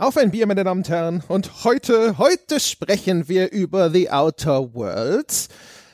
Auf ein Bier, meine Damen und Herren. Und heute, heute sprechen wir über The Outer Worlds.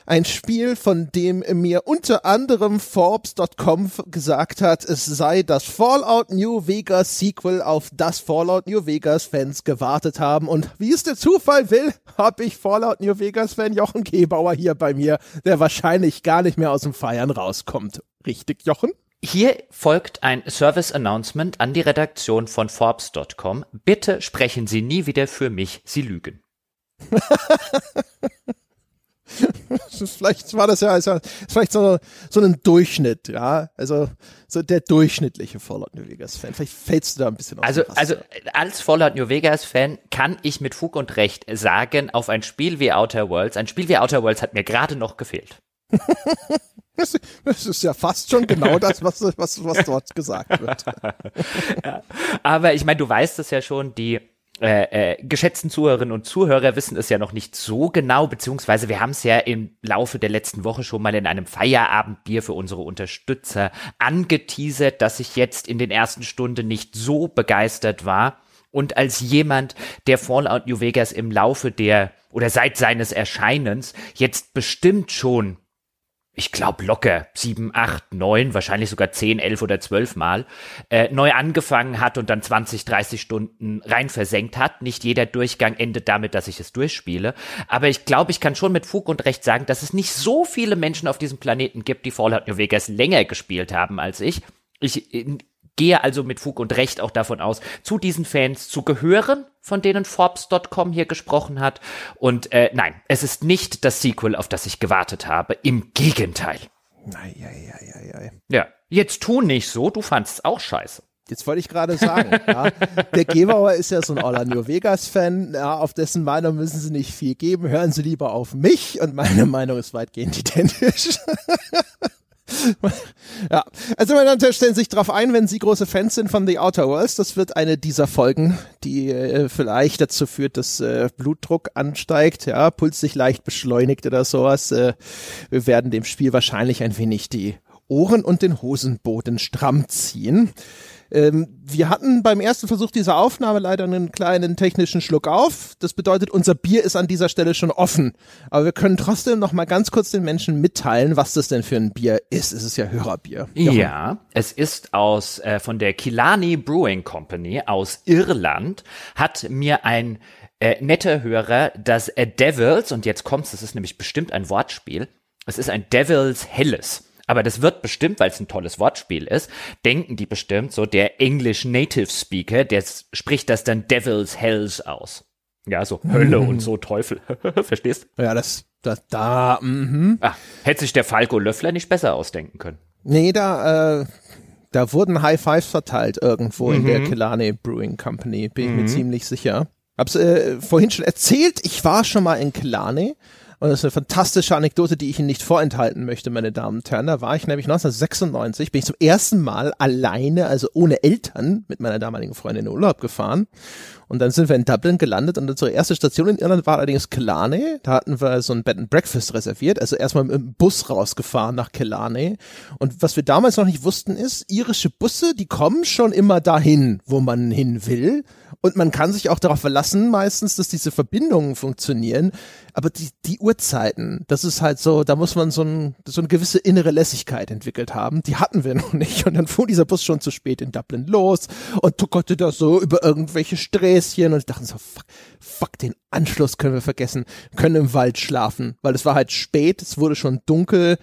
Ein Spiel, von dem mir unter anderem Forbes.com gesagt hat, es sei das Fallout New Vegas Sequel, auf das Fallout New Vegas Fans gewartet haben. Und wie es der Zufall will, habe ich Fallout New Vegas Fan Jochen Gebauer hier bei mir, der wahrscheinlich gar nicht mehr aus dem Feiern rauskommt. Richtig, Jochen? Hier folgt ein Service Announcement an die Redaktion von Forbes.com. Bitte sprechen Sie nie wieder für mich, Sie lügen. vielleicht war das ja also, vielleicht so, so ein Durchschnitt, ja, also so der durchschnittliche Fallout New Vegas Fan. Vielleicht fällst du da ein bisschen auf. Also, also als Fallout New Vegas Fan kann ich mit Fug und Recht sagen, auf ein Spiel wie Outer Worlds, ein Spiel wie Outer Worlds hat mir gerade noch gefehlt. Das ist ja fast schon genau das, was, was, was dort gesagt wird. ja, aber ich meine, du weißt es ja schon, die äh, äh, geschätzten Zuhörerinnen und Zuhörer wissen es ja noch nicht so genau, beziehungsweise wir haben es ja im Laufe der letzten Woche schon mal in einem Feierabendbier für unsere Unterstützer angeteasert, dass ich jetzt in den ersten Stunden nicht so begeistert war. Und als jemand, der Fallout New Vegas im Laufe der oder seit seines Erscheinens jetzt bestimmt schon ich glaube locker sieben, acht, neun, wahrscheinlich sogar zehn, elf oder zwölf Mal äh, neu angefangen hat und dann 20, 30 Stunden rein versenkt hat. Nicht jeder Durchgang endet damit, dass ich es durchspiele. Aber ich glaube, ich kann schon mit Fug und Recht sagen, dass es nicht so viele Menschen auf diesem Planeten gibt, die Fallout New Vegas länger gespielt haben als ich. Ich gehe also mit Fug und Recht auch davon aus, zu diesen Fans zu gehören, von denen Forbes.com hier gesprochen hat. Und äh, nein, es ist nicht das Sequel, auf das ich gewartet habe. Im Gegenteil. Ei, ei, ei, ei. Ja, jetzt tu nicht so, du fandst auch scheiße. Jetzt wollte ich gerade sagen, ja, der Gebauer ist ja so ein All New Vegas Fan, ja, auf dessen Meinung müssen Sie nicht viel geben, hören Sie lieber auf mich und meine Meinung ist weitgehend identisch. ja, also meine Damen und Herren, stellen Sie sich darauf ein, wenn Sie große Fans sind von The Outer Worlds. Das wird eine dieser Folgen, die äh, vielleicht dazu führt, dass äh, Blutdruck ansteigt, ja, Puls sich leicht beschleunigt oder sowas. Äh, wir werden dem Spiel wahrscheinlich ein wenig die Ohren und den Hosenboden stramm ziehen. Ähm, wir hatten beim ersten Versuch dieser Aufnahme leider einen kleinen technischen Schluck auf. Das bedeutet, unser Bier ist an dieser Stelle schon offen. Aber wir können trotzdem noch mal ganz kurz den Menschen mitteilen, was das denn für ein Bier ist. Es ist ja Hörerbier. Jochen. Ja, es ist aus äh, von der Killarney Brewing Company aus Irland. Hat mir ein äh, netter Hörer das äh, Devils und jetzt kommt's, das ist nämlich bestimmt ein Wortspiel. Es ist ein Devils Helles aber das wird bestimmt, weil es ein tolles Wortspiel ist, denken die bestimmt so, der English Native Speaker, der spricht das dann Devil's Hells aus. Ja, so Hölle und so Teufel. Verstehst? Ja, das, das da, mhm. Ach, hätte sich der Falco Löffler nicht besser ausdenken können. Nee, da, äh, da wurden High Fives verteilt irgendwo mhm. in der mhm. Killarney Brewing Company, bin ich mir mhm. ziemlich sicher. Hab's äh, vorhin schon erzählt, ich war schon mal in Killarney und das ist eine fantastische Anekdote, die ich Ihnen nicht vorenthalten möchte, meine Damen und Herren. Da war ich nämlich 1996, bin ich zum ersten Mal alleine, also ohne Eltern, mit meiner damaligen Freundin in Urlaub gefahren. Und dann sind wir in Dublin gelandet und unsere erste Station in Irland war allerdings Killarney. Da hatten wir so ein Bed and Breakfast reserviert, also erstmal mit dem Bus rausgefahren nach Killarney. Und was wir damals noch nicht wussten ist, irische Busse, die kommen schon immer dahin, wo man hin will. Und man kann sich auch darauf verlassen, meistens, dass diese Verbindungen funktionieren. Aber die, die Uhrzeiten, das ist halt so, da muss man so, ein, so eine gewisse innere Lässigkeit entwickelt haben. Die hatten wir noch nicht. Und dann fuhr dieser Bus schon zu spät in Dublin los und tuckerte da so über irgendwelche Sträßchen. Und ich dachte so, fuck, fuck, den Anschluss können wir vergessen, können im Wald schlafen. Weil es war halt spät, es wurde schon dunkel.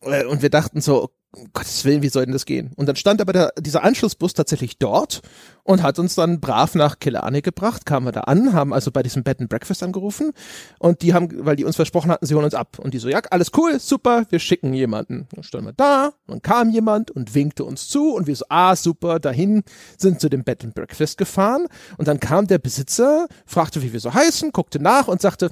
Äh, und wir dachten so, um Gottes Willen, wie soll denn das gehen? Und dann stand aber der, dieser Anschlussbus tatsächlich dort und hat uns dann brav nach Killarney gebracht, kamen wir da an, haben also bei diesem Bed and Breakfast angerufen und die haben, weil die uns versprochen hatten, sie holen uns ab. Und die so, ja, alles cool, super, wir schicken jemanden. Dann standen wir da und kam jemand und winkte uns zu und wir so, ah, super, dahin, sind zu dem Bed and Breakfast gefahren und dann kam der Besitzer, fragte, wie wir so heißen, guckte nach und sagte,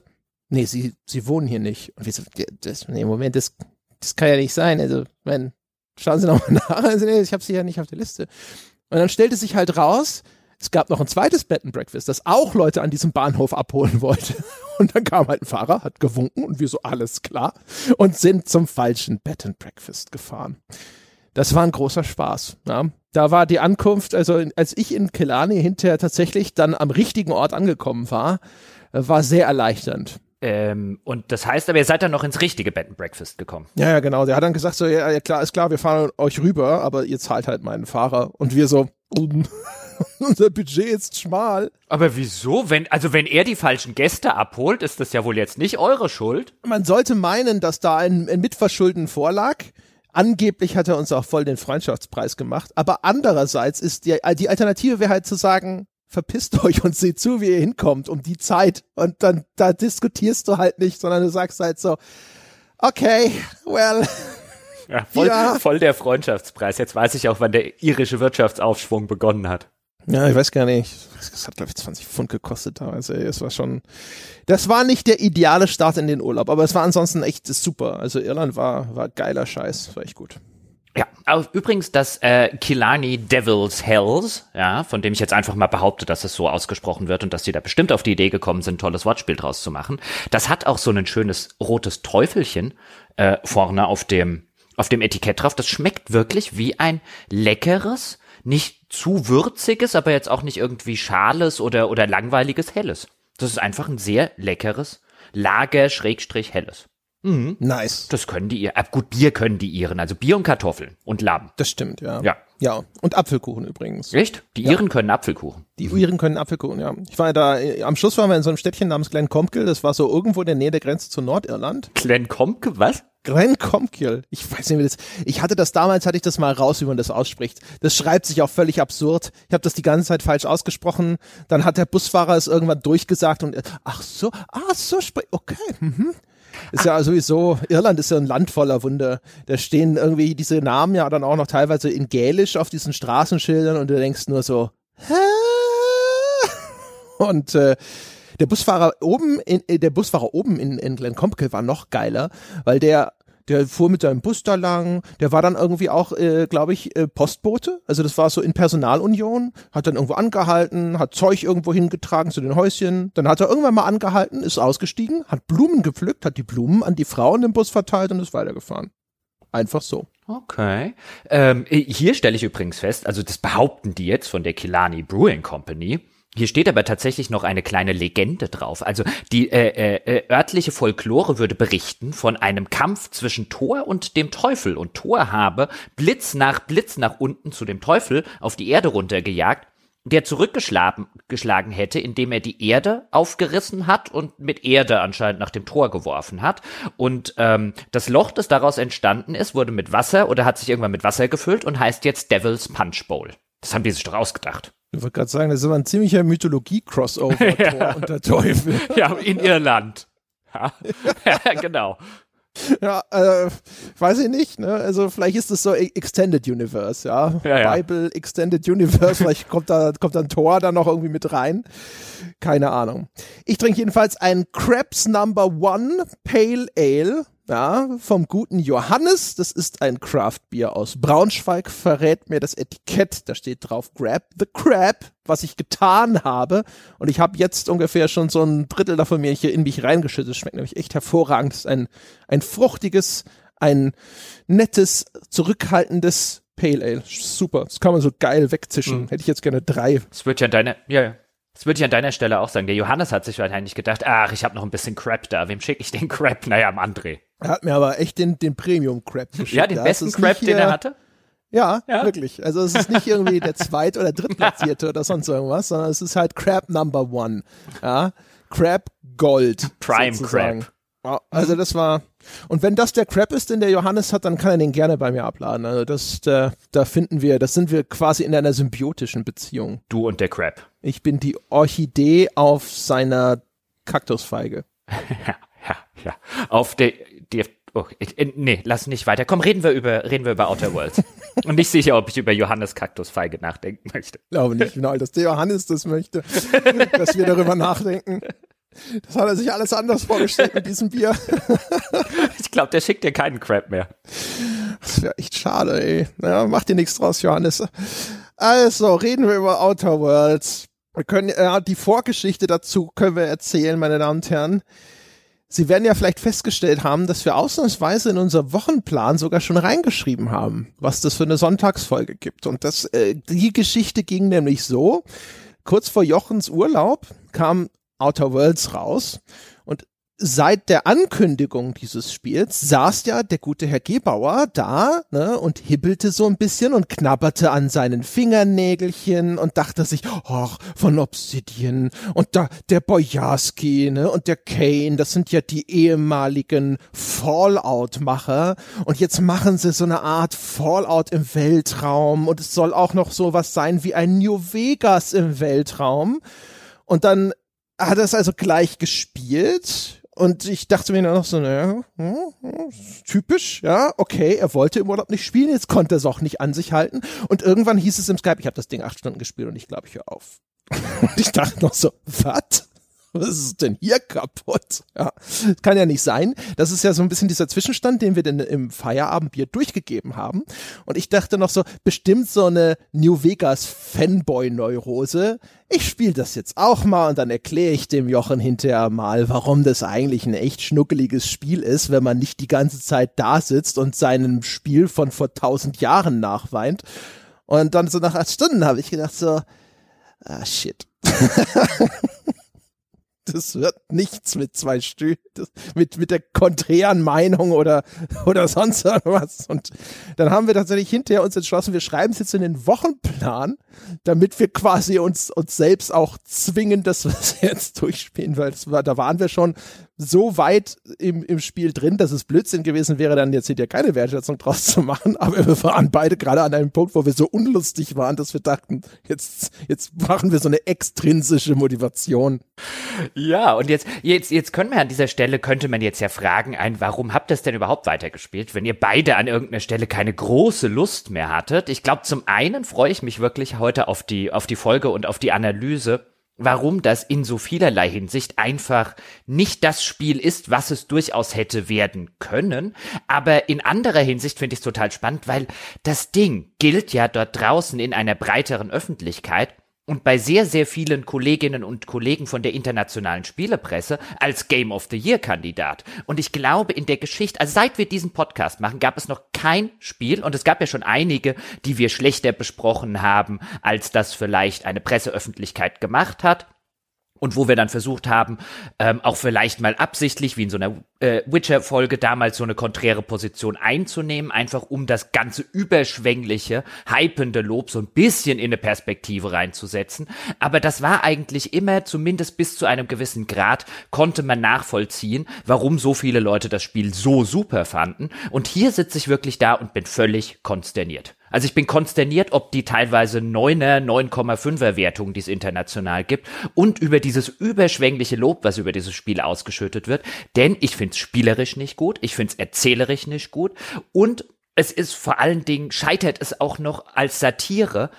nee, sie, sie wohnen hier nicht. Und wir so, das, nee, Moment, das, das kann ja nicht sein. Also, wenn, Schauen Sie nochmal nach. Also, ich habe sie ja nicht auf der Liste. Und dann stellte sich halt raus, es gab noch ein zweites Bed and Breakfast, das auch Leute an diesem Bahnhof abholen wollte. Und dann kam halt ein Fahrer, hat gewunken und wir so alles klar und sind zum falschen Bed and Breakfast gefahren. Das war ein großer Spaß. Ja. Da war die Ankunft, also als ich in Killarney hinterher tatsächlich dann am richtigen Ort angekommen war, äh, war sehr erleichternd. Ähm, und das heißt aber, ihr seid dann noch ins richtige Bed and Breakfast gekommen. Ja, ja, genau. Der hat dann gesagt so, ja, ja klar, ist klar, wir fahren euch rüber, aber ihr zahlt halt meinen Fahrer. Und wir so, unser Budget ist schmal. Aber wieso? Wenn, also wenn er die falschen Gäste abholt, ist das ja wohl jetzt nicht eure Schuld. Man sollte meinen, dass da ein, ein Mitverschulden vorlag. Angeblich hat er uns auch voll den Freundschaftspreis gemacht. Aber andererseits ist die, die Alternative wäre halt zu sagen, verpisst euch und seht zu, wie ihr hinkommt um die Zeit. Und dann, da diskutierst du halt nicht, sondern du sagst halt so, okay, well. Ja, voll, ja. voll der Freundschaftspreis. Jetzt weiß ich auch, wann der irische Wirtschaftsaufschwung begonnen hat. Ja, ich weiß gar nicht. Das hat, glaube ich, 20 Pfund gekostet damals. Ey. Es war schon, das war nicht der ideale Start in den Urlaub, aber es war ansonsten echt super. Also Irland war, war geiler Scheiß. War echt gut. Ja, übrigens das äh, Killarney Devil's Hells, ja, von dem ich jetzt einfach mal behaupte, dass es so ausgesprochen wird und dass die da bestimmt auf die Idee gekommen sind, tolles Wortspiel draus zu machen. Das hat auch so ein schönes rotes Teufelchen äh, vorne auf dem auf dem Etikett drauf. Das schmeckt wirklich wie ein leckeres, nicht zu würziges, aber jetzt auch nicht irgendwie schales oder oder langweiliges helles. Das ist einfach ein sehr leckeres Lager Schrägstrich helles. Mhm. Nice. Das können die ihr. Äh, gut, Bier können die ihren. Also Bier und Kartoffeln und Lamm. Das stimmt, ja. Ja. Ja. Und Apfelkuchen übrigens. Echt? Die ja. Iren können Apfelkuchen. Die Iren können Apfelkuchen, ja. Ich war ja da, äh, am Schluss waren wir in so einem Städtchen namens Glen Comkel. Das war so irgendwo in der Nähe der Grenze zu Nordirland. Glen Comkel, was? Glen Comkel. Ich weiß nicht, wie das. Ich hatte das damals, hatte ich das mal raus, wie man das ausspricht. Das schreibt sich auch völlig absurd. Ich habe das die ganze Zeit falsch ausgesprochen. Dann hat der Busfahrer es irgendwann durchgesagt und ach so, ah so, okay. Mhm. Ist ja sowieso, Irland ist ja ein Land voller Wunder. Da stehen irgendwie diese Namen ja dann auch noch teilweise in Gälisch auf diesen Straßenschildern und du denkst nur so, Hä? Und äh, der Busfahrer oben, in, äh, der Busfahrer oben in, in Glencompkel war noch geiler, weil der der fuhr mit seinem Bus da lang, der war dann irgendwie auch, äh, glaube ich, äh, Postbote. Also das war so in Personalunion, hat dann irgendwo angehalten, hat Zeug irgendwo hingetragen zu den Häuschen. Dann hat er irgendwann mal angehalten, ist ausgestiegen, hat Blumen gepflückt, hat die Blumen an die Frauen im Bus verteilt und ist weitergefahren. Einfach so. Okay. Ähm, hier stelle ich übrigens fest, also das behaupten die jetzt von der Kilani Brewing Company, hier steht aber tatsächlich noch eine kleine Legende drauf. Also die äh, äh, äh, örtliche Folklore würde berichten von einem Kampf zwischen Thor und dem Teufel. Und Thor habe Blitz nach Blitz nach unten zu dem Teufel auf die Erde runtergejagt, der zurückgeschlagen geschlagen hätte, indem er die Erde aufgerissen hat und mit Erde anscheinend nach dem Tor geworfen hat. Und ähm, das Loch, das daraus entstanden ist, wurde mit Wasser oder hat sich irgendwann mit Wasser gefüllt und heißt jetzt Devil's Punch Bowl. Das haben die sich doch ausgedacht. Ich wollte gerade sagen, das ist aber ein ziemlicher Mythologie-Crossover, ja. und der Teufel. Ja, in Irland. Ja, genau. Ja, äh, weiß ich nicht, ne? Also vielleicht ist es so e- Extended Universe, ja? ja, ja. Bible Extended Universe, vielleicht kommt da kommt dann Thor da noch irgendwie mit rein. Keine Ahnung. Ich trinke jedenfalls ein Krebs Number One Pale Ale ja, vom guten Johannes. Das ist ein Craft-Bier aus Braunschweig, verrät mir das Etikett. Da steht drauf Grab the Crab, was ich getan habe. Und ich habe jetzt ungefähr schon so ein Drittel davon mir hier in mich reingeschüttet. Das schmeckt nämlich echt hervorragend. Das ist ein, ein fruchtiges, ein nettes, zurückhaltendes Pale Ale. Super. Das kann man so geil wegzischen. Mhm. Hätte ich jetzt gerne drei. Das wird ja deine, ja, ja. Das würde ich an deiner Stelle auch sagen. Der Johannes hat sich wahrscheinlich gedacht, ach, ich habe noch ein bisschen Crap da. Wem schicke ich den Crap? Naja, am André. Er hat mir aber echt den, den Premium-Crap geschickt. Ja, den besten Crap, den er hatte? Ja, ja, wirklich. Also es ist nicht irgendwie der zweit- oder drittplatzierte oder sonst irgendwas, sondern es ist halt Crab Number One. Ja, Crab Gold. Prime sozusagen. Crab. Also das war, und wenn das der Crab ist, den der Johannes hat, dann kann er den gerne bei mir abladen. Also das, da, da finden wir, das sind wir quasi in einer symbiotischen Beziehung. Du und der Crab. Ich bin die Orchidee auf seiner Kaktusfeige. ja, ja, ja. Auf der, die, oh, äh, nee, lass nicht weiter. Komm, reden wir über, reden wir über Outer Worlds. und nicht sicher, ob ich über Johannes Kaktusfeige nachdenken möchte. Ich glaube nicht, genau, dass der Johannes das möchte, dass wir darüber nachdenken. Das hat er sich alles anders vorgestellt mit diesem Bier. ich glaube, der schickt dir keinen Crap mehr. Das wäre echt schade, ey. Naja, mach dir nichts draus, Johannes. Also, reden wir über Outer Worlds. Wir können, äh, die Vorgeschichte dazu können wir erzählen, meine Damen und Herren. Sie werden ja vielleicht festgestellt haben, dass wir ausnahmsweise in unser Wochenplan sogar schon reingeschrieben haben, was das für eine Sonntagsfolge gibt. Und das, äh, die Geschichte ging nämlich so, kurz vor Jochens Urlaub kam Outer Worlds raus. Seit der Ankündigung dieses Spiels saß ja der gute Herr Gebauer da ne, und hibbelte so ein bisschen und knabberte an seinen Fingernägelchen und dachte sich, ach, von Obsidian und da der Bojarski ne, und der Kane, das sind ja die ehemaligen Fallout-Macher. Und jetzt machen sie so eine Art Fallout im Weltraum und es soll auch noch so was sein wie ein New Vegas im Weltraum. Und dann hat es also gleich gespielt und ich dachte mir dann noch so, naja, hm, hm, typisch, ja, okay, er wollte im Urlaub nicht spielen, jetzt konnte er es auch nicht an sich halten. Und irgendwann hieß es im Skype, ich habe das Ding acht Stunden gespielt und ich glaube, ich höre auf. Und ich dachte noch so, was? was ist denn hier kaputt? Ja, kann ja nicht sein. Das ist ja so ein bisschen dieser Zwischenstand, den wir denn im Feierabendbier durchgegeben haben. Und ich dachte noch so, bestimmt so eine New Vegas Fanboy-Neurose. Ich spiele das jetzt auch mal und dann erkläre ich dem Jochen hinterher mal, warum das eigentlich ein echt schnuckeliges Spiel ist, wenn man nicht die ganze Zeit da sitzt und seinem Spiel von vor tausend Jahren nachweint. Und dann so nach acht Stunden habe ich gedacht so, ah shit. das wird nichts mit zwei Stühlen, mit, mit der konträren Meinung oder, oder sonst was. Und dann haben wir tatsächlich hinterher uns entschlossen, wir schreiben es jetzt in den Wochenplan, damit wir quasi uns, uns selbst auch zwingen, dass wir es jetzt durchspielen, weil war, da waren wir schon so weit im, im Spiel drin, dass es Blödsinn gewesen wäre, dann jetzt hinterher keine Wertschätzung draus zu machen. Aber wir waren beide gerade an einem Punkt, wo wir so unlustig waren, dass wir dachten, jetzt, jetzt machen wir so eine extrinsische Motivation. Ja, und jetzt, jetzt, jetzt können wir an dieser Stelle, könnte man jetzt ja fragen, ein, warum habt ihr es denn überhaupt weitergespielt, wenn ihr beide an irgendeiner Stelle keine große Lust mehr hattet? Ich glaube, zum einen freue ich mich wirklich heute auf die, auf die Folge und auf die Analyse, warum das in so vielerlei Hinsicht einfach nicht das Spiel ist, was es durchaus hätte werden können. Aber in anderer Hinsicht finde ich es total spannend, weil das Ding gilt ja dort draußen in einer breiteren Öffentlichkeit und bei sehr, sehr vielen Kolleginnen und Kollegen von der internationalen Spielepresse als Game of the Year Kandidat. Und ich glaube, in der Geschichte, also seit wir diesen Podcast machen, gab es noch kein Spiel, und es gab ja schon einige, die wir schlechter besprochen haben, als das vielleicht eine Presseöffentlichkeit gemacht hat und wo wir dann versucht haben, ähm, auch vielleicht mal absichtlich, wie in so einer äh, Witcher-Folge damals, so eine konträre Position einzunehmen, einfach um das ganze überschwängliche, hypende Lob so ein bisschen in eine Perspektive reinzusetzen. Aber das war eigentlich immer, zumindest bis zu einem gewissen Grad, konnte man nachvollziehen, warum so viele Leute das Spiel so super fanden. Und hier sitze ich wirklich da und bin völlig konsterniert. Also ich bin konsterniert, ob die teilweise 9er, 9,5er Wertungen, die es international gibt und über dieses überschwängliche Lob, was über dieses Spiel ausgeschüttet wird. Denn ich finde es spielerisch nicht gut, ich finde es erzählerisch nicht gut und es ist vor allen Dingen, scheitert es auch noch als Satire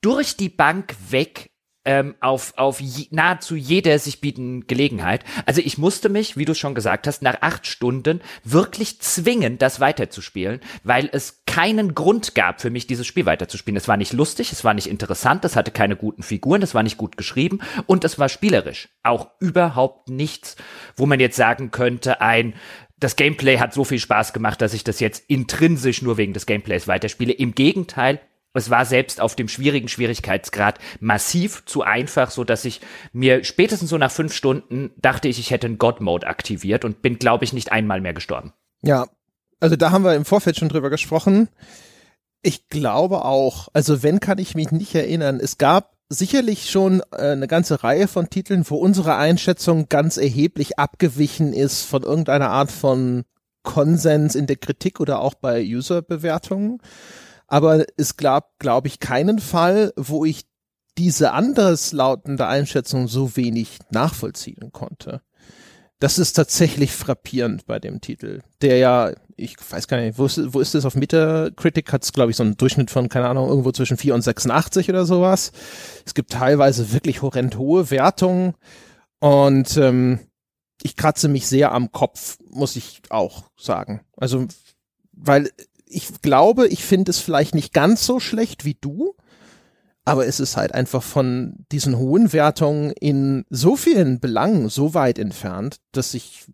durch die Bank weg ähm, auf, auf je, nahezu jeder sich bieten Gelegenheit. Also ich musste mich, wie du schon gesagt hast, nach acht Stunden wirklich zwingen, das weiterzuspielen, weil es keinen Grund gab für mich, dieses Spiel weiterzuspielen. Es war nicht lustig, es war nicht interessant, es hatte keine guten Figuren, es war nicht gut geschrieben und es war spielerisch auch überhaupt nichts, wo man jetzt sagen könnte, ein das Gameplay hat so viel Spaß gemacht, dass ich das jetzt intrinsisch nur wegen des Gameplays weiterspiele. Im Gegenteil, es war selbst auf dem schwierigen Schwierigkeitsgrad massiv zu einfach, so dass ich mir spätestens so nach fünf Stunden dachte ich, ich hätte einen God-Mode aktiviert und bin, glaube ich, nicht einmal mehr gestorben. Ja, also da haben wir im Vorfeld schon drüber gesprochen. Ich glaube auch, also wenn kann ich mich nicht erinnern, es gab sicherlich schon äh, eine ganze Reihe von Titeln, wo unsere Einschätzung ganz erheblich abgewichen ist von irgendeiner Art von Konsens in der Kritik oder auch bei User-Bewertungen aber es gab, glaube ich, keinen Fall, wo ich diese anderslautende Einschätzung so wenig nachvollziehen konnte. Das ist tatsächlich frappierend bei dem Titel, der ja, ich weiß gar nicht, wo ist, wo ist das auf Metacritic? Hat es, glaube ich, so einen Durchschnitt von, keine Ahnung, irgendwo zwischen 4 und 86 oder sowas. Es gibt teilweise wirklich horrend hohe Wertungen und ähm, ich kratze mich sehr am Kopf, muss ich auch sagen. Also, weil ich glaube, ich finde es vielleicht nicht ganz so schlecht wie du, aber es ist halt einfach von diesen hohen Wertungen in so vielen Belangen so weit entfernt, dass ich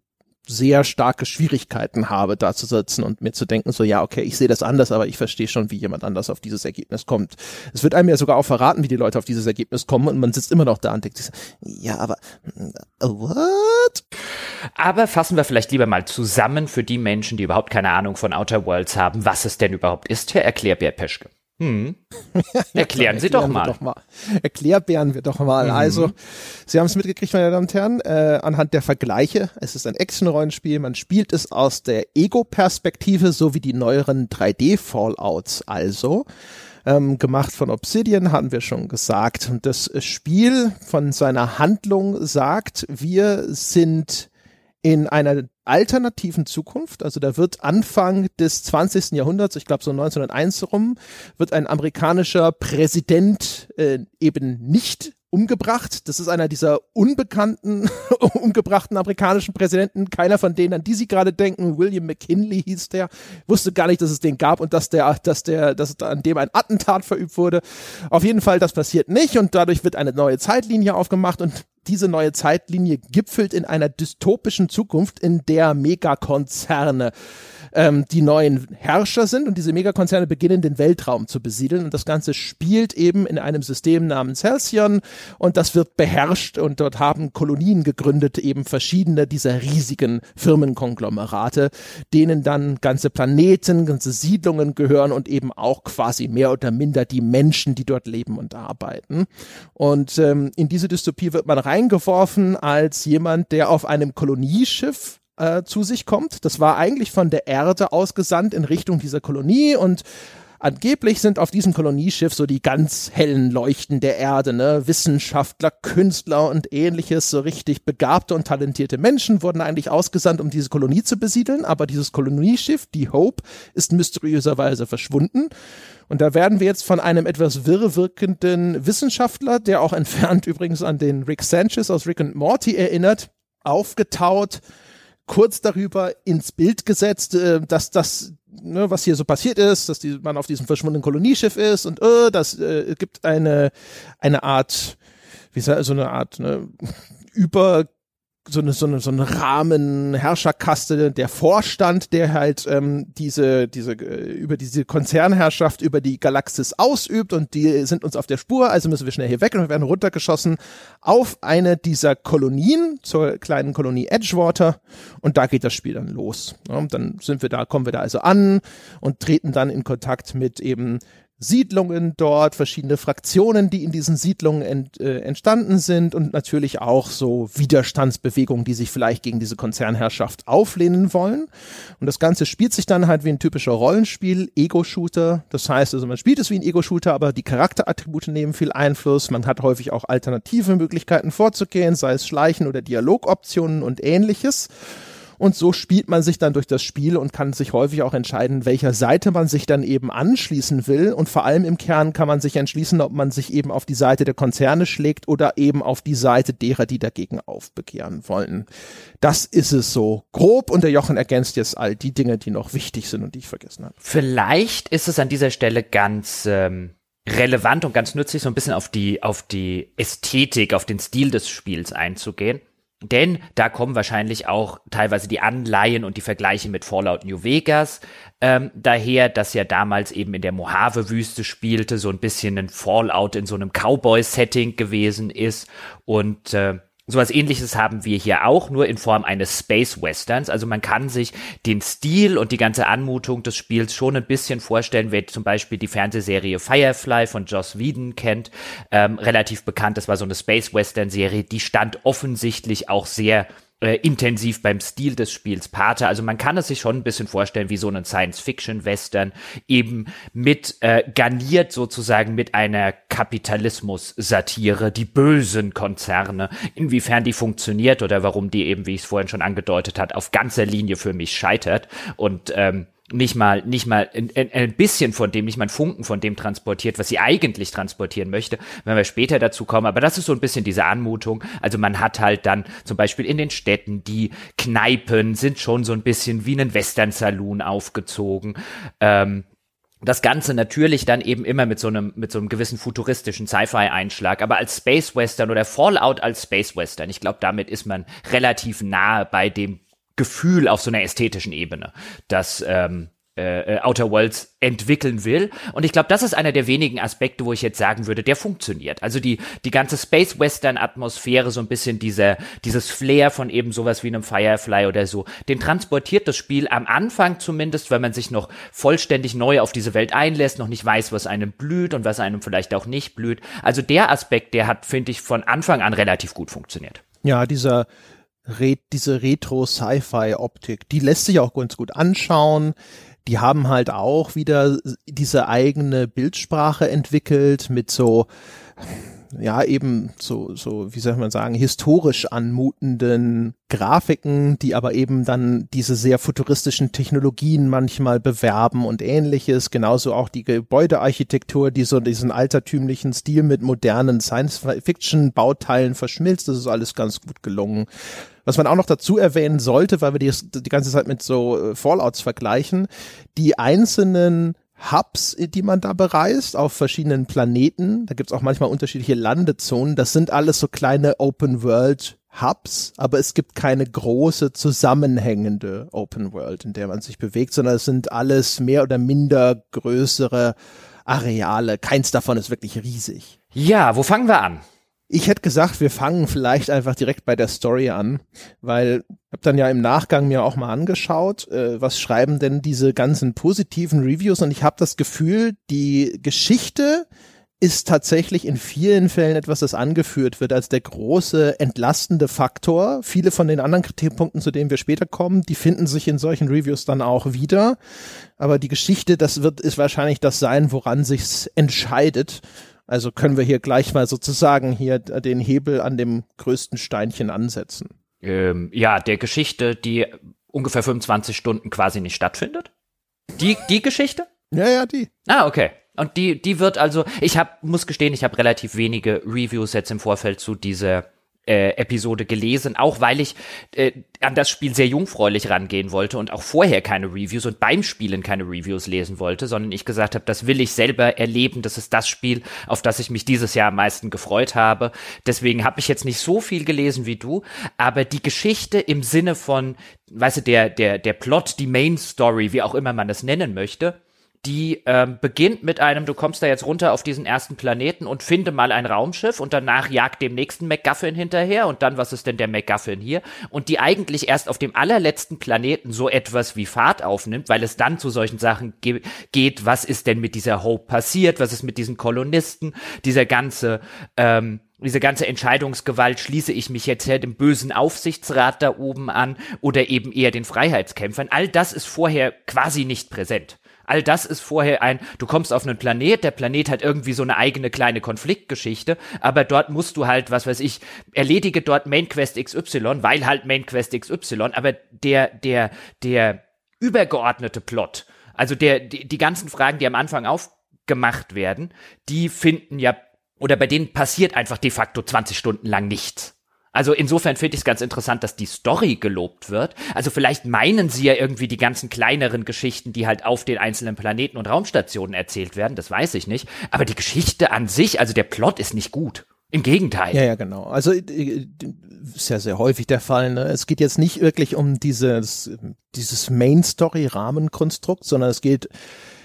sehr starke Schwierigkeiten habe, da zu sitzen und mir zu denken, so ja, okay, ich sehe das anders, aber ich verstehe schon, wie jemand anders auf dieses Ergebnis kommt. Es wird einem ja sogar auch verraten, wie die Leute auf dieses Ergebnis kommen und man sitzt immer noch da und denkt, ja, aber uh, what? Aber fassen wir vielleicht lieber mal zusammen für die Menschen, die überhaupt keine Ahnung von Outer Worlds haben, was es denn überhaupt ist, Herr Erklärbär Peschke. Hm. Erklären Sie doch mal. doch mal. Erklärbären wir doch mal. Mhm. Also, Sie haben es mitgekriegt, meine Damen und Herren, äh, anhand der Vergleiche. Es ist ein Action-Rollenspiel. Man spielt es aus der Ego-Perspektive, so wie die neueren 3D-Fallouts also. Ähm, gemacht von Obsidian, hatten wir schon gesagt. Und das Spiel von seiner Handlung sagt, wir sind in einer alternativen Zukunft, also da wird Anfang des 20. Jahrhunderts, ich glaube so 1901 rum, wird ein amerikanischer Präsident äh, eben nicht umgebracht. Das ist einer dieser unbekannten, umgebrachten amerikanischen Präsidenten. Keiner von denen, an die Sie gerade denken. William McKinley hieß der. Wusste gar nicht, dass es den gab und dass der, dass der, dass an dem ein Attentat verübt wurde. Auf jeden Fall, das passiert nicht und dadurch wird eine neue Zeitlinie aufgemacht und diese neue Zeitlinie gipfelt in einer dystopischen Zukunft, in der Megakonzerne ähm, die neuen Herrscher sind und diese Megakonzerne beginnen den Weltraum zu besiedeln und das Ganze spielt eben in einem System namens Halcyon und das wird beherrscht und dort haben Kolonien gegründet, eben verschiedene dieser riesigen Firmenkonglomerate, denen dann ganze Planeten, ganze Siedlungen gehören und eben auch quasi mehr oder minder die Menschen, die dort leben und arbeiten. Und ähm, in diese Dystopie wird man reingeworfen als jemand, der auf einem Kolonieschiff äh, zu sich kommt. Das war eigentlich von der Erde ausgesandt in Richtung dieser Kolonie und Angeblich sind auf diesem Kolonieschiff so die ganz hellen Leuchten der Erde, ne? Wissenschaftler, Künstler und ähnliches, so richtig begabte und talentierte Menschen wurden eigentlich ausgesandt, um diese Kolonie zu besiedeln, aber dieses Kolonieschiff, die Hope, ist mysteriöserweise verschwunden. Und da werden wir jetzt von einem etwas wirr wirkenden Wissenschaftler, der auch entfernt übrigens an den Rick Sanchez aus Rick and Morty erinnert, aufgetaut kurz darüber ins Bild gesetzt, äh, dass das, ne, was hier so passiert ist, dass die, man auf diesem verschwundenen Kolonieschiff ist und äh, das äh, gibt eine eine Art, wie sagt so eine Art ne, über so eine, so eine, so eine Rahmenherrscherkaste, der Vorstand, der halt ähm, diese, diese, äh, über diese Konzernherrschaft über die Galaxis ausübt und die sind uns auf der Spur, also müssen wir schnell hier weg und wir werden runtergeschossen auf eine dieser Kolonien, zur kleinen Kolonie Edgewater und da geht das Spiel dann los. Ja, dann sind wir da, kommen wir da also an und treten dann in Kontakt mit eben Siedlungen dort, verschiedene Fraktionen, die in diesen Siedlungen ent, äh, entstanden sind und natürlich auch so Widerstandsbewegungen, die sich vielleicht gegen diese Konzernherrschaft auflehnen wollen. Und das Ganze spielt sich dann halt wie ein typischer Rollenspiel, Ego-Shooter. Das heißt also, man spielt es wie ein Ego-Shooter, aber die Charakterattribute nehmen viel Einfluss. Man hat häufig auch alternative Möglichkeiten vorzugehen, sei es Schleichen oder Dialogoptionen und ähnliches. Und so spielt man sich dann durch das Spiel und kann sich häufig auch entscheiden, welcher Seite man sich dann eben anschließen will. Und vor allem im Kern kann man sich entschließen, ob man sich eben auf die Seite der Konzerne schlägt oder eben auf die Seite derer, die dagegen aufbegehren wollen. Das ist es so grob und der Jochen ergänzt jetzt all die Dinge, die noch wichtig sind und die ich vergessen habe. Vielleicht ist es an dieser Stelle ganz ähm, relevant und ganz nützlich, so ein bisschen auf die, auf die Ästhetik, auf den Stil des Spiels einzugehen. Denn da kommen wahrscheinlich auch teilweise die Anleihen und die Vergleiche mit Fallout New Vegas ähm, daher, dass ja damals eben in der Mojave-Wüste spielte, so ein bisschen ein Fallout in so einem Cowboy-Setting gewesen ist. Und äh, Sowas ähnliches haben wir hier auch, nur in Form eines Space Westerns. Also man kann sich den Stil und die ganze Anmutung des Spiels schon ein bisschen vorstellen, wer zum Beispiel die Fernsehserie Firefly von Joss Whedon kennt, ähm, relativ bekannt. Das war so eine Space Western Serie, die stand offensichtlich auch sehr äh, intensiv beim Stil des Spiels Pate. Also man kann es sich schon ein bisschen vorstellen wie so einen Science-Fiction-Western, eben mit äh, garniert sozusagen mit einer Kapitalismus-Satire, die bösen Konzerne, inwiefern die funktioniert oder warum die eben, wie ich es vorhin schon angedeutet hat, auf ganzer Linie für mich scheitert. Und ähm, nicht mal, nicht mal ein, ein, bisschen von dem, nicht mal ein Funken von dem transportiert, was sie eigentlich transportieren möchte, wenn wir später dazu kommen. Aber das ist so ein bisschen diese Anmutung. Also man hat halt dann zum Beispiel in den Städten die Kneipen sind schon so ein bisschen wie ein Western-Saloon aufgezogen. Ähm, das Ganze natürlich dann eben immer mit so einem, mit so einem gewissen futuristischen Sci-Fi-Einschlag, aber als Space Western oder Fallout als Space Western. Ich glaube, damit ist man relativ nahe bei dem Gefühl auf so einer ästhetischen Ebene, das ähm, äh, äh, Outer Worlds entwickeln will. Und ich glaube, das ist einer der wenigen Aspekte, wo ich jetzt sagen würde, der funktioniert. Also die, die ganze Space Western Atmosphäre, so ein bisschen diese, dieses Flair von eben sowas wie einem Firefly oder so, den transportiert das Spiel am Anfang zumindest, weil man sich noch vollständig neu auf diese Welt einlässt, noch nicht weiß, was einem blüht und was einem vielleicht auch nicht blüht. Also der Aspekt, der hat, finde ich, von Anfang an relativ gut funktioniert. Ja, dieser Re diese Retro-Sci-Fi-Optik, die lässt sich auch ganz gut anschauen. Die haben halt auch wieder diese eigene Bildsprache entwickelt mit so ja eben so so wie soll man sagen historisch anmutenden Grafiken, die aber eben dann diese sehr futuristischen Technologien manchmal bewerben und ähnliches, genauso auch die Gebäudearchitektur, die so diesen altertümlichen Stil mit modernen Science-Fiction Bauteilen verschmilzt, das ist alles ganz gut gelungen. Was man auch noch dazu erwähnen sollte, weil wir die, die ganze Zeit mit so äh, Fallouts vergleichen, die einzelnen Hubs, die man da bereist auf verschiedenen Planeten, da gibt's auch manchmal unterschiedliche Landezonen, das sind alles so kleine Open World Hubs, aber es gibt keine große zusammenhängende Open World, in der man sich bewegt, sondern es sind alles mehr oder minder größere Areale. Keins davon ist wirklich riesig. Ja, wo fangen wir an? Ich hätte gesagt, wir fangen vielleicht einfach direkt bei der Story an, weil ich habe dann ja im Nachgang mir auch mal angeschaut, äh, was schreiben denn diese ganzen positiven Reviews und ich habe das Gefühl, die Geschichte ist tatsächlich in vielen Fällen etwas, das angeführt wird als der große entlastende Faktor. Viele von den anderen Kritikpunkten, zu denen wir später kommen, die finden sich in solchen Reviews dann auch wieder. Aber die Geschichte, das wird, ist wahrscheinlich das sein, woran sich's entscheidet. Also können wir hier gleich mal sozusagen hier den Hebel an dem größten Steinchen ansetzen. Ähm, ja, der Geschichte, die ungefähr 25 Stunden quasi nicht stattfindet. Die, die Geschichte? Ja, ja, die. Ah, okay. Und die, die wird also, ich hab, muss gestehen, ich habe relativ wenige Reviews jetzt im Vorfeld zu dieser äh, Episode gelesen, auch weil ich äh, an das Spiel sehr jungfräulich rangehen wollte und auch vorher keine Reviews und beim Spielen keine Reviews lesen wollte, sondern ich gesagt habe, das will ich selber erleben, das ist das Spiel, auf das ich mich dieses Jahr am meisten gefreut habe. Deswegen habe ich jetzt nicht so viel gelesen wie du, aber die Geschichte im Sinne von, weißt du, der der der Plot, die Main Story, wie auch immer man das nennen möchte, die ähm, beginnt mit einem, du kommst da jetzt runter auf diesen ersten Planeten und finde mal ein Raumschiff und danach jagt dem nächsten MacGuffin hinterher und dann, was ist denn der MacGuffin hier? Und die eigentlich erst auf dem allerletzten Planeten so etwas wie Fahrt aufnimmt, weil es dann zu solchen Sachen ge geht, was ist denn mit dieser Hope passiert, was ist mit diesen Kolonisten, dieser ganze, ähm, diese ganze Entscheidungsgewalt, schließe ich mich jetzt dem bösen Aufsichtsrat da oben an oder eben eher den Freiheitskämpfern, all das ist vorher quasi nicht präsent. All das ist vorher ein, du kommst auf einen Planet, der Planet hat irgendwie so eine eigene kleine Konfliktgeschichte, aber dort musst du halt, was weiß ich, erledige dort Main Quest XY, weil halt Main Quest XY, aber der, der, der übergeordnete Plot, also der, die, die ganzen Fragen, die am Anfang aufgemacht werden, die finden ja, oder bei denen passiert einfach de facto 20 Stunden lang nichts. Also insofern finde ich es ganz interessant, dass die Story gelobt wird. Also vielleicht meinen sie ja irgendwie die ganzen kleineren Geschichten, die halt auf den einzelnen Planeten und Raumstationen erzählt werden, das weiß ich nicht. Aber die Geschichte an sich, also der Plot ist nicht gut. Im Gegenteil. Ja, ja, genau. Also äh, ist ja sehr häufig der Fall. Ne? Es geht jetzt nicht wirklich um dieses, dieses Main-Story-Rahmenkonstrukt, sondern es geht,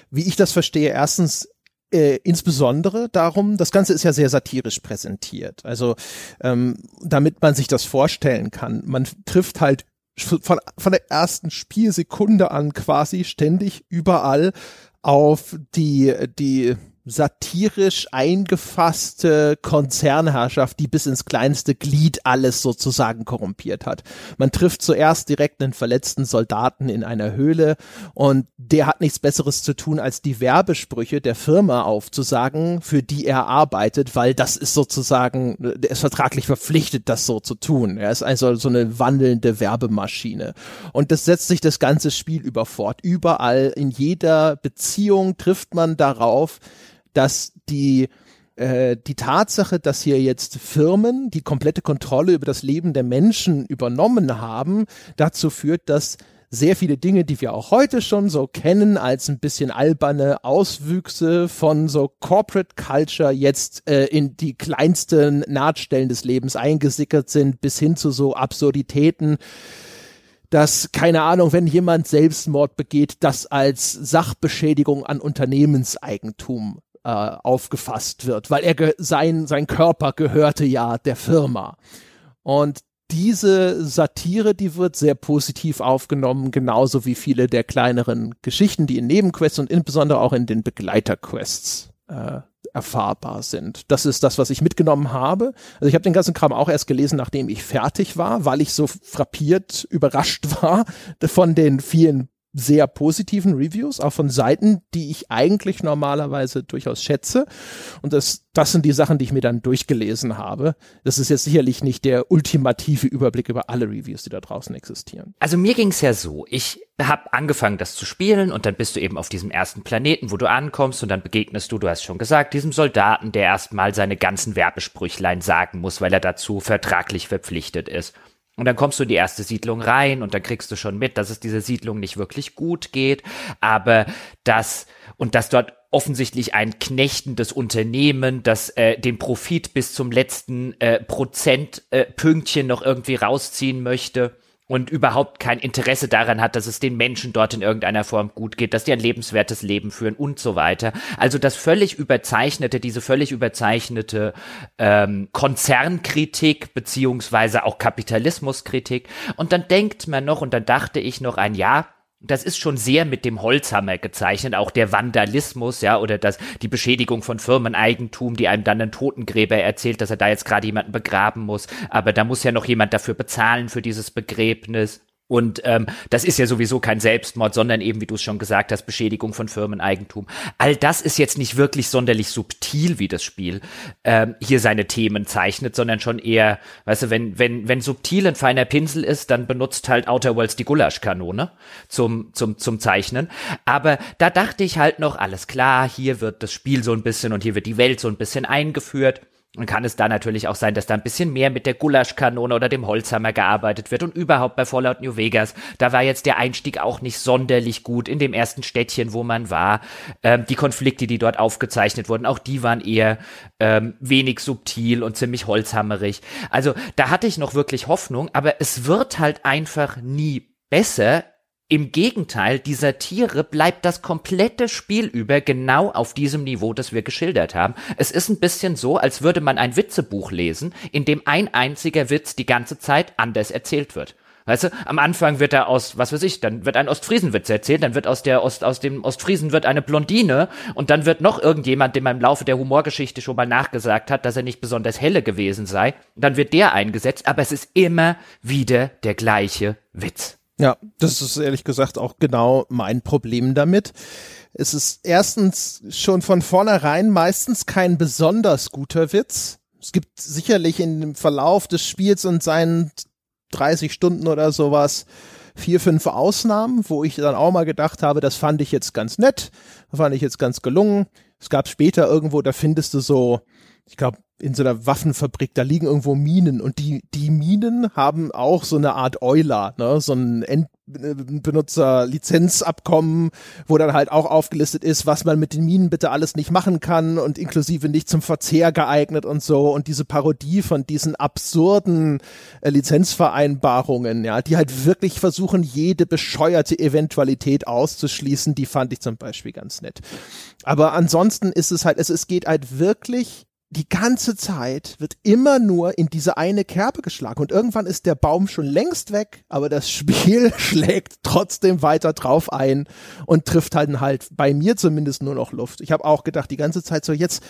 wie ich das verstehe, erstens äh, insbesondere darum, das Ganze ist ja sehr satirisch präsentiert. Also ähm, damit man sich das vorstellen kann, man trifft halt von, von der ersten Spielsekunde an quasi ständig überall auf die, die satirisch eingefasste Konzernherrschaft, die bis ins kleinste Glied alles sozusagen korrumpiert hat. Man trifft zuerst direkt einen verletzten Soldaten in einer Höhle und der hat nichts Besseres zu tun, als die Werbesprüche der Firma aufzusagen, für die er arbeitet, weil das ist sozusagen, er ist vertraglich verpflichtet, das so zu tun. Er ist also so eine wandelnde Werbemaschine. Und das setzt sich das ganze Spiel über fort. Überall, in jeder Beziehung trifft man darauf, dass die äh, die Tatsache, dass hier jetzt Firmen die komplette Kontrolle über das Leben der Menschen übernommen haben, dazu führt, dass sehr viele Dinge, die wir auch heute schon so kennen, als ein bisschen alberne Auswüchse von so Corporate Culture jetzt äh, in die kleinsten Nahtstellen des Lebens eingesickert sind, bis hin zu so Absurditäten dass, keine Ahnung, wenn jemand Selbstmord begeht, das als Sachbeschädigung an Unternehmenseigentum äh, aufgefasst wird, weil er sein, sein Körper gehörte ja der Firma. Und diese Satire, die wird sehr positiv aufgenommen, genauso wie viele der kleineren Geschichten, die in Nebenquests und insbesondere auch in den Begleiterquests äh, erfahrbar sind. Das ist das, was ich mitgenommen habe. Also ich habe den ganzen Kram auch erst gelesen, nachdem ich fertig war, weil ich so frappiert, überrascht war von den vielen sehr positiven Reviews, auch von Seiten, die ich eigentlich normalerweise durchaus schätze. Und das, das sind die Sachen, die ich mir dann durchgelesen habe. Das ist jetzt sicherlich nicht der ultimative Überblick über alle Reviews, die da draußen existieren. Also mir ging es ja so. Ich habe angefangen, das zu spielen und dann bist du eben auf diesem ersten Planeten, wo du ankommst und dann begegnest du, du hast schon gesagt, diesem Soldaten, der erstmal seine ganzen Werbesprüchlein sagen muss, weil er dazu vertraglich verpflichtet ist. Und dann kommst du in die erste Siedlung rein und dann kriegst du schon mit, dass es dieser Siedlung nicht wirklich gut geht, aber dass und dass dort offensichtlich ein knechtendes Unternehmen, das äh, den Profit bis zum letzten äh, Prozentpünktchen äh, noch irgendwie rausziehen möchte und überhaupt kein Interesse daran hat, dass es den Menschen dort in irgendeiner Form gut geht, dass die ein lebenswertes Leben führen und so weiter. Also das völlig überzeichnete, diese völlig überzeichnete ähm, Konzernkritik beziehungsweise auch Kapitalismuskritik. Und dann denkt man noch, und dann dachte ich noch ein Jahr, das ist schon sehr mit dem Holzhammer gezeichnet, auch der Vandalismus, ja, oder das, die Beschädigung von Firmeneigentum, die einem dann ein Totengräber erzählt, dass er da jetzt gerade jemanden begraben muss, aber da muss ja noch jemand dafür bezahlen für dieses Begräbnis. Und ähm, das ist ja sowieso kein Selbstmord, sondern eben, wie du es schon gesagt hast, Beschädigung von Firmeneigentum. All das ist jetzt nicht wirklich sonderlich subtil, wie das Spiel ähm, hier seine Themen zeichnet, sondern schon eher, weißt du, wenn, wenn, wenn subtil ein feiner Pinsel ist, dann benutzt halt Outer Worlds die Gulaschkanone zum, zum, zum Zeichnen. Aber da dachte ich halt noch, alles klar, hier wird das Spiel so ein bisschen und hier wird die Welt so ein bisschen eingeführt. Und kann es da natürlich auch sein, dass da ein bisschen mehr mit der Gulaschkanone oder dem Holzhammer gearbeitet wird und überhaupt bei Fallout New Vegas, da war jetzt der Einstieg auch nicht sonderlich gut in dem ersten Städtchen, wo man war. Ähm, die Konflikte, die dort aufgezeichnet wurden, auch die waren eher ähm, wenig subtil und ziemlich holzhammerig. Also da hatte ich noch wirklich Hoffnung, aber es wird halt einfach nie besser im Gegenteil, die Satire bleibt das komplette Spiel über genau auf diesem Niveau, das wir geschildert haben. Es ist ein bisschen so, als würde man ein Witzebuch lesen, in dem ein einziger Witz die ganze Zeit anders erzählt wird. Weißt du, am Anfang wird er aus, was weiß ich, dann wird ein Ostfriesenwitz erzählt, dann wird aus der Ost, aus dem Ostfriesen wird eine Blondine und dann wird noch irgendjemand, dem man im Laufe der Humorgeschichte schon mal nachgesagt hat, dass er nicht besonders helle gewesen sei, dann wird der eingesetzt, aber es ist immer wieder der gleiche Witz. Ja, das ist ehrlich gesagt auch genau mein Problem damit. Es ist erstens schon von vornherein meistens kein besonders guter Witz. Es gibt sicherlich dem Verlauf des Spiels und seinen 30 Stunden oder sowas vier, fünf Ausnahmen, wo ich dann auch mal gedacht habe, das fand ich jetzt ganz nett, fand ich jetzt ganz gelungen. Es gab später irgendwo, da findest du so, ich glaube, in so einer Waffenfabrik, da liegen irgendwo Minen und die, die Minen haben auch so eine Art Euler, ne, so ein End Benutzer-Lizenzabkommen, wo dann halt auch aufgelistet ist, was man mit den Minen bitte alles nicht machen kann und inklusive nicht zum Verzehr geeignet und so und diese Parodie von diesen absurden äh, Lizenzvereinbarungen, ja, die halt wirklich versuchen, jede bescheuerte Eventualität auszuschließen, die fand ich zum Beispiel ganz nett. Aber ansonsten ist es halt, es, es geht halt wirklich die ganze Zeit wird immer nur in diese eine Kerbe geschlagen und irgendwann ist der Baum schon längst weg, aber das Spiel schlägt trotzdem weiter drauf ein und trifft halt halt bei mir zumindest nur noch Luft. Ich habe auch gedacht die ganze Zeit so jetzt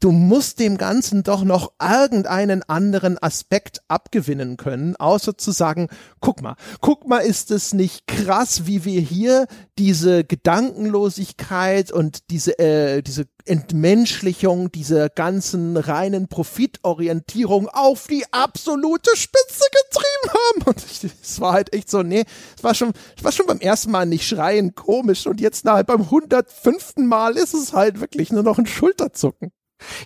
du musst dem Ganzen doch noch irgendeinen anderen Aspekt abgewinnen können, außer zu sagen, guck mal, guck mal, ist es nicht krass, wie wir hier diese Gedankenlosigkeit und diese, äh, diese Entmenschlichung dieser ganzen reinen Profitorientierung auf die absolute Spitze getrieben haben. Und es war halt echt so, nee, es war schon, es war schon beim ersten Mal nicht schreien komisch und jetzt halt beim 105. Mal ist es halt wirklich nur noch ein Schulterzucken.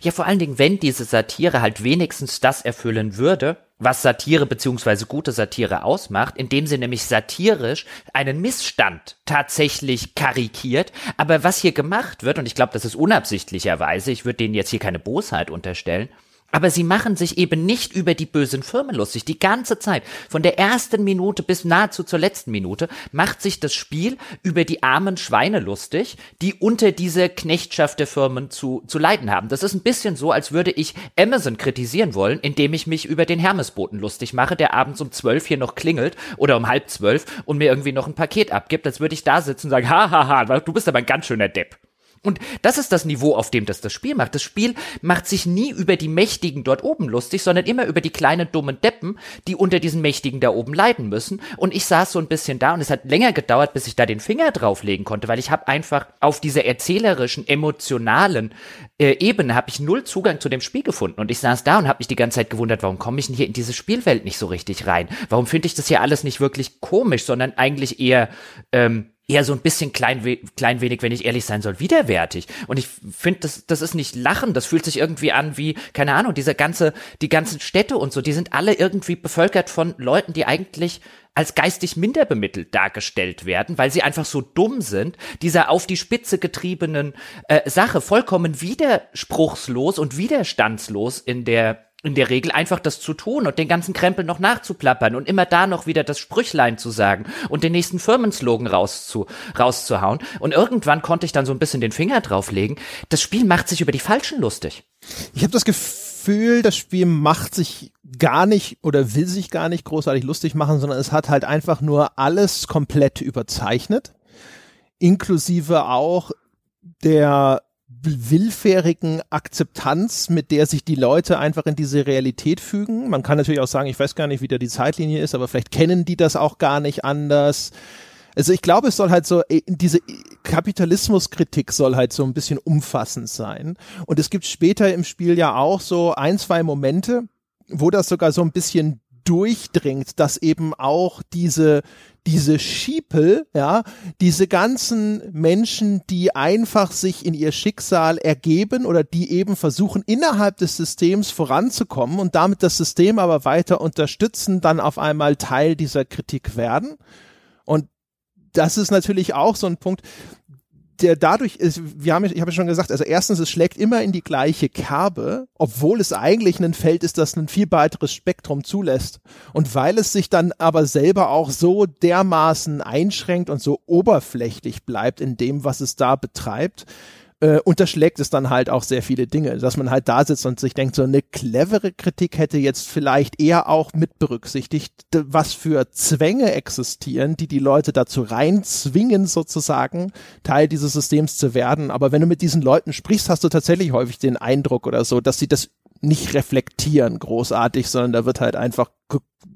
Ja, vor allen Dingen, wenn diese Satire halt wenigstens das erfüllen würde, was Satire beziehungsweise gute Satire ausmacht, indem sie nämlich satirisch einen Missstand tatsächlich karikiert. Aber was hier gemacht wird, und ich glaube, das ist unabsichtlicherweise, ich würde denen jetzt hier keine Bosheit unterstellen, Aber sie machen sich eben nicht über die bösen Firmen lustig. Die ganze Zeit, von der ersten Minute bis nahezu zur letzten Minute, macht sich das Spiel über die armen Schweine lustig, die unter diese Knechtschaft der Firmen zu, zu leiden haben. Das ist ein bisschen so, als würde ich Amazon kritisieren wollen, indem ich mich über den Hermesboten lustig mache, der abends um zwölf hier noch klingelt oder um halb zwölf und mir irgendwie noch ein Paket abgibt. Als würde ich da sitzen und sagen, hahaha, du bist aber ein ganz schöner Depp. Und das ist das Niveau, auf dem das das Spiel macht. Das Spiel macht sich nie über die Mächtigen dort oben lustig, sondern immer über die kleinen dummen Deppen, die unter diesen Mächtigen da oben leiden müssen. Und ich saß so ein bisschen da und es hat länger gedauert, bis ich da den Finger drauflegen konnte, weil ich habe einfach auf dieser erzählerischen, emotionalen äh, Ebene habe ich null Zugang zu dem Spiel gefunden. Und ich saß da und habe mich die ganze Zeit gewundert, warum komme ich denn hier in diese Spielwelt nicht so richtig rein? Warum finde ich das hier alles nicht wirklich komisch, sondern eigentlich eher ähm, eher so ein bisschen klein, klein wenig, wenn ich ehrlich sein soll, widerwärtig. Und ich finde, das, das ist nicht Lachen, das fühlt sich irgendwie an wie, keine Ahnung, diese ganze, die ganzen Städte und so, die sind alle irgendwie bevölkert von Leuten, die eigentlich als geistig minder bemittelt dargestellt werden, weil sie einfach so dumm sind, dieser auf die Spitze getriebenen äh, Sache vollkommen widerspruchslos und widerstandslos in der in der Regel einfach das zu tun und den ganzen Krempel noch nachzuplappern und immer da noch wieder das Sprüchlein zu sagen und den nächsten Firmenslogan rauszu, rauszuhauen. Und irgendwann konnte ich dann so ein bisschen den Finger drauflegen. Das Spiel macht sich über die Falschen lustig. Ich habe das Gefühl, das Spiel macht sich gar nicht oder will sich gar nicht großartig lustig machen, sondern es hat halt einfach nur alles komplett überzeichnet. Inklusive auch der willfährigen Akzeptanz, mit der sich die Leute einfach in diese Realität fügen. Man kann natürlich auch sagen, ich weiß gar nicht, wie da die Zeitlinie ist, aber vielleicht kennen die das auch gar nicht anders. Also ich glaube, es soll halt so, äh, diese Kapitalismuskritik soll halt so ein bisschen umfassend sein. Und es gibt später im Spiel ja auch so ein, zwei Momente, wo das sogar so ein bisschen durchdringt, dass eben auch diese diese Schiepel, ja, diese ganzen Menschen, die einfach sich in ihr Schicksal ergeben oder die eben versuchen, innerhalb des Systems voranzukommen und damit das System aber weiter unterstützen, dann auf einmal Teil dieser Kritik werden. Und das ist natürlich auch so ein Punkt, der dadurch ist, wir haben, ich habe ja schon gesagt, also erstens, es schlägt immer in die gleiche Kerbe, obwohl es eigentlich ein Feld ist, das ein viel weiteres Spektrum zulässt. Und weil es sich dann aber selber auch so dermaßen einschränkt und so oberflächlich bleibt in dem, was es da betreibt, äh, unterschlägt es dann halt auch sehr viele Dinge, dass man halt da sitzt und sich denkt, so eine clevere Kritik hätte jetzt vielleicht eher auch mit berücksichtigt, was für Zwänge existieren, die die Leute dazu reinzwingen, sozusagen Teil dieses Systems zu werden. Aber wenn du mit diesen Leuten sprichst, hast du tatsächlich häufig den Eindruck oder so, dass sie das nicht reflektieren großartig, sondern da wird halt einfach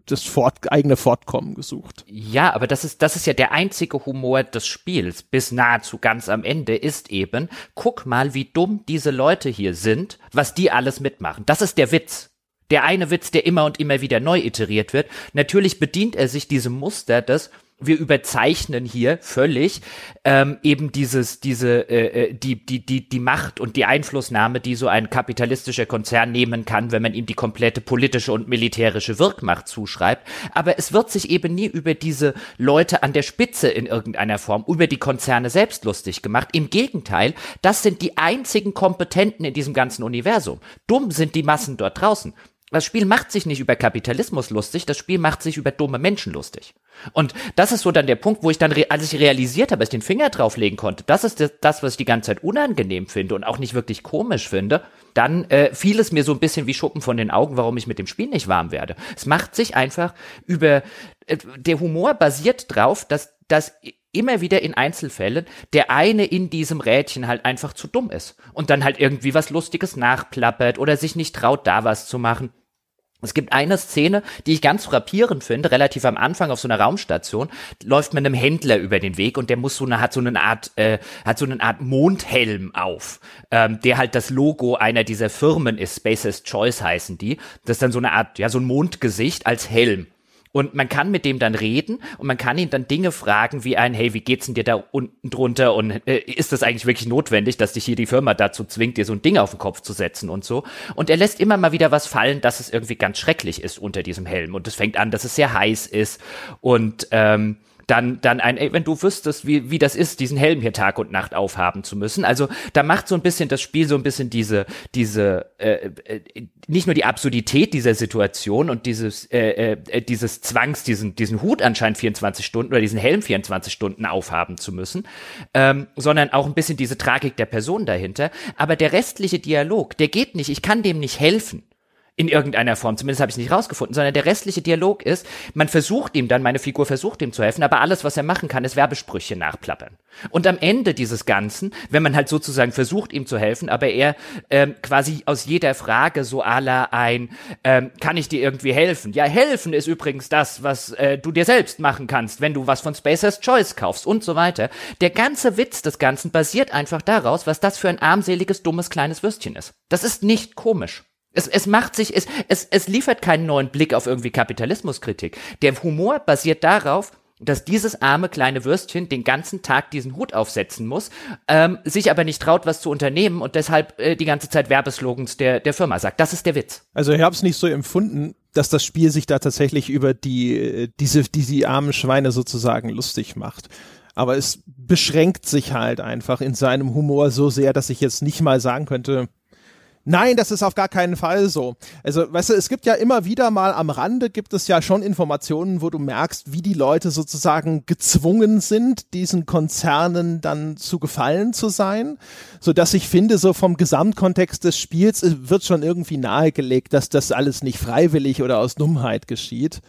das Fort, eigene Fortkommen gesucht. Ja, aber das ist, das ist ja der einzige Humor des Spiels, bis nahezu ganz am Ende, ist eben, guck mal, wie dumm diese Leute hier sind, was die alles mitmachen. Das ist der Witz. Der eine Witz, der immer und immer wieder neu iteriert wird. Natürlich bedient er sich diesem Muster des, wir überzeichnen hier völlig ähm, eben dieses, diese, äh, äh, die, die, die, die Macht und die Einflussnahme, die so ein kapitalistischer Konzern nehmen kann, wenn man ihm die komplette politische und militärische Wirkmacht zuschreibt. Aber es wird sich eben nie über diese Leute an der Spitze in irgendeiner Form, über die Konzerne selbst lustig gemacht. Im Gegenteil, das sind die einzigen Kompetenten in diesem ganzen Universum. Dumm sind die Massen dort draußen. Das Spiel macht sich nicht über Kapitalismus lustig, das Spiel macht sich über dumme Menschen lustig. Und das ist so dann der Punkt, wo ich dann, als ich realisiert habe, als ich den Finger drauflegen konnte, das ist das, was ich die ganze Zeit unangenehm finde und auch nicht wirklich komisch finde, dann äh, fiel es mir so ein bisschen wie Schuppen von den Augen, warum ich mit dem Spiel nicht warm werde. Es macht sich einfach über, äh, der Humor basiert drauf, dass, dass immer wieder in Einzelfällen der eine in diesem Rädchen halt einfach zu dumm ist und dann halt irgendwie was Lustiges nachplappert oder sich nicht traut, da was zu machen. Es gibt eine Szene, die ich ganz frappierend finde, relativ am Anfang auf so einer Raumstation, läuft man einem Händler über den Weg und der muss so eine, hat so eine Art, äh, hat so eine Art Mondhelm auf, ähm, der halt das Logo einer dieser Firmen ist, Spaces Choice heißen die. Das ist dann so eine Art, ja, so ein Mondgesicht als Helm. Und man kann mit dem dann reden und man kann ihn dann Dinge fragen wie ein, hey, wie geht's denn dir da unten drunter und äh, ist das eigentlich wirklich notwendig, dass dich hier die Firma dazu zwingt, dir so ein Ding auf den Kopf zu setzen und so. Und er lässt immer mal wieder was fallen, dass es irgendwie ganz schrecklich ist unter diesem Helm. Und es fängt an, dass es sehr heiß ist und ähm, dann, dann ein, ey, wenn du wüsstest, wie, wie das ist, diesen Helm hier Tag und Nacht aufhaben zu müssen. Also da macht so ein bisschen das Spiel so ein bisschen diese, diese, äh, äh, nicht nur die Absurdität dieser Situation und dieses, äh, äh, dieses Zwangs, diesen, diesen Hut anscheinend 24 Stunden oder diesen Helm 24 Stunden aufhaben zu müssen, ähm, sondern auch ein bisschen diese Tragik der Person dahinter. Aber der restliche Dialog, der geht nicht, ich kann dem nicht helfen in irgendeiner Form, zumindest habe ich es nicht rausgefunden, sondern der restliche Dialog ist, man versucht ihm dann, meine Figur versucht ihm zu helfen, aber alles, was er machen kann, ist Werbesprüche nachplappern. Und am Ende dieses Ganzen, wenn man halt sozusagen versucht ihm zu helfen, aber er ähm, quasi aus jeder Frage so aller ein, ähm, kann ich dir irgendwie helfen? Ja, helfen ist übrigens das, was äh, du dir selbst machen kannst, wenn du was von Spacer's Choice kaufst und so weiter. Der ganze Witz des Ganzen basiert einfach daraus, was das für ein armseliges, dummes, kleines Würstchen ist. Das ist nicht komisch. Es, es macht sich, es, es, es liefert keinen neuen Blick auf irgendwie Kapitalismuskritik. Der Humor basiert darauf, dass dieses arme kleine Würstchen den ganzen Tag diesen Hut aufsetzen muss, ähm, sich aber nicht traut, was zu unternehmen und deshalb äh, die ganze Zeit Werbeslogans der, der Firma sagt. Das ist der Witz. Also ich habe es nicht so empfunden, dass das Spiel sich da tatsächlich über die äh, diese diese armen Schweine sozusagen lustig macht. Aber es beschränkt sich halt einfach in seinem Humor so sehr, dass ich jetzt nicht mal sagen könnte, Nein, das ist auf gar keinen Fall so. Also, weißt du, es gibt ja immer wieder mal am Rande gibt es ja schon Informationen, wo du merkst, wie die Leute sozusagen gezwungen sind, diesen Konzernen dann zu gefallen zu sein, so dass ich finde, so vom Gesamtkontext des Spiels äh, wird schon irgendwie nahegelegt, dass das alles nicht freiwillig oder aus Dummheit geschieht.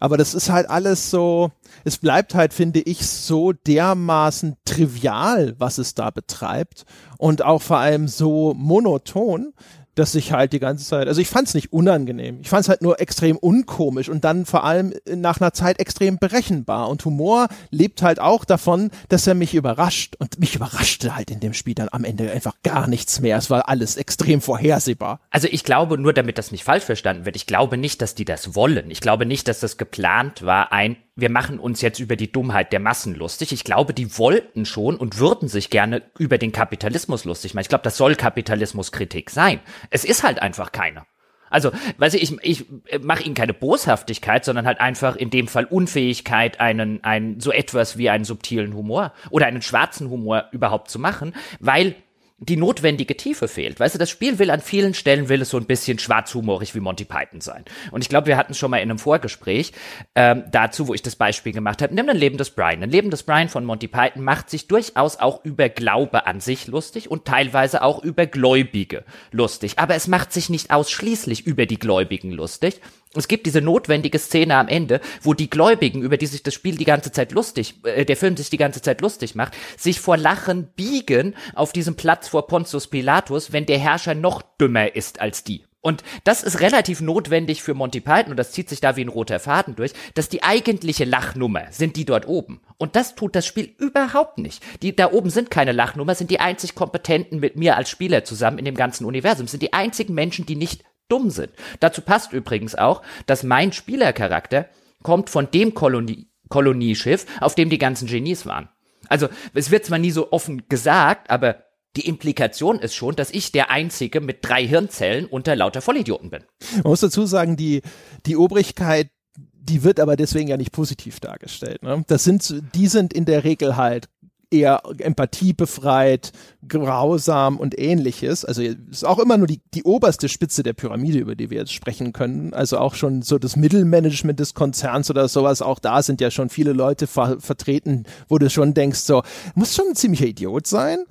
Aber das ist halt alles so, es bleibt halt, finde ich, so dermaßen trivial, was es da betreibt und auch vor allem so monoton, dass ich halt die ganze Zeit, also ich fand es nicht unangenehm, ich fand es halt nur extrem unkomisch und dann vor allem nach einer Zeit extrem berechenbar. Und Humor lebt halt auch davon, dass er mich überrascht. Und mich überraschte halt in dem Spiel dann am Ende einfach gar nichts mehr. Es war alles extrem vorhersehbar. Also ich glaube, nur damit das nicht falsch verstanden wird, ich glaube nicht, dass die das wollen. Ich glaube nicht, dass das geplant war, ein wir machen uns jetzt über die Dummheit der Massen lustig. Ich glaube, die wollten schon und würden sich gerne über den Kapitalismus lustig machen. Ich glaube, das soll Kapitalismuskritik sein. Es ist halt einfach keine. Also, weiß ich, ich, ich mache ihnen keine Boshaftigkeit, sondern halt einfach in dem Fall Unfähigkeit, einen, einen so etwas wie einen subtilen Humor oder einen schwarzen Humor überhaupt zu machen, weil die notwendige Tiefe fehlt. Weißt du, das Spiel will an vielen Stellen will es so ein bisschen schwarzhumorig wie Monty Python sein. Und ich glaube, wir hatten es schon mal in einem Vorgespräch ähm, dazu, wo ich das Beispiel gemacht habe. Nimm ein Leben des Brian. Ein Leben des Brian von Monty Python macht sich durchaus auch über Glaube an sich lustig und teilweise auch über Gläubige lustig. Aber es macht sich nicht ausschließlich über die Gläubigen lustig, es gibt diese notwendige Szene am Ende, wo die Gläubigen, über die sich das Spiel die ganze Zeit lustig, äh, der Film sich die ganze Zeit lustig macht, sich vor Lachen biegen auf diesem Platz vor Pontius Pilatus, wenn der Herrscher noch dümmer ist als die. Und das ist relativ notwendig für Monty Python und das zieht sich da wie ein roter Faden durch, dass die eigentliche Lachnummer sind die dort oben. Und das tut das Spiel überhaupt nicht. Die da oben sind keine Lachnummer, sind die einzig Kompetenten mit mir als Spieler zusammen in dem ganzen Universum, sind die einzigen Menschen, die nicht dumm sind. Dazu passt übrigens auch, dass mein Spielercharakter kommt von dem Kolonie Kolonieschiff, auf dem die ganzen Genies waren. Also es wird zwar nie so offen gesagt, aber die Implikation ist schon, dass ich der Einzige mit drei Hirnzellen unter lauter Vollidioten bin. Man muss dazu sagen, die, die Obrigkeit, die wird aber deswegen ja nicht positiv dargestellt. Ne? Das sind, die sind in der Regel halt eher empathiebefreit, grausam und ähnliches. Also ist auch immer nur die, die oberste Spitze der Pyramide, über die wir jetzt sprechen können. Also auch schon so das Mittelmanagement des Konzerns oder sowas. Auch da sind ja schon viele Leute ver vertreten, wo du schon denkst, so, muss schon ein ziemlicher Idiot sein.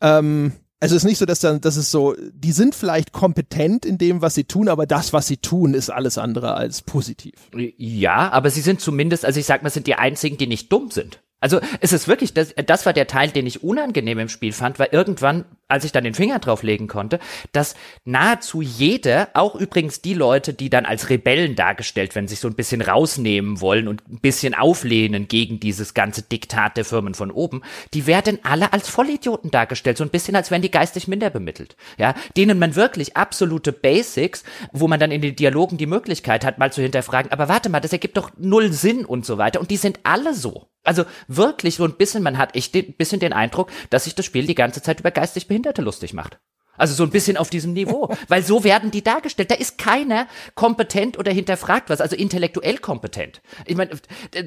Ähm, also es ist nicht so, dass dann, dass es so, die sind vielleicht kompetent in dem, was sie tun, aber das, was sie tun, ist alles andere als positiv. Ja, aber sie sind zumindest, also ich sag mal, sind die einzigen, die nicht dumm sind. Also es ist wirklich, das, das war der Teil, den ich unangenehm im Spiel fand, weil irgendwann, als ich dann den Finger drauflegen konnte, dass nahezu jeder, auch übrigens die Leute, die dann als Rebellen dargestellt werden, sich so ein bisschen rausnehmen wollen und ein bisschen auflehnen gegen dieses ganze Diktat der Firmen von oben, die werden alle als Vollidioten dargestellt, so ein bisschen als wären die geistig minder bemittelt. Ja, denen man wirklich absolute Basics, wo man dann in den Dialogen die Möglichkeit hat, mal zu hinterfragen, aber warte mal, das ergibt doch null Sinn und so weiter und die sind alle so. Also wirklich so ein bisschen, man hat echt ein bisschen den Eindruck, dass sich das Spiel die ganze Zeit über geistig Behinderte lustig macht. Also so ein bisschen auf diesem Niveau, weil so werden die dargestellt. Da ist keiner kompetent oder hinterfragt was, also intellektuell kompetent. Ich meine,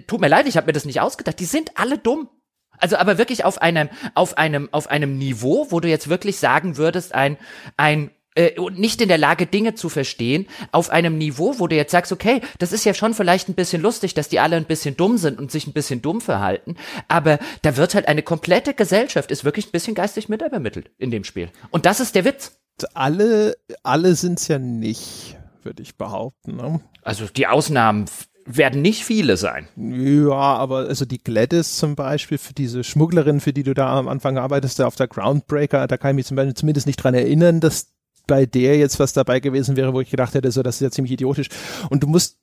tut mir leid, ich habe mir das nicht ausgedacht. Die sind alle dumm. Also aber wirklich auf einem auf einem auf einem Niveau, wo du jetzt wirklich sagen würdest, ein ein äh, und nicht in der Lage, Dinge zu verstehen, auf einem Niveau, wo du jetzt sagst, okay, das ist ja schon vielleicht ein bisschen lustig, dass die alle ein bisschen dumm sind und sich ein bisschen dumm verhalten, aber da wird halt eine komplette Gesellschaft, ist wirklich ein bisschen geistig mit übermittelt in dem Spiel. Und das ist der Witz. Alle, alle sind's ja nicht, würde ich behaupten. Ne? Also die Ausnahmen werden nicht viele sein. Ja, aber also die Gladys zum Beispiel, für diese Schmugglerin, für die du da am Anfang arbeitest, auf der Groundbreaker, da kann ich mich zumindest nicht dran erinnern, dass bei der jetzt was dabei gewesen wäre, wo ich gedacht hätte, so das ist ja ziemlich idiotisch. Und du musst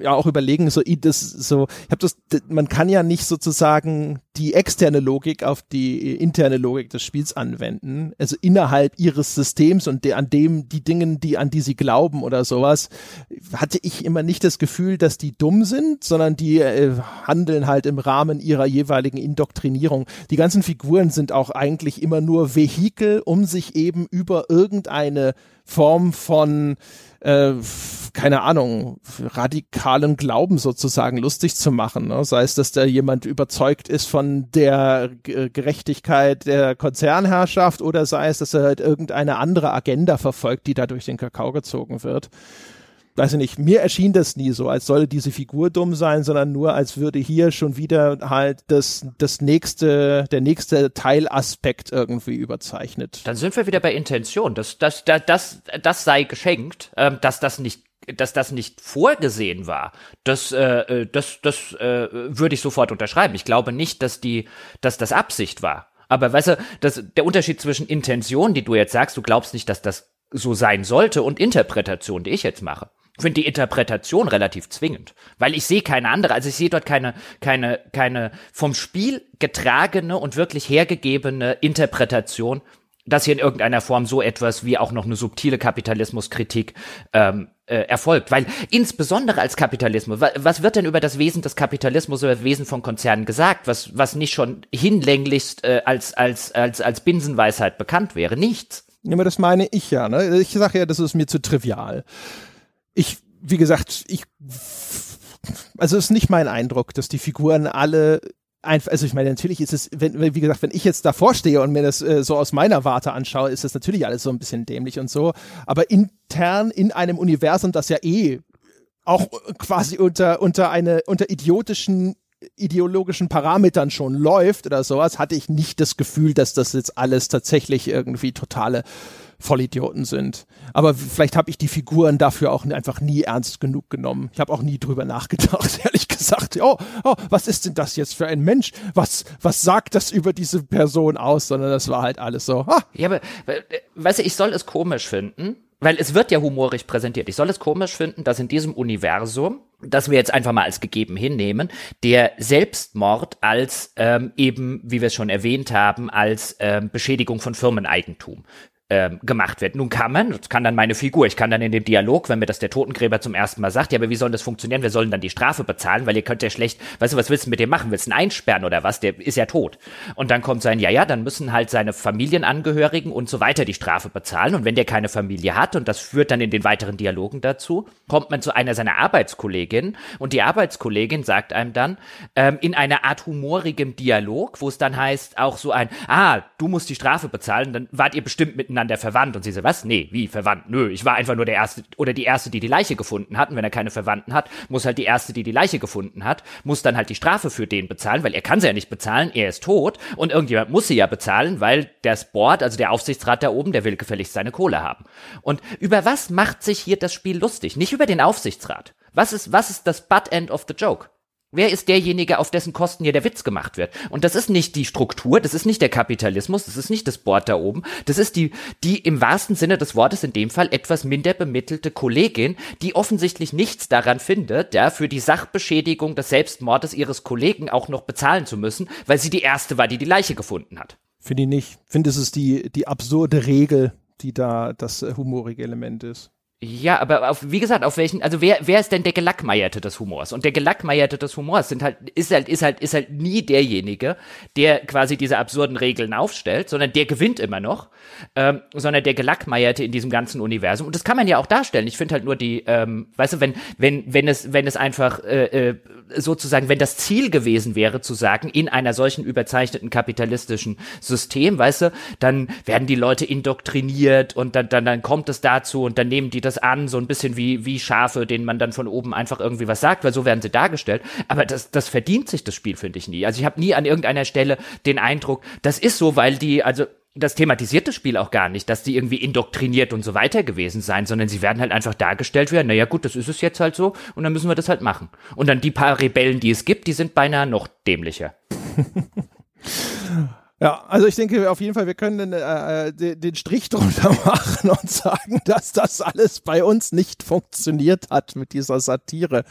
ja auch überlegen, so das so, ich habe das, man kann ja nicht sozusagen die externe Logik auf die interne Logik des Spiels anwenden, also innerhalb ihres Systems und der, an dem die Dingen, die an die sie glauben oder sowas, hatte ich immer nicht das Gefühl, dass die dumm sind, sondern die äh, handeln halt im Rahmen ihrer jeweiligen Indoktrinierung. Die ganzen Figuren sind auch eigentlich immer nur Vehikel, um sich eben über irgendeine Form von äh, keine Ahnung, radikalen Glauben sozusagen lustig zu machen. Ne? Sei es, dass da jemand überzeugt ist von der G Gerechtigkeit der Konzernherrschaft oder sei es, dass er halt irgendeine andere Agenda verfolgt, die da durch den Kakao gezogen wird weiß ich nicht, mir erschien das nie so, als solle diese Figur dumm sein, sondern nur als würde hier schon wieder halt das, das nächste, der nächste Teilaspekt irgendwie überzeichnet. Dann sind wir wieder bei Intention. Das, das, das, das, das sei geschenkt, ähm, dass das nicht dass das nicht vorgesehen war, das, äh, äh, das, das äh, würde ich sofort unterschreiben. Ich glaube nicht, dass die, dass das Absicht war. Aber weißt du, das, der Unterschied zwischen Intention, die du jetzt sagst, du glaubst nicht, dass das so sein sollte, und Interpretation, die ich jetzt mache finde die Interpretation relativ zwingend, weil ich sehe keine andere, also ich sehe dort keine, keine, keine vom Spiel getragene und wirklich hergegebene Interpretation, dass hier in irgendeiner Form so etwas wie auch noch eine subtile Kapitalismuskritik ähm, äh, erfolgt. Weil insbesondere als Kapitalismus, was wird denn über das Wesen des Kapitalismus oder das Wesen von Konzernen gesagt, was, was nicht schon hinlänglichst äh, als, als, als, als Binsenweisheit bekannt wäre? Nichts. Ja, aber das meine ich ja. Ne? Ich sage ja, das ist mir zu trivial ich, wie gesagt, ich, also es ist nicht mein Eindruck, dass die Figuren alle einfach, also ich meine, natürlich ist es, wenn, wie gesagt, wenn ich jetzt davor stehe und mir das äh, so aus meiner Warte anschaue, ist das natürlich alles so ein bisschen dämlich und so, aber intern in einem Universum, das ja eh auch quasi unter, unter eine, unter idiotischen ideologischen Parametern schon läuft oder sowas, hatte ich nicht das Gefühl, dass das jetzt alles tatsächlich irgendwie totale Vollidioten sind. Aber vielleicht habe ich die Figuren dafür auch einfach nie ernst genug genommen. Ich habe auch nie drüber nachgedacht, ehrlich gesagt. Oh, oh, was ist denn das jetzt für ein Mensch? Was, was sagt das über diese Person aus? Sondern das war halt alles so. Ah. Ja, aber weißt du, ich soll es komisch finden, weil es wird ja humorig präsentiert. Ich soll es komisch finden, dass in diesem Universum, das wir jetzt einfach mal als gegeben hinnehmen, der Selbstmord als ähm, eben, wie wir es schon erwähnt haben, als ähm, Beschädigung von Firmeneigentum ähm, gemacht wird. Nun kann man, das kann dann meine Figur, ich kann dann in dem Dialog, wenn mir das der Totengräber zum ersten Mal sagt, ja, aber wie soll das funktionieren? Wir sollen dann die Strafe bezahlen, weil ihr könnt ja schlecht, weißt du, was willst du mit dem machen? Willst du ihn einsperren oder was? Der ist ja tot. Und dann kommt sein, ja, ja, dann müssen halt seine Familienangehörigen und so weiter die Strafe bezahlen. Und wenn der keine Familie hat, und das führt dann in den weiteren Dialogen dazu, kommt man zu einer seiner Arbeitskolleginnen und die Arbeitskollegin sagt einem dann ähm, in einer Art humorigem Dialog, wo es dann heißt, auch so ein, ah, du musst die Strafe bezahlen, dann wart ihr bestimmt miteinander miteinander verwandt. Und sie so, was? Nee, wie verwandt? Nö, ich war einfach nur der Erste oder die Erste, die die Leiche gefunden hat. Und wenn er keine Verwandten hat, muss halt die Erste, die die Leiche gefunden hat, muss dann halt die Strafe für den bezahlen, weil er kann sie ja nicht bezahlen, er ist tot. Und irgendjemand muss sie ja bezahlen, weil der Board, also der Aufsichtsrat da oben, der will gefälligst seine Kohle haben. Und über was macht sich hier das Spiel lustig? Nicht über den Aufsichtsrat. Was ist, was ist das Butt End of the Joke? Wer ist derjenige, auf dessen Kosten hier der Witz gemacht wird? Und das ist nicht die Struktur, das ist nicht der Kapitalismus, das ist nicht das Board da oben, das ist die, die im wahrsten Sinne des Wortes in dem Fall etwas minder bemittelte Kollegin, die offensichtlich nichts daran findet, ja, für die Sachbeschädigung des Selbstmordes ihres Kollegen auch noch bezahlen zu müssen, weil sie die erste war, die die Leiche gefunden hat. Finde ich nicht. Finde es ist die, die absurde Regel, die da das humorige Element ist. Ja, aber auf, wie gesagt, auf welchen, also wer, wer ist denn der Gelackmeierte des Humors? Und der Gelackmeierte des Humors sind halt, ist halt, ist halt, ist halt nie derjenige, der quasi diese absurden Regeln aufstellt, sondern der gewinnt immer noch, ähm, sondern der Gelackmeierte in diesem ganzen Universum. Und das kann man ja auch darstellen. Ich finde halt nur die, ähm, weißt du, wenn, wenn, wenn es, wenn es einfach, äh, äh, sozusagen, wenn das Ziel gewesen wäre, zu sagen, in einer solchen überzeichneten kapitalistischen System, weißt du, dann werden die Leute indoktriniert und dann, dann, dann kommt es dazu und dann nehmen die das das an, so ein bisschen wie, wie Schafe, denen man dann von oben einfach irgendwie was sagt, weil so werden sie dargestellt. Aber das, das verdient sich das Spiel, finde ich nie. Also ich habe nie an irgendeiner Stelle den Eindruck, das ist so, weil die, also das thematisiert das Spiel auch gar nicht, dass die irgendwie indoktriniert und so weiter gewesen sein, sondern sie werden halt einfach dargestellt werden, naja gut, das ist es jetzt halt so und dann müssen wir das halt machen. Und dann die paar Rebellen, die es gibt, die sind beinahe noch dämlicher. Ja, also ich denke auf jeden Fall, wir können äh, äh den Strich drunter machen und sagen, dass das alles bei uns nicht funktioniert hat mit dieser Satire.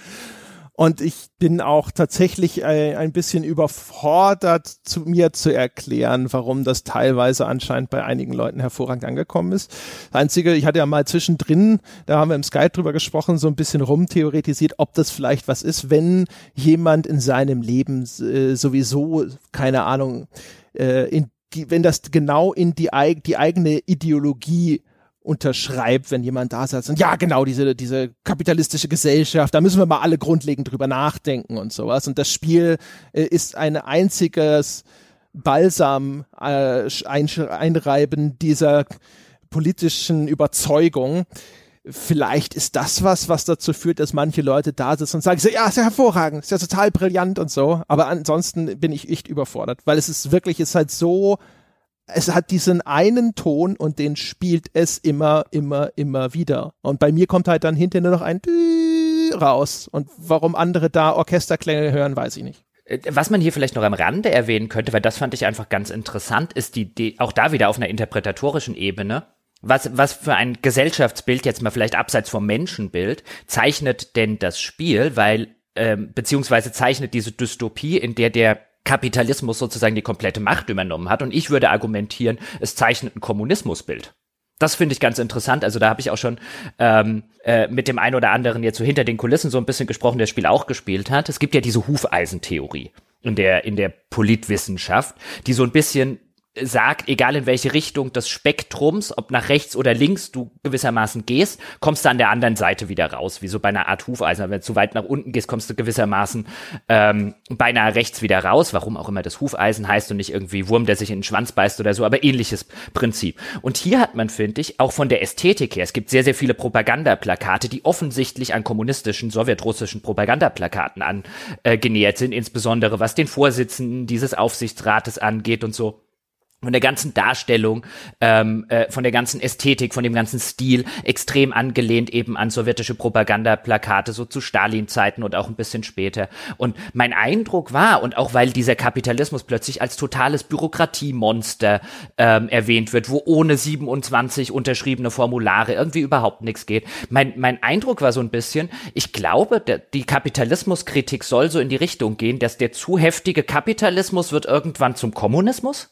Und ich bin auch tatsächlich ein, äh, ein bisschen überfordert, zu mir zu erklären, warum das teilweise anscheinend bei einigen Leuten hervorragend angekommen ist. Das Einzige, ich hatte ja mal zwischendrin, da haben wir im Skype drüber gesprochen, so ein bisschen rumtheoretisiert, ob das vielleicht was ist, wenn jemand in seinem Leben äh, sowieso, keine Ahnung, äh, in die, wenn das genau in die, die eigene Ideologie unterschreibt, wenn jemand da sitzt und ja, genau, diese, diese kapitalistische Gesellschaft, da müssen wir mal alle grundlegend drüber nachdenken und sowas. Und das Spiel äh, ist ein einziges Balsam äh, einreiben dieser politischen Überzeugung, vielleicht ist das was, was dazu führt, dass manche Leute da sitzen und sagen, ja, ist ja hervorragend, ist ja total brillant und so. Aber ansonsten bin ich echt überfordert, weil es ist wirklich, es ist halt so, es hat diesen einen Ton und den spielt es immer, immer, immer wieder. Und bei mir kommt halt dann hinterher nur noch ein raus. Und warum andere da Orchesterklänge hören, weiß ich nicht. Äh, was man hier vielleicht noch am Rande erwähnen könnte, weil das fand ich einfach ganz interessant, ist die, die auch da wieder auf einer interpretatorischen Ebene, was, was für ein Gesellschaftsbild, jetzt mal vielleicht abseits vom Menschenbild, zeichnet denn das Spiel, weil, ähm, beziehungsweise zeichnet diese Dystopie, in der der Kapitalismus sozusagen die komplette Macht übernommen hat. Und ich würde argumentieren, es zeichnet ein Kommunismusbild. Das finde ich ganz interessant. Also da habe ich auch schon ähm, äh, mit dem einen oder anderen jetzt so hinter den Kulissen so ein bisschen gesprochen, der das Spiel auch gespielt hat. Es gibt ja diese Hufeisentheorie in der in der Politwissenschaft, die so ein bisschen sagt, egal in welche Richtung des Spektrums, ob nach rechts oder links du gewissermaßen gehst, kommst du an der anderen Seite wieder raus, wie so bei einer Art Hufeisen. Wenn du zu weit nach unten gehst, kommst du gewissermaßen ähm, beinahe rechts wieder raus, warum auch immer das Hufeisen heißt und nicht irgendwie Wurm, der sich in den Schwanz beißt oder so, aber ähnliches Prinzip. Und hier hat man, finde ich, auch von der Ästhetik her, es gibt sehr, sehr viele Propagandaplakate, die offensichtlich an kommunistischen, sowjetrussischen Propagandaplakaten angenähert äh, sind, insbesondere was den Vorsitzenden dieses Aufsichtsrates angeht und so von der ganzen Darstellung, ähm, äh, von der ganzen Ästhetik, von dem ganzen Stil extrem angelehnt eben an sowjetische Propagandaplakate, so zu Stalin-Zeiten und auch ein bisschen später. Und mein Eindruck war, und auch weil dieser Kapitalismus plötzlich als totales Bürokratiemonster ähm, erwähnt wird, wo ohne 27 unterschriebene Formulare irgendwie überhaupt nichts geht, mein, mein Eindruck war so ein bisschen, ich glaube, der, die Kapitalismuskritik soll so in die Richtung gehen, dass der zu heftige Kapitalismus wird irgendwann zum Kommunismus?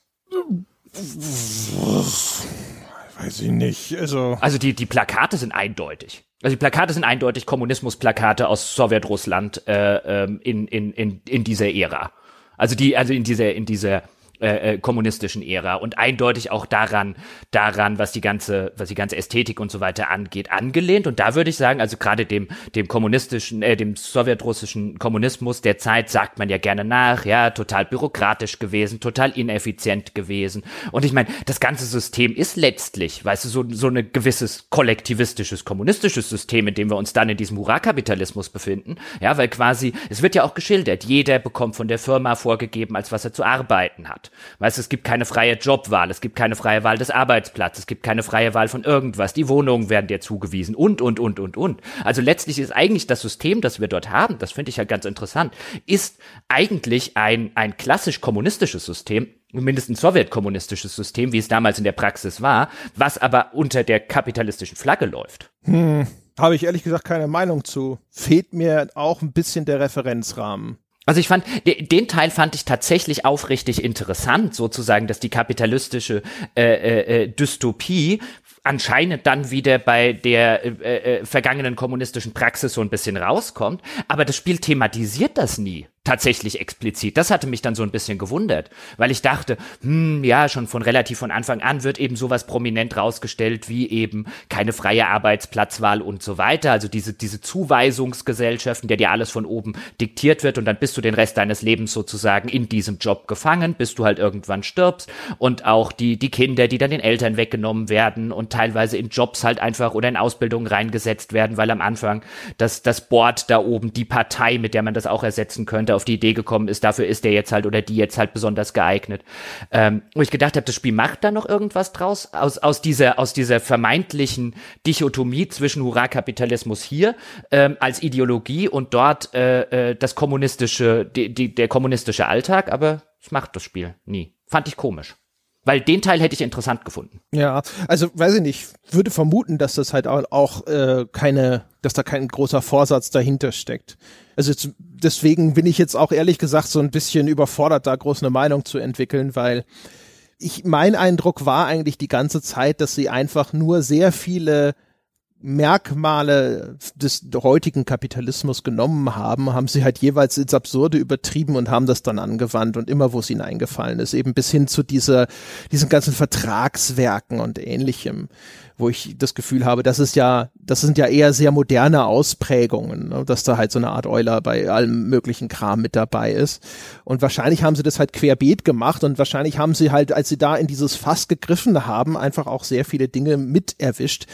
Weiß ich nicht. Also, also die, die Plakate sind eindeutig. Also die Plakate sind eindeutig Kommunismusplakate aus Sowjetrussland äh, ähm, in, in, in, in dieser Ära. Also die, also in dieser, in dieser äh, äh, kommunistischen Ära und eindeutig auch daran, daran, was die ganze, was die ganze Ästhetik und so weiter angeht, angelehnt. Und da würde ich sagen, also gerade dem, dem kommunistischen, äh, dem sowjetrussischen Kommunismus der Zeit sagt man ja gerne nach, ja, total bürokratisch gewesen, total ineffizient gewesen. Und ich meine, das ganze System ist letztlich, weißt du, so, so ein gewisses kollektivistisches, kommunistisches System, in dem wir uns dann in diesem Hurra-Kapitalismus befinden. Ja, weil quasi, es wird ja auch geschildert, jeder bekommt von der Firma vorgegeben, als was er zu arbeiten hat. Weißt du, es gibt keine freie Jobwahl, es gibt keine freie Wahl des Arbeitsplatzes, es gibt keine freie Wahl von irgendwas, die Wohnungen werden dir zugewiesen und, und, und, und, und. Also letztlich ist eigentlich das System, das wir dort haben, das finde ich ja ganz interessant, ist eigentlich ein, ein klassisch kommunistisches System, mindestens ein sowjetkommunistisches System, wie es damals in der Praxis war, was aber unter der kapitalistischen Flagge läuft. Hm, habe ich ehrlich gesagt keine Meinung zu. Fehlt mir auch ein bisschen der Referenzrahmen. Also ich fand, den Teil fand ich tatsächlich aufrichtig interessant, sozusagen, dass die kapitalistische äh, äh, äh Dystopie anscheinend dann wieder bei der äh, äh, vergangenen kommunistischen Praxis so ein bisschen rauskommt. Aber das Spiel thematisiert das nie tatsächlich explizit. Das hatte mich dann so ein bisschen gewundert, weil ich dachte, hm, ja, schon von relativ von Anfang an wird eben sowas prominent rausgestellt wie eben keine freie Arbeitsplatzwahl und so weiter. Also diese, diese Zuweisungsgesellschaften, der dir alles von oben diktiert wird und dann bist du den Rest deines Lebens sozusagen in diesem Job gefangen, bis du halt irgendwann stirbst und auch die, die Kinder, die dann den Eltern weggenommen werden und teilweise in Jobs halt einfach oder in Ausbildungen reingesetzt werden, weil am Anfang das, das Board da oben, die Partei, mit der man das auch ersetzen könnte, auf die Idee gekommen ist, dafür ist der jetzt halt oder die jetzt halt besonders geeignet. Ähm, wo ich gedacht habe, das Spiel macht da noch irgendwas draus aus, aus dieser aus dieser vermeintlichen Dichotomie zwischen Hurra-Kapitalismus hier ähm, als Ideologie und dort äh, äh, das kommunistische die, die, der kommunistische Alltag, aber es macht das Spiel nie. Fand ich komisch. Weil den Teil hätte ich interessant gefunden. Ja, also weiß ich nicht, würde vermuten, dass das halt auch, äh, keine, dass da kein großer Vorsatz dahinter steckt. Also jetzt, deswegen bin ich jetzt auch ehrlich gesagt so ein bisschen überfordert, da groß eine Meinung zu entwickeln, weil ich mein Eindruck war eigentlich die ganze Zeit, dass sie einfach nur sehr viele Merkmale des heutigen Kapitalismus genommen haben, haben sie halt jeweils ins Absurde übertrieben und haben das dann angewandt und immer, wo es ihnen eingefallen ist, eben bis hin zu dieser, diesen ganzen Vertragswerken und ähnlichem wo ich das Gefühl habe, das ist ja, das sind ja eher sehr moderne Ausprägungen, ne? dass da halt so eine Art Euler bei allem möglichen Kram mit dabei ist. Und wahrscheinlich haben sie das halt querbeet gemacht und wahrscheinlich haben sie halt, als sie da in dieses Fass gegriffen haben, einfach auch sehr viele Dinge mit erwischt,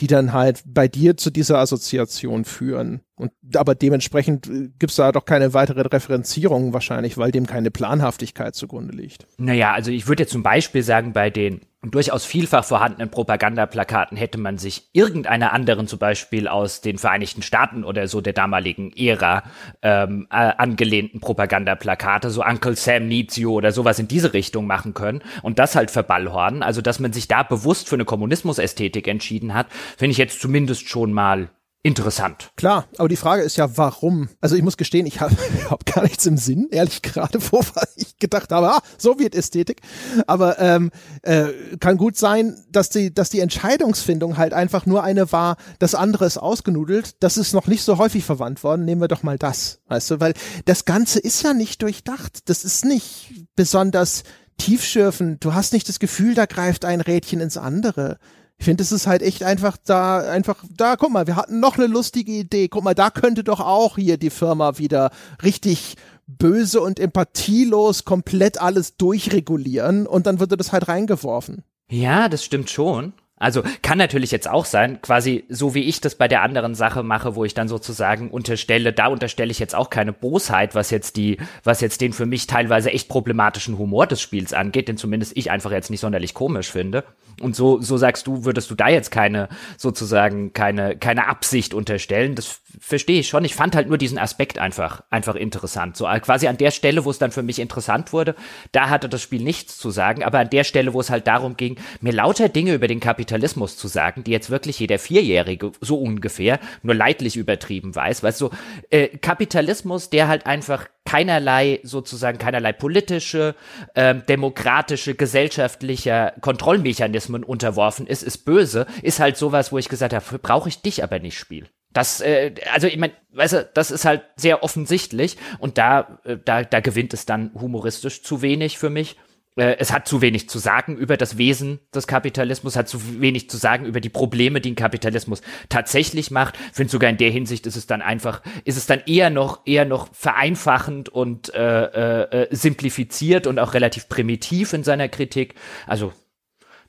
die dann halt bei dir zu dieser Assoziation führen. Und aber dementsprechend äh, gibt's da doch keine weitere Referenzierung wahrscheinlich, weil dem keine Planhaftigkeit zugrunde liegt. Naja, also ich würde jetzt zum Beispiel sagen, bei den durchaus vielfach vorhandenen Propagandaplakaten hätte man sich irgendeiner anderen, zum Beispiel aus den Vereinigten Staaten oder so der damaligen Ära, ähm, äh, angelehnten Propagandaplakate, so Uncle Sam Needs You oder sowas in diese Richtung machen können und das halt verballhornen. Also, dass man sich da bewusst für eine Kommunismusästhetik entschieden hat, finde ich jetzt zumindest schon mal interessant. Klar, aber die Frage ist ja, warum? Also ich muss gestehen, ich habe hab gar nichts im Sinn, ehrlich gerade, wo ich gedacht habe, ah, Sowjetästhetik. Aber ähm, äh, kann gut sein, dass die, dass die Entscheidungsfindung halt einfach nur eine war, das andere ist ausgenudelt, das ist noch nicht so häufig verwandt worden, nehmen wir doch mal das, weißt du, weil das Ganze ist ja nicht durchdacht, das ist nicht besonders tiefschürfend, du hast nicht das Gefühl, da greift ein Rädchen ins andere. Ich finde, es ist halt echt einfach da, einfach da, guck mal, wir hatten noch eine lustige Idee. Guck mal, da könnte doch auch hier die Firma wieder richtig böse und empathielos komplett alles durchregulieren und dann würde das halt reingeworfen. Ja, das stimmt schon. Also kann natürlich jetzt auch sein, quasi so wie ich das bei der anderen Sache mache, wo ich dann sozusagen unterstelle, da unterstelle ich jetzt auch keine Bosheit, was jetzt die, was jetzt den für mich teilweise echt problematischen Humor des Spiels angeht, den zumindest ich einfach jetzt nicht sonderlich komisch finde. Und so, so sagst du, würdest du da jetzt keine, sozusagen, keine, keine Absicht unterstellen. Das verstehe ich schon. Ich fand halt nur diesen Aspekt einfach, einfach interessant. So quasi an der Stelle, wo es dann für mich interessant wurde, da hatte das Spiel nichts zu sagen. Aber an der Stelle, wo es halt darum ging, mir lauter Dinge über den Kapitalismus zu sagen, die jetzt wirklich jeder Vierjährige so ungefähr nur leidlich übertrieben weiß. Weißt du, äh, Kapitalismus, der halt einfach keinerlei sozusagen keinerlei politische, ähm, demokratische, gesellschaftlicher Kontrollmechanismen unterworfen ist, ist böse, ist halt sowas, wo ich gesagt habe, brauche ich dich aber nicht Spiel. Das, äh, also ich meine, weißt du, das ist halt sehr offensichtlich und da, äh, da, da gewinnt es dann humoristisch zu wenig für mich äh, es hat zu wenig zu sagen über das Wesen des Kapitalismus, hat zu wenig zu sagen über die Probleme, die ein Kapitalismus tatsächlich macht. Ich finde sogar in der Hinsicht ist es dann einfach, ist es dann eher noch, eher noch vereinfachend und äh, äh, äh simplifiziert und auch relativ primitiv in seiner Kritik. Also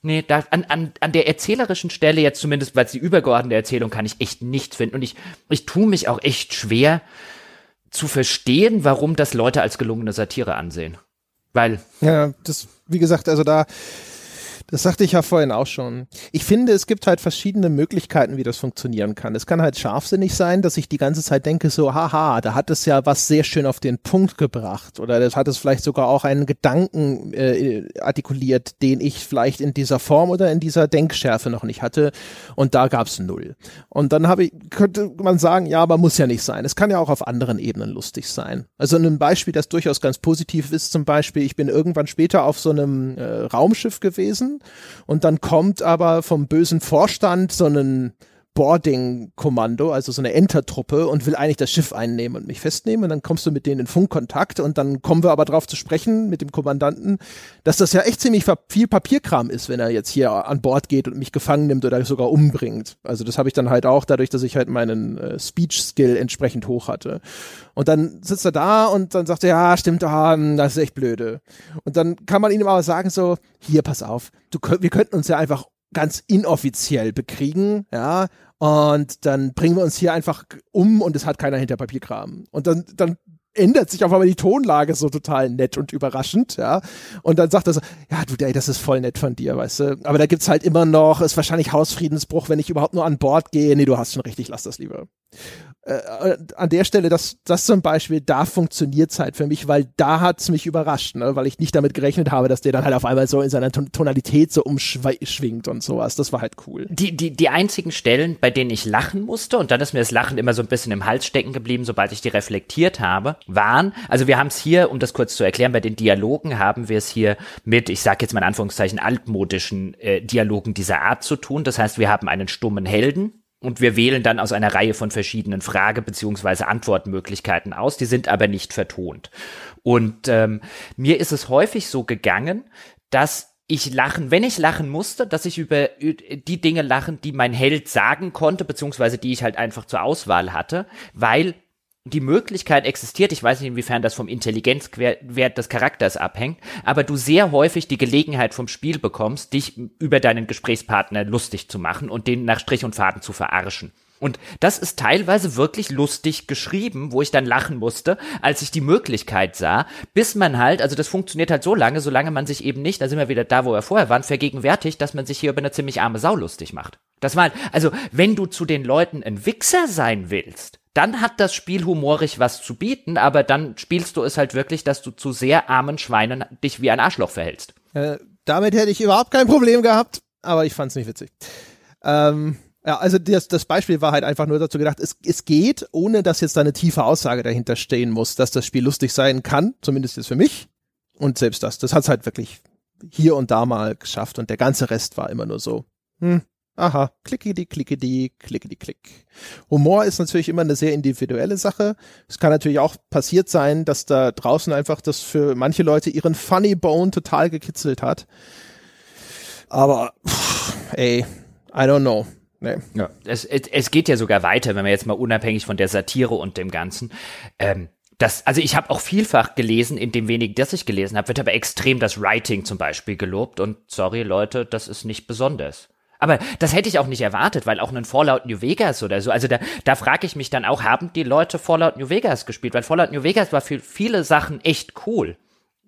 Nee, da, an, an, an der erzählerischen Stelle jetzt zumindest, weil es die übergeordnete Erzählung kann ich echt nichts finden. Und ich, ich tue mich auch echt schwer zu verstehen, warum das Leute als gelungene Satire ansehen. Weil. Ja, das, wie gesagt, also da das sagte ich ja vorhin auch schon. Ich finde, es gibt halt verschiedene Möglichkeiten, wie das funktionieren kann. Es kann halt scharfsinnig sein, dass ich die ganze Zeit denke, so, haha, da hat es ja was sehr schön auf den Punkt gebracht. Oder das hat es vielleicht sogar auch einen Gedanken äh, artikuliert, den ich vielleicht in dieser Form oder in dieser Denkschärfe noch nicht hatte. Und da gab's null. Und dann habe ich, könnte man sagen, ja, aber muss ja nicht sein. Es kann ja auch auf anderen Ebenen lustig sein. Also ein Beispiel, das durchaus ganz positiv ist, zum Beispiel, ich bin irgendwann später auf so einem äh, Raumschiff gewesen und dann kommt aber vom bösen Vorstand so ein Boarding-Kommando, also so eine Enter-Truppe und will eigentlich das Schiff einnehmen und mich festnehmen. Und dann kommst du mit denen in Funkkontakt und dann kommen wir aber drauf zu sprechen mit dem Kommandanten, dass das ja echt ziemlich viel Papierkram ist, wenn er jetzt hier an Bord geht und mich gefangen nimmt oder sogar umbringt. Also das habe ich dann halt auch dadurch, dass ich halt meinen äh, Speech-Skill entsprechend hoch hatte. Und dann sitzt er da und dann sagt er, ja, stimmt, ah, das ist echt blöde. Und dann kann man ihm aber sagen so, hier, pass auf, du, wir könnten uns ja einfach ganz inoffiziell bekriegen, ja, und dann bringen wir uns hier einfach um und es hat keiner hinter Papierkram. Und dann, dann ändert sich auf einmal die Tonlage so total nett und überraschend, ja. Und dann sagt er so, ja, du, ey, das ist voll nett von dir, weißt du. Aber da gibt's halt immer noch, ist wahrscheinlich Hausfriedensbruch, wenn ich überhaupt nur an Bord gehe. Nee, du hast schon richtig, lass das lieber äh, an der Stelle, das, das zum Beispiel, da funktioniert's halt für mich, weil da hat's mich überrascht, ne? weil ich nicht damit gerechnet habe, dass der dann halt auf einmal so in seiner Tonalität so umschwingt und sowas. Das war halt cool. Die, die, die einzigen Stellen, bei denen ich lachen musste, und dann ist mir das Lachen immer so ein bisschen im Hals stecken geblieben, sobald ich die reflektiert habe, waren, also wir haben es hier, um das kurz zu erklären, bei den Dialogen haben wir es hier mit, ich sage jetzt mal in Anführungszeichen, altmodischen äh, Dialogen dieser Art zu tun. Das heißt, wir haben einen stummen Helden, und wir wählen dann aus einer Reihe von verschiedenen Frage- bzw. Antwortmöglichkeiten aus, die sind aber nicht vertont. Und ähm, mir ist es häufig so gegangen, dass ich lachen, wenn ich lachen musste, dass ich über die Dinge lachen, die mein Held sagen konnte, beziehungsweise die ich halt einfach zur Auswahl hatte, weil die Möglichkeit existiert, ich weiß nicht, inwiefern das vom Intelligenzwert des Charakters abhängt, aber du sehr häufig die Gelegenheit vom Spiel bekommst, dich über deinen Gesprächspartner lustig zu machen und den nach Strich und Faden zu verarschen. Und das ist teilweise wirklich lustig geschrieben, wo ich dann lachen musste, als ich die Möglichkeit sah, bis man halt, also das funktioniert halt so lange, solange man sich eben nicht, da sind wir wieder da, wo wir vorher waren, vergegenwärtigt, dass man sich hier über eine ziemlich arme Sau lustig macht. Das war halt, also wenn du zu den Leuten ein Wichser sein willst, dann hat das Spiel humorig was zu bieten, aber dann spielst du es halt wirklich, dass du zu sehr armen Schweinen dich wie ein Arschloch verhältst. Äh, damit hätte ich überhaupt kein Problem gehabt, aber ich fand's nicht witzig. Ähm, ja, also das, das Beispiel war halt einfach nur dazu gedacht, es, es geht, ohne dass jetzt da eine tiefe Aussage dahinter stehen muss, dass das Spiel lustig sein kann, zumindest jetzt für mich. Und selbst das, das hat's halt wirklich hier und da mal geschafft und der ganze Rest war immer nur so, hm, Aha, klickidi, klickidi, klickidi, klick. Humor ist natürlich immer eine sehr individuelle Sache. Es kann natürlich auch passiert sein, dass da draußen einfach das für manche Leute ihren Funny Bone total gekitzelt hat. Aber, pff, ey, I don't know. Nee. Ja, es, es, es geht ja sogar weiter, wenn man jetzt mal unabhängig von der Satire und dem Ganzen. Ähm, das, also ich habe auch vielfach gelesen, in dem wenigen, das ich gelesen habe, wird aber extrem das Writing zum Beispiel gelobt. Und sorry, Leute, das ist nicht besonders. Aber das hätte ich auch nicht erwartet, weil auch ein Fallout New Vegas oder so, also da, da frage ich mich dann auch, haben die Leute Fallout New Vegas gespielt? Weil Fallout New Vegas war für viele Sachen echt cool.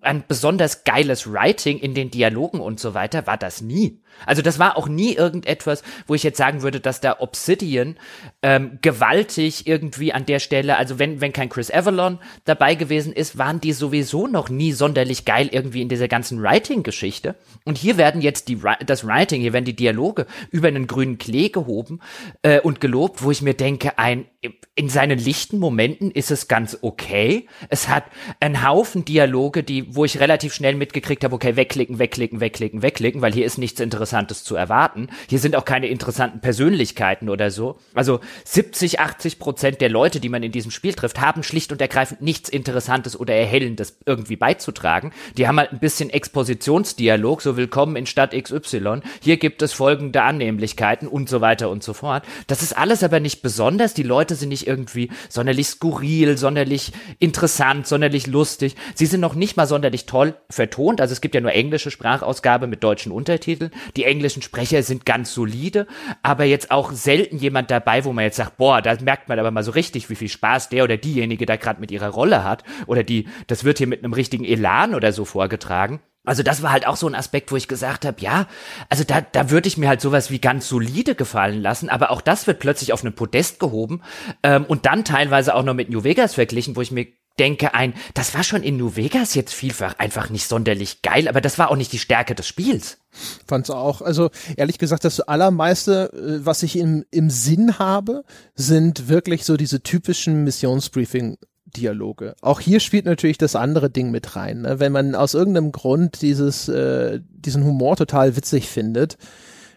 Ein besonders geiles Writing in den Dialogen und so weiter war das nie. Also das war auch nie irgendetwas, wo ich jetzt sagen würde, dass da Obsidian ähm, gewaltig irgendwie an der Stelle, also wenn, wenn kein Chris Avalon dabei gewesen ist, waren die sowieso noch nie sonderlich geil irgendwie in dieser ganzen Writing-Geschichte. Und hier werden jetzt die, das Writing, hier werden die Dialoge über einen grünen Klee gehoben äh, und gelobt, wo ich mir denke, ein, in seinen lichten Momenten ist es ganz okay. Es hat einen Haufen Dialoge, die, wo ich relativ schnell mitgekriegt habe, okay, wegklicken, wegklicken, wegklicken, wegklicken, weil hier ist nichts interessantes Interessantes zu erwarten. Hier sind auch keine interessanten Persönlichkeiten oder so. Also 70, 80 Prozent der Leute, die man in diesem Spiel trifft, haben schlicht und ergreifend nichts Interessantes oder Erhellendes irgendwie beizutragen. Die haben halt ein bisschen Expositionsdialog, so willkommen in Stadt XY. Hier gibt es folgende Annehmlichkeiten und so weiter und so fort. Das ist alles aber nicht besonders. Die Leute sind nicht irgendwie sonderlich skurril, sonderlich interessant, sonderlich lustig. Sie sind noch nicht mal sonderlich toll vertont. Also es gibt ja nur englische Sprachausgabe mit deutschen Untertiteln. Die englischen Sprecher sind ganz solide, aber jetzt auch selten jemand dabei, wo man jetzt sagt, boah, da merkt man aber mal so richtig, wie viel Spaß der oder diejenige da gerade mit ihrer Rolle hat oder die, das wird hier mit einem richtigen Elan oder so vorgetragen. Also das war halt auch so ein Aspekt, wo ich gesagt habe, ja, also da, da würde ich mir halt sowas wie ganz solide gefallen lassen, aber auch das wird plötzlich auf einen Podest gehoben ähm, und dann teilweise auch noch mit New Vegas verglichen, wo ich mir denke ein, das war schon in New Vegas jetzt vielfach einfach nicht sonderlich geil, aber das war auch nicht die Stärke des Spiels. Fand's auch. Also ehrlich gesagt, das allermeiste, äh, was ich im, im Sinn habe, sind wirklich so diese typischen Missionsbriefing Dialoge. Auch hier spielt natürlich das andere Ding mit rein. Ne? Wenn man aus irgendeinem Grund dieses, äh, diesen Humor total witzig findet,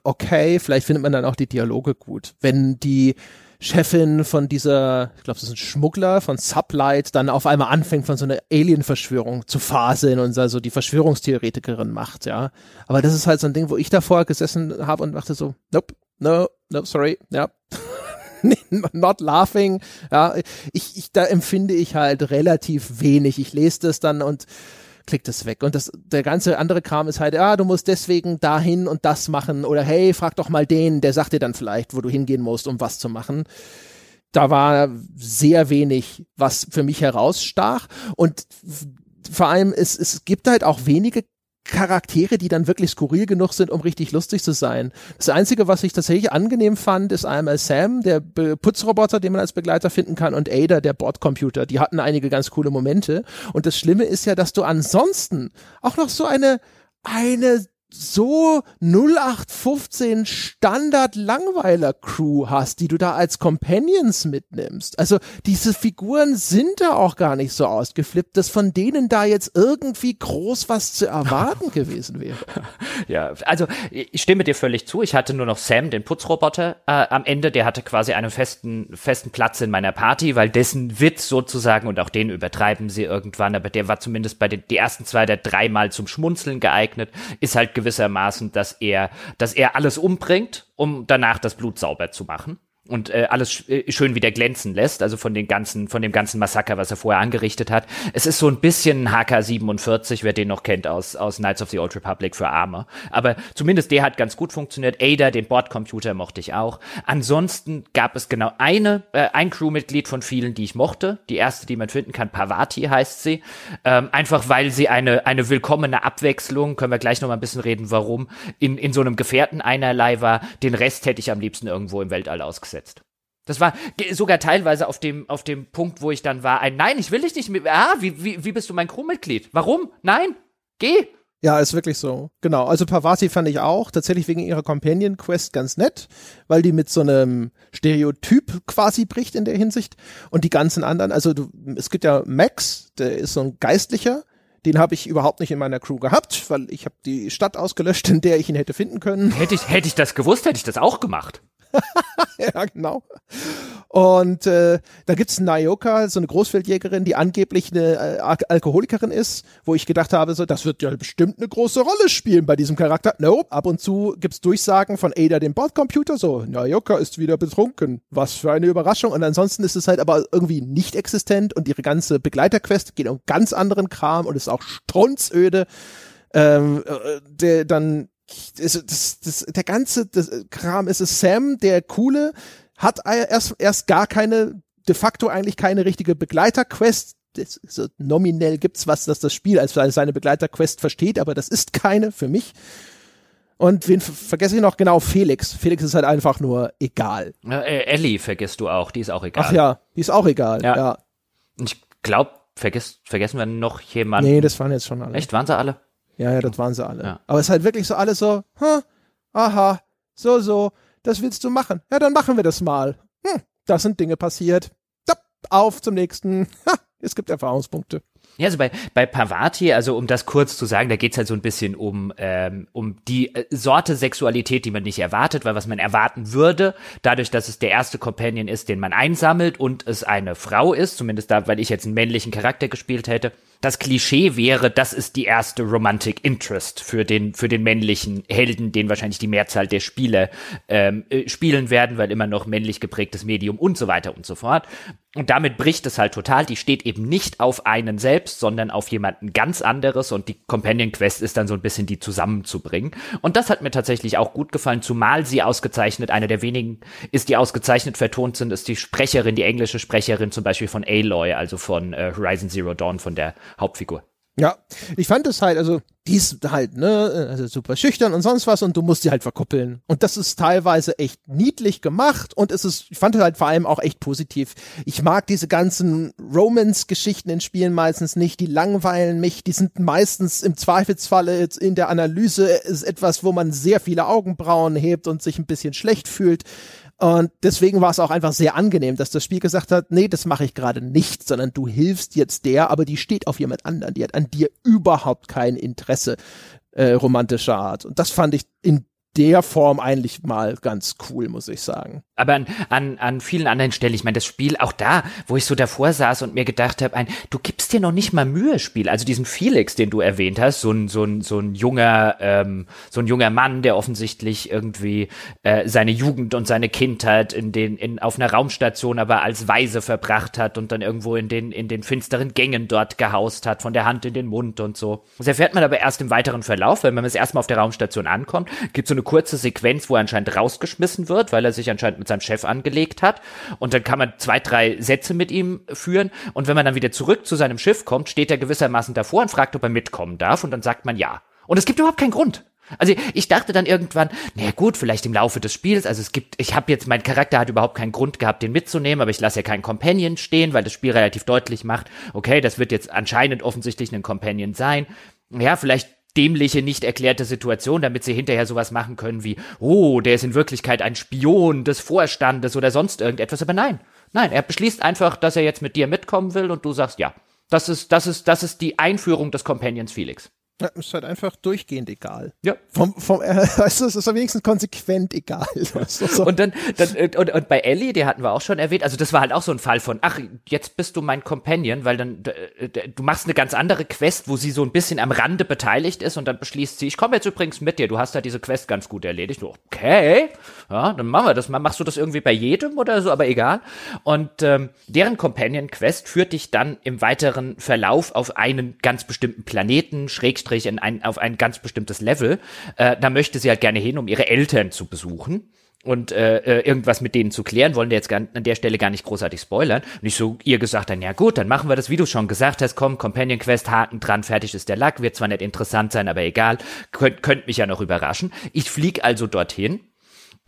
okay, vielleicht findet man dann auch die Dialoge gut. Wenn die Chefin von dieser, ich glaube, das ist ein Schmuggler von Sublight, dann auf einmal anfängt von so einer Alien-Verschwörung zu faseln und also die Verschwörungstheoretikerin macht, ja. Aber das ist halt so ein Ding, wo ich davor gesessen habe und dachte so, nope, no, no, sorry, ja. not laughing. Ja, ich, ich, da empfinde ich halt relativ wenig. Ich lese das dann und klickt es weg. Und das, der ganze andere Kram ist halt, ja, du musst deswegen dahin und das machen oder hey, frag doch mal den, der sagt dir dann vielleicht, wo du hingehen musst, um was zu machen. Da war sehr wenig, was für mich herausstach und vor allem es, es gibt halt auch wenige Charaktere, die dann wirklich skurril genug sind, um richtig lustig zu sein. Das Einzige, was ich tatsächlich angenehm fand, ist einmal Sam, der Putzroboter, den man als Begleiter finden kann, und Ada, der Bordcomputer. Die hatten einige ganz coole Momente. Und das Schlimme ist ja, dass du ansonsten auch noch so eine, eine so 0815 Standard Langweiler Crew hast, die du da als Companions mitnimmst. Also diese Figuren sind da auch gar nicht so ausgeflippt, dass von denen da jetzt irgendwie groß was zu erwarten gewesen wäre. Ja, also ich stimme dir völlig zu. Ich hatte nur noch Sam, den Putzroboter, äh, am Ende. Der hatte quasi einen festen, festen Platz in meiner Party, weil dessen Witz sozusagen, und auch den übertreiben sie irgendwann, aber der war zumindest bei den die ersten zwei der dreimal zum Schmunzeln geeignet, ist halt gewissermaßen, dass er, dass er alles umbringt, um danach das Blut sauber zu machen und äh, alles äh, schön wieder glänzen lässt, also von den ganzen, von dem ganzen Massaker, was er vorher angerichtet hat. Es ist so ein bisschen HK47, wer den noch kennt aus, aus Knights of the Old Republic für Arme. Aber zumindest der hat ganz gut funktioniert. Ada, den Bordcomputer mochte ich auch. Ansonsten gab es genau eine, äh, ein Crewmitglied von vielen, die ich mochte. Die erste, die man finden kann, Pavati heißt sie. Ähm, einfach weil sie eine, eine willkommene Abwechslung, können wir gleich noch mal ein bisschen reden, warum, in, in so einem Gefährten einerlei war. Den Rest hätte ich am liebsten irgendwo im Weltall ausgesetzt umgesetzt. Das war sogar teilweise auf dem, auf dem Punkt, wo ich dann war, ein Nein, ich will dich nicht mehr. Ah, wie, wie, wie bist du mein Crewmitglied? Warum? Nein, geh. Ja, ist wirklich so. Genau. Also Pavati fand ich auch tatsächlich wegen ihrer Companion Quest ganz nett, weil die mit so einem Stereotyp quasi bricht in der Hinsicht. Und die ganzen anderen, also du, es gibt ja Max, der ist so ein Geistlicher, den habe ich überhaupt nicht in meiner Crew gehabt, weil ich habe die Stadt ausgelöscht, in der ich ihn hätte finden können. Hätte ich, hätte ich das gewusst, hätte ich das auch gemacht. ja, genau. Und äh, da gibt's Nayoka, so eine Großfeldjägerin, die angeblich eine äh, Alkoholikerin ist, wo ich gedacht habe, so, das wird ja bestimmt eine große Rolle spielen bei diesem Charakter. Nope. Ab und zu gibt's Durchsagen von Ada, dem Bordcomputer, so, Nayoka ist wieder betrunken. Was für eine Überraschung. Und ansonsten ist es halt aber irgendwie nicht existent und ihre ganze Begleiterquest geht um ganz anderen Kram und ist auch strunzöde. Ähm, äh, der dann das, das, das, der ganze das Kram ist es Sam, der coole, hat erst, erst gar keine, de facto eigentlich keine richtige Begleiterquest. So nominell gibt's was, dass das Spiel als seine Begleiterquest versteht, aber das ist keine für mich. Und wen vergesse ich noch? Genau, Felix. Felix ist halt einfach nur egal. Äh, Ellie vergisst du auch, die ist auch egal. Ach ja, die ist auch egal, ja. ja. Ich glaube, vergessen wir noch jemanden. Nee, das waren jetzt schon alle. Echt, waren sie alle? Ja, ja, das waren sie alle. Ja. Aber es ist halt wirklich so alles so, hm, aha, so, so, das willst du machen. Ja, dann machen wir das mal. Hm, das sind Dinge passiert. Auf zum nächsten. Ha, es gibt Erfahrungspunkte. Ja, also bei, bei Pavati, also um das kurz zu sagen, da geht's halt so ein bisschen um, ähm, um die äh, Sorte Sexualität, die man nicht erwartet, weil was man erwarten würde, dadurch, dass es der erste Companion ist, den man einsammelt und es eine Frau ist, zumindest da, weil ich jetzt einen männlichen Charakter gespielt hätte, das Klischee wäre, das ist die erste Romantic Interest für den, für den männlichen Helden, den wahrscheinlich die Mehrzahl der Spieler ähm, äh, spielen werden, weil immer noch männlich geprägtes Medium und so weiter und so fort. Und damit bricht es halt total. Die steht eben nicht auf einen selbst, sondern auf jemanden ganz anderes und die Companion Quest ist dann so ein bisschen die zusammenzubringen. Und das hat mir tatsächlich auch gut gefallen, zumal sie ausgezeichnet, eine der wenigen ist, die ausgezeichnet vertont sind, ist die Sprecherin, die englische Sprecherin zum Beispiel von Aloy, also von äh, Horizon Zero Dawn, von der Hauptfigur. Ja, ich fand es halt, also die ist halt, ne, also super schüchtern und sonst was und du musst sie halt verkuppeln. Und das ist teilweise echt niedlich gemacht und es ist, ich fand es halt vor allem auch echt positiv. Ich mag diese ganzen Romance-Geschichten in Spielen meistens nicht, die langweilen mich, die sind meistens im Zweifelsfalle in der Analyse ist etwas, wo man sehr viele Augenbrauen hebt und sich ein bisschen schlecht fühlt. Und deswegen war es auch einfach sehr angenehm, dass das Spiel gesagt hat, nee, das mache ich gerade nicht, sondern du hilfst jetzt der, aber die steht auf jemand anderen, die hat an dir überhaupt kein Interesse äh, romantischer Art. Und das fand ich in der Form eigentlich mal ganz cool, muss ich sagen. Aber an, an, an vielen anderen Stellen, ich meine, das Spiel, auch da, wo ich so davor saß und mir gedacht habe, ein, du gibst dir noch nicht mal Mühe, Spiel. Also diesen Felix, den du erwähnt hast, so ein, so ein, so ein junger, ähm, so ein junger Mann, der offensichtlich irgendwie äh, seine Jugend und seine Kindheit in den, in, auf einer Raumstation aber als Weise verbracht hat und dann irgendwo in den, in den finsteren Gängen dort gehaust hat, von der Hand in den Mund und so. Das erfährt man aber erst im weiteren Verlauf, weil wenn man es erstmal auf der Raumstation ankommt, gibt so eine kurze Sequenz, wo er anscheinend rausgeschmissen wird, weil er sich anscheinend mit seinem Chef angelegt hat. Und dann kann man zwei, drei Sätze mit ihm führen. Und wenn man dann wieder zurück zu seinem Schiff kommt, steht er gewissermaßen davor und fragt, ob er mitkommen darf. Und dann sagt man ja. Und es gibt überhaupt keinen Grund. Also ich dachte dann irgendwann, naja gut, vielleicht im Laufe des Spiels, also es gibt, ich habe jetzt, mein Charakter hat überhaupt keinen Grund gehabt, den mitzunehmen, aber ich lasse ja keinen Companion stehen, weil das Spiel relativ deutlich macht, okay, das wird jetzt anscheinend offensichtlich ein Companion sein. Ja, vielleicht dämliche, nicht erklärte Situation, damit sie hinterher sowas machen können wie, oh, der ist in Wirklichkeit ein Spion des Vorstandes oder sonst irgendetwas. Aber nein, nein, er beschließt einfach, dass er jetzt mit dir mitkommen will und du sagst ja. Das ist, das ist, das ist die Einführung des Companions Felix. Ja, ist halt einfach durchgehend egal. Ja. Vom, vom, äh, weißt du, es ist am wenigsten konsequent egal. Weißt du, so. Und dann, dann äh, und, und bei Ellie, die hatten wir auch schon erwähnt, also das war halt auch so ein Fall von, ach, jetzt bist du mein Companion, weil dann, äh, du machst eine ganz andere Quest, wo sie so ein bisschen am Rande beteiligt ist und dann beschließt sie, ich komme jetzt übrigens mit dir, du hast ja diese Quest ganz gut erledigt. Okay, ja, dann machen wir das. Machst du das irgendwie bei jedem oder so, aber egal. Und ähm, deren Companion-Quest führt dich dann im weiteren Verlauf auf einen ganz bestimmten Planeten, Schrägstrich Schrägstrich in ein, auf ein ganz bestimmtes Level. Äh, da möchte sie halt gerne hin, um ihre Eltern zu besuchen und äh, äh, irgendwas mit denen zu klären, wollen wir jetzt gar, an der Stelle gar nicht großartig spoilern. Und ich so ihr gesagt dann, ja gut, dann machen wir das, wie du schon gesagt hast, komm, Companion Quest, Haken dran, fertig ist der Lack, wird zwar nicht interessant sein, aber egal, könnt, könnt mich ja noch überraschen. Ich flieg also dorthin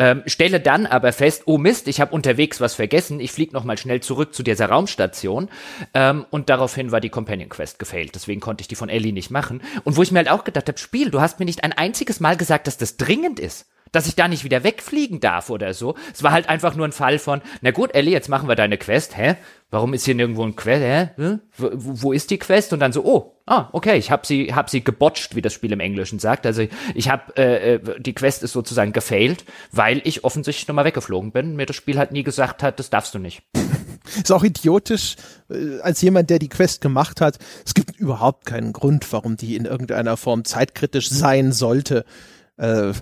ähm, stelle dann aber fest, oh Mist, ich habe unterwegs was vergessen. Ich fliege nochmal schnell zurück zu dieser Raumstation. Ähm, und daraufhin war die Companion Quest gefailt. Deswegen konnte ich die von Ellie nicht machen. Und wo ich mir halt auch gedacht habe, Spiel, du hast mir nicht ein einziges Mal gesagt, dass das dringend ist dass ich da nicht wieder wegfliegen darf oder so. Es war halt einfach nur ein Fall von, na gut, Ellie, jetzt machen wir deine Quest. Hä? Warum ist hier nirgendwo ein Quest? Hä? Wo, wo ist die Quest? Und dann so, oh, ah, okay, ich habe sie, hab sie gebotcht, wie das Spiel im Englischen sagt. Also ich habe, äh, äh, die Quest ist sozusagen gefailt, weil ich offensichtlich nochmal weggeflogen bin. Mir das Spiel halt nie gesagt hat, das darfst du nicht. Ist auch idiotisch, äh, als jemand, der die Quest gemacht hat. Es gibt überhaupt keinen Grund, warum die in irgendeiner Form zeitkritisch sein sollte. Äh,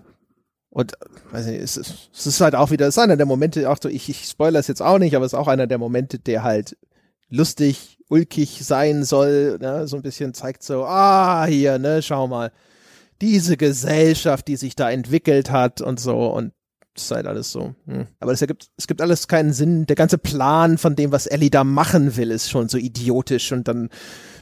und weiß nicht, es, ist, es ist halt auch wieder, es ist einer der Momente, auch so, ich, ich spoilere es jetzt auch nicht, aber es ist auch einer der Momente, der halt lustig, ulkig sein soll, ne? so ein bisschen zeigt so, ah, hier, ne, schau mal, diese Gesellschaft, die sich da entwickelt hat und so und es ist halt alles so. Hm. Aber es ergibt, es gibt alles keinen Sinn. Der ganze Plan von dem, was Ellie da machen will, ist schon so idiotisch und dann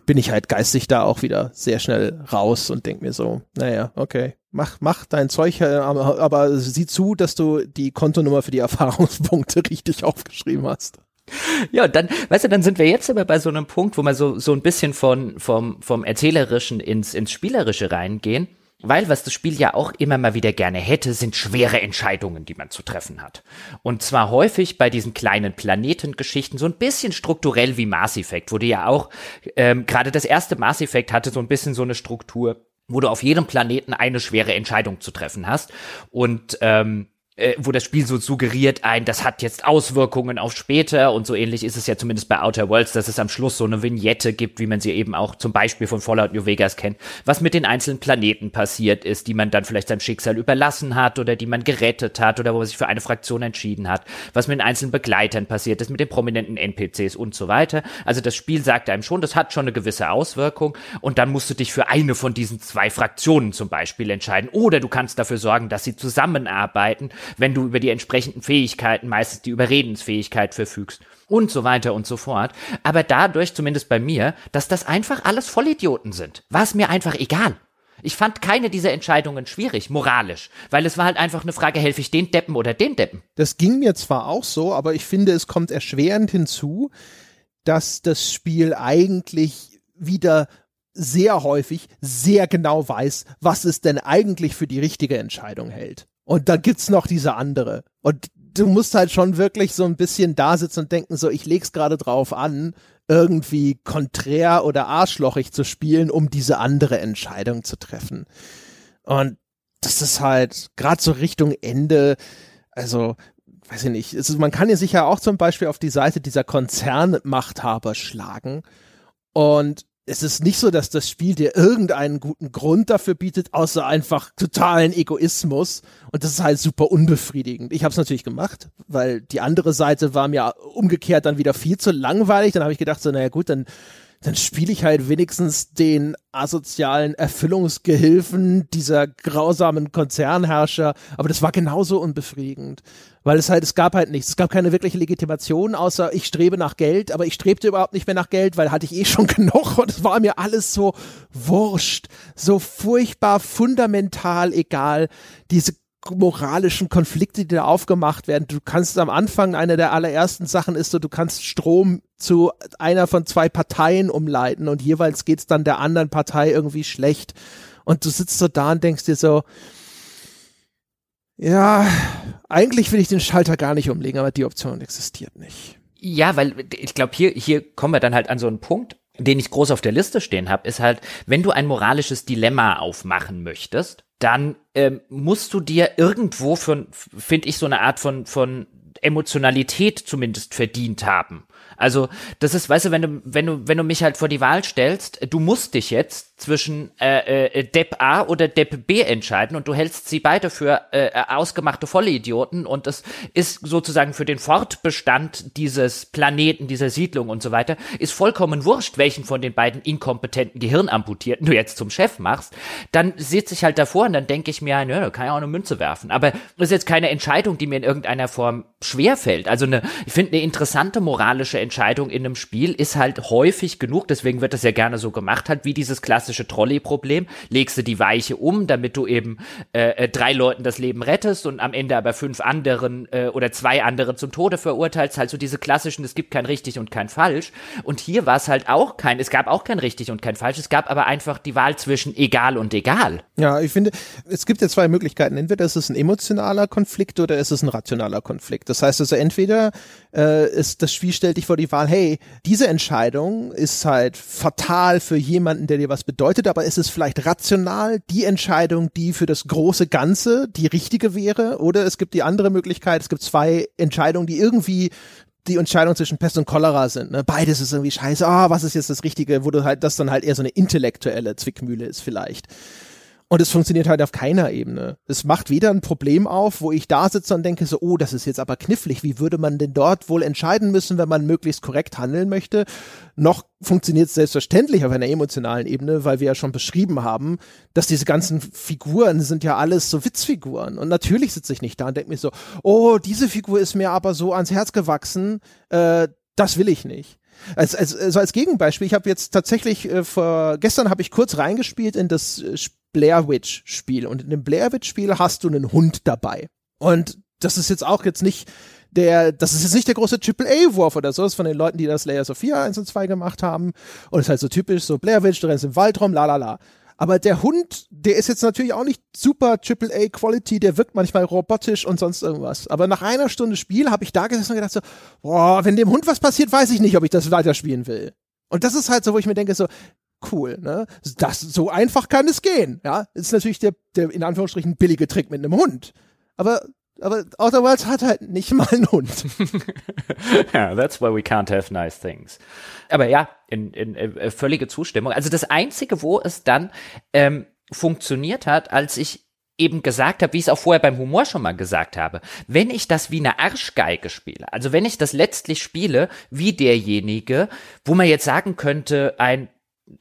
bin ich halt geistig da auch wieder sehr schnell raus und denk mir so, naja, okay, mach, mach dein Zeug, äh, aber, aber sieh zu, dass du die Kontonummer für die Erfahrungspunkte richtig aufgeschrieben hast. Ja, dann, weißt du, dann sind wir jetzt aber bei so einem Punkt, wo wir so, so ein bisschen von, vom, vom Erzählerischen ins, ins Spielerische reingehen. Weil was das Spiel ja auch immer mal wieder gerne hätte, sind schwere Entscheidungen, die man zu treffen hat. Und zwar häufig bei diesen kleinen Planetengeschichten, so ein bisschen strukturell wie Mass Effect, wo du ja auch, ähm, gerade das erste Mass Effect hatte so ein bisschen so eine Struktur, wo du auf jedem Planeten eine schwere Entscheidung zu treffen hast. Und ähm, äh, wo das Spiel so suggeriert ein, das hat jetzt Auswirkungen auf später und so ähnlich ist es ja zumindest bei Outer Worlds, dass es am Schluss so eine Vignette gibt, wie man sie eben auch zum Beispiel von Fallout New Vegas kennt, was mit den einzelnen Planeten passiert ist, die man dann vielleicht seinem Schicksal überlassen hat oder die man gerettet hat oder wo man sich für eine Fraktion entschieden hat, was mit den einzelnen Begleitern passiert ist, mit den prominenten NPCs und so weiter. Also das Spiel sagt einem schon, das hat schon eine gewisse Auswirkung und dann musst du dich für eine von diesen zwei Fraktionen zum Beispiel entscheiden oder du kannst dafür sorgen, dass sie zusammenarbeiten wenn du über die entsprechenden Fähigkeiten, meistens die Überredensfähigkeit verfügst und so weiter und so fort. Aber dadurch, zumindest bei mir, dass das einfach alles Vollidioten sind, war es mir einfach egal. Ich fand keine dieser Entscheidungen schwierig, moralisch, weil es war halt einfach eine Frage, helfe ich den Deppen oder den Deppen. Das ging mir zwar auch so, aber ich finde, es kommt erschwerend hinzu, dass das Spiel eigentlich wieder sehr häufig sehr genau weiß, was es denn eigentlich für die richtige Entscheidung hält. Und dann gibt's noch diese andere. Und du musst halt schon wirklich so ein bisschen da sitzen und denken, so, ich leg's gerade drauf an, irgendwie konträr oder arschlochig zu spielen, um diese andere Entscheidung zu treffen. Und das ist halt gerade so Richtung Ende, also weiß ich nicht, ist, man kann ja sicher auch zum Beispiel auf die Seite dieser Konzernmachthaber schlagen und es ist nicht so, dass das Spiel dir irgendeinen guten Grund dafür bietet, außer einfach totalen Egoismus. Und das ist halt super unbefriedigend. Ich habe es natürlich gemacht, weil die andere Seite war mir umgekehrt dann wieder viel zu langweilig. Dann habe ich gedacht, so, naja gut, dann dann spiele ich halt wenigstens den asozialen Erfüllungsgehilfen dieser grausamen Konzernherrscher. Aber das war genauso unbefriedigend. Weil es halt, es gab halt nichts. Es gab keine wirkliche Legitimation, außer ich strebe nach Geld, aber ich strebte überhaupt nicht mehr nach Geld, weil hatte ich eh schon genug und es war mir alles so wurscht, so furchtbar fundamental egal. Diese moralischen Konflikte, die da aufgemacht werden. Du kannst am Anfang, eine der allerersten Sachen ist so, du kannst Strom zu einer von zwei Parteien umleiten und jeweils geht's dann der anderen Partei irgendwie schlecht. Und du sitzt so da und denkst dir so, ja, eigentlich will ich den Schalter gar nicht umlegen, aber die Option existiert nicht. Ja, weil ich glaube, hier, hier kommen wir dann halt an so einen Punkt, den ich groß auf der Liste stehen habe, ist halt, wenn du ein moralisches Dilemma aufmachen möchtest, dann ähm, musst du dir irgendwo für, finde ich, so eine Art von, von Emotionalität zumindest verdient haben. Also, das ist, weißt du, wenn du, wenn du, wenn du mich halt vor die Wahl stellst, du musst dich jetzt zwischen äh, äh, Depp A oder Depp B entscheiden und du hältst sie beide für äh, ausgemachte Vollidioten und es ist sozusagen für den Fortbestand dieses Planeten, dieser Siedlung und so weiter, ist vollkommen wurscht, welchen von den beiden inkompetenten Gehirnamputierten du jetzt zum Chef machst, dann sitze ich halt davor und dann denke ich mir, nö, kann ich auch eine Münze werfen. Aber das ist jetzt keine Entscheidung, die mir in irgendeiner Form schwerfällt. Also eine, ich finde, eine interessante moralische Entscheidung in einem Spiel ist halt häufig genug, deswegen wird das ja gerne so gemacht, halt wie dieses klassische Trolley-Problem. Legst du die Weiche um, damit du eben äh, äh, drei Leuten das Leben rettest und am Ende aber fünf anderen äh, oder zwei andere zum Tode verurteilst. Halt so diese klassischen, es gibt kein richtig und kein falsch. Und hier war es halt auch kein, es gab auch kein richtig und kein falsch. Es gab aber einfach die Wahl zwischen egal und egal. Ja, ich finde, es gibt ja zwei Möglichkeiten. Entweder ist es ein emotionaler Konflikt oder ist es ein rationaler Konflikt. Das heißt also, entweder äh, ist das Spiel stellt dich vor die Wahl, hey, diese Entscheidung ist halt fatal für jemanden, der dir was bedeutet, aber ist es vielleicht rational die Entscheidung, die für das große Ganze die richtige wäre? Oder es gibt die andere Möglichkeit, es gibt zwei Entscheidungen, die irgendwie die Entscheidung zwischen Pest und Cholera sind. Ne? Beides ist irgendwie scheiße. Ah, oh, was ist jetzt das Richtige, wo du halt, das dann halt eher so eine intellektuelle Zwickmühle ist vielleicht. Und es funktioniert halt auf keiner Ebene. Es macht weder ein Problem auf, wo ich da sitze und denke so, oh, das ist jetzt aber knifflig. Wie würde man denn dort wohl entscheiden müssen, wenn man möglichst korrekt handeln möchte? Noch funktioniert es selbstverständlich auf einer emotionalen Ebene, weil wir ja schon beschrieben haben, dass diese ganzen Figuren sind ja alles so Witzfiguren. Und natürlich sitze ich nicht da und denke mir so, oh, diese Figur ist mir aber so ans Herz gewachsen, äh, das will ich nicht. Als, als, also als Gegenbeispiel, ich habe jetzt tatsächlich äh, vor gestern habe ich kurz reingespielt in das äh, Blair Witch Spiel und in dem Blair Witch Spiel hast du einen Hund dabei. Und das ist jetzt auch jetzt nicht der, das ist jetzt nicht der große Triple-A-Wurf oder so, das ist von den Leuten, die das Layer Sophia 1 und 2 gemacht haben. Und es ist halt so typisch, so Blair Witch, du rennst im Wald rum, la la la. Aber der Hund, der ist jetzt natürlich auch nicht super Triple-A Quality, der wirkt manchmal robotisch und sonst irgendwas. Aber nach einer Stunde Spiel habe ich da gesessen und gedacht so, boah, wenn dem Hund was passiert, weiß ich nicht, ob ich das weiterspielen will. Und das ist halt so, wo ich mir denke so, cool, ne? Das, so einfach kann es gehen, ja? Ist natürlich der, der in Anführungsstrichen billige Trick mit einem Hund. Aber, aber Outer Wilds hat halt nicht mal einen Hund. ja, that's why we can't have nice things. Aber ja, in, in, in äh, völlige Zustimmung. Also das Einzige, wo es dann ähm, funktioniert hat, als ich eben gesagt habe, wie ich es auch vorher beim Humor schon mal gesagt habe, wenn ich das wie eine Arschgeige spiele, also wenn ich das letztlich spiele wie derjenige, wo man jetzt sagen könnte, ein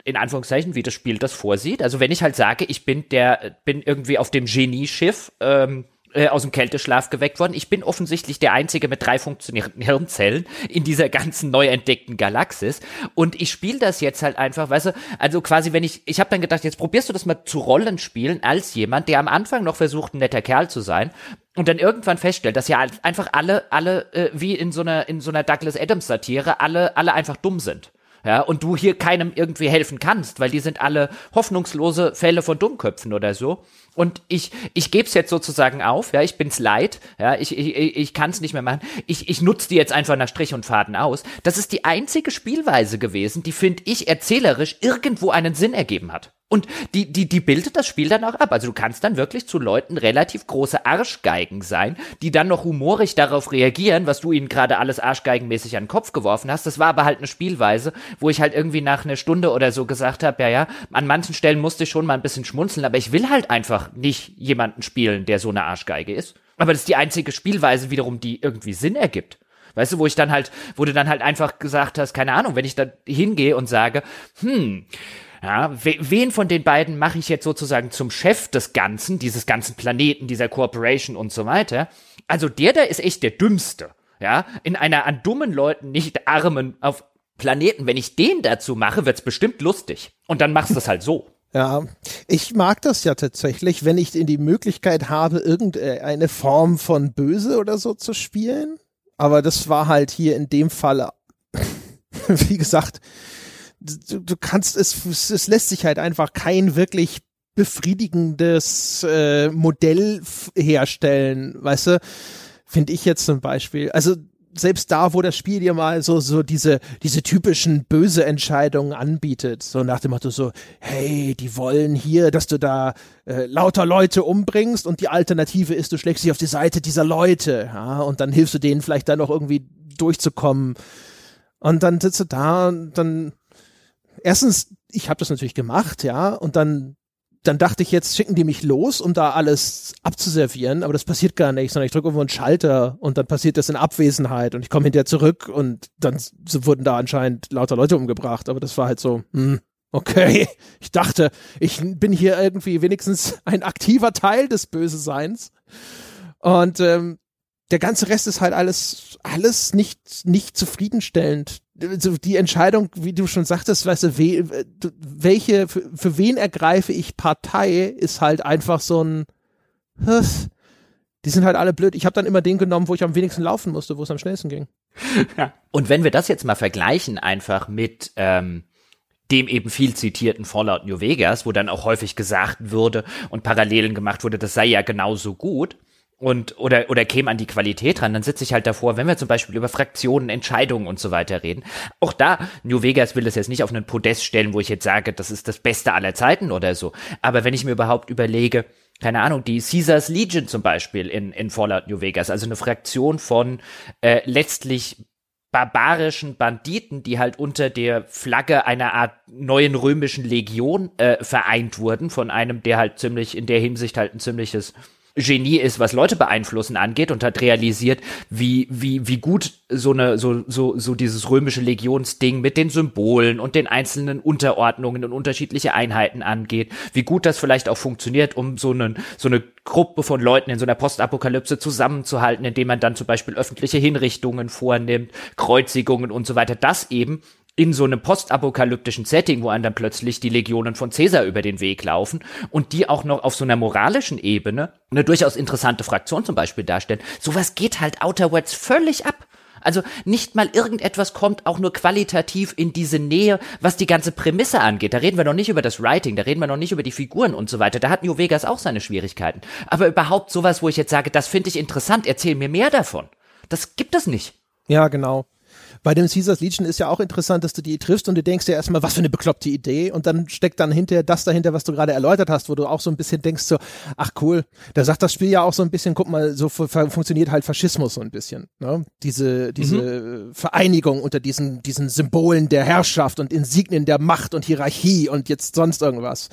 in Anführungszeichen, wie das Spiel das vorsieht. Also wenn ich halt sage, ich bin der, bin irgendwie auf dem Genieschiff ähm, äh, aus dem Kälteschlaf geweckt worden. Ich bin offensichtlich der Einzige mit drei funktionierenden Hirnzellen in dieser ganzen neu entdeckten Galaxis. Und ich spiele das jetzt halt einfach, weißt du, also quasi, wenn ich, ich habe dann gedacht, jetzt probierst du das mal zu Rollen spielen als jemand, der am Anfang noch versucht, ein netter Kerl zu sein und dann irgendwann feststellt, dass ja einfach alle, alle, äh, wie in so einer, in so einer Douglas Adams Satire, alle, alle einfach dumm sind. Ja, und du hier keinem irgendwie helfen kannst, weil die sind alle hoffnungslose Fälle von Dummköpfen oder so. Und ich, ich gebe es jetzt sozusagen auf, ja, ich bin's leid, ja, ich, ich, ich kann es nicht mehr machen. Ich, ich nutze die jetzt einfach nach Strich und Faden aus. Das ist die einzige Spielweise gewesen, die, finde ich, erzählerisch irgendwo einen Sinn ergeben hat. Und die, die, die bildet das Spiel dann auch ab. Also du kannst dann wirklich zu Leuten relativ große Arschgeigen sein, die dann noch humorig darauf reagieren, was du ihnen gerade alles arschgeigenmäßig an den Kopf geworfen hast. Das war aber halt eine Spielweise, wo ich halt irgendwie nach einer Stunde oder so gesagt habe, ja, ja, an manchen Stellen musste ich schon mal ein bisschen schmunzeln, aber ich will halt einfach nicht jemanden spielen, der so eine Arschgeige ist. Aber das ist die einzige Spielweise wiederum, die irgendwie Sinn ergibt. Weißt du, wo ich dann halt, wo du dann halt einfach gesagt hast, keine Ahnung, wenn ich da hingehe und sage, hm, ja, wen von den beiden mache ich jetzt sozusagen zum Chef des Ganzen, dieses ganzen Planeten, dieser Corporation und so weiter? Also der da ist echt der dümmste. Ja, in einer an dummen Leuten nicht armen auf Planeten. Wenn ich den dazu mache, wird's bestimmt lustig. Und dann machst du es halt so. Ja, ich mag das ja tatsächlich, wenn ich die Möglichkeit habe, irgendeine Form von Böse oder so zu spielen. Aber das war halt hier in dem Fall, wie gesagt, du, du kannst es, es lässt sich halt einfach kein wirklich befriedigendes äh, Modell herstellen, weißt du? Finde ich jetzt zum Beispiel. Also selbst da, wo das Spiel dir mal so, so diese, diese typischen böse Entscheidungen anbietet, so nach dem Motto so, hey, die wollen hier, dass du da äh, lauter Leute umbringst und die Alternative ist, du schlägst dich auf die Seite dieser Leute, ja, und dann hilfst du denen vielleicht da noch irgendwie durchzukommen. Und dann sitzt du da und dann erstens, ich habe das natürlich gemacht, ja, und dann dann dachte ich, jetzt schicken die mich los, um da alles abzuservieren, aber das passiert gar nicht, sondern ich drücke irgendwo einen Schalter und dann passiert das in Abwesenheit und ich komme hinterher zurück und dann wurden da anscheinend lauter Leute umgebracht, aber das war halt so, hm, okay, ich dachte, ich bin hier irgendwie wenigstens ein aktiver Teil des Böse Seins und ähm, der ganze Rest ist halt alles, alles nicht, nicht zufriedenstellend. Also die Entscheidung, wie du schon sagtest, weißt du, we, welche, für, für, wen ergreife ich Partei, ist halt einfach so ein, die sind halt alle blöd. Ich habe dann immer den genommen, wo ich am wenigsten laufen musste, wo es am schnellsten ging. Ja. Und wenn wir das jetzt mal vergleichen, einfach mit, ähm, dem eben viel zitierten Fallout New Vegas, wo dann auch häufig gesagt würde und Parallelen gemacht wurde, das sei ja genauso gut, und oder oder käme an die Qualität ran, dann sitze ich halt davor, wenn wir zum Beispiel über Fraktionen, Entscheidungen und so weiter reden. Auch da, New Vegas will es jetzt nicht auf einen Podest stellen, wo ich jetzt sage, das ist das Beste aller Zeiten oder so. Aber wenn ich mir überhaupt überlege, keine Ahnung, die Caesars Legion zum Beispiel in, in Fallout New Vegas, also eine Fraktion von äh, letztlich barbarischen Banditen, die halt unter der Flagge einer Art neuen römischen Legion äh, vereint wurden, von einem, der halt ziemlich in der Hinsicht halt ein ziemliches Genie ist, was Leute beeinflussen angeht und hat realisiert, wie, wie, wie gut so eine, so, so, so dieses römische Legionsding mit den Symbolen und den einzelnen Unterordnungen und unterschiedliche Einheiten angeht, wie gut das vielleicht auch funktioniert, um so einen, so eine Gruppe von Leuten in so einer Postapokalypse zusammenzuhalten, indem man dann zum Beispiel öffentliche Hinrichtungen vornimmt, Kreuzigungen und so weiter. Das eben in so einem postapokalyptischen Setting, wo einem dann plötzlich die Legionen von Caesar über den Weg laufen und die auch noch auf so einer moralischen Ebene eine durchaus interessante Fraktion zum Beispiel darstellen. Sowas geht halt Outerworlds völlig ab. Also nicht mal irgendetwas kommt auch nur qualitativ in diese Nähe, was die ganze Prämisse angeht. Da reden wir noch nicht über das Writing, da reden wir noch nicht über die Figuren und so weiter. Da hat New Vegas auch seine Schwierigkeiten. Aber überhaupt sowas, wo ich jetzt sage, das finde ich interessant, erzähl mir mehr davon. Das gibt es nicht. Ja, genau. Bei dem Caesars Legion ist ja auch interessant, dass du die triffst und du denkst dir erstmal, was für eine bekloppte Idee und dann steckt dann hinterher das dahinter, was du gerade erläutert hast, wo du auch so ein bisschen denkst so, ach cool, da sagt das Spiel ja auch so ein bisschen, guck mal, so funktioniert halt Faschismus so ein bisschen, ne? Diese, diese mhm. Vereinigung unter diesen, diesen Symbolen der Herrschaft und Insignien der Macht und Hierarchie und jetzt sonst irgendwas.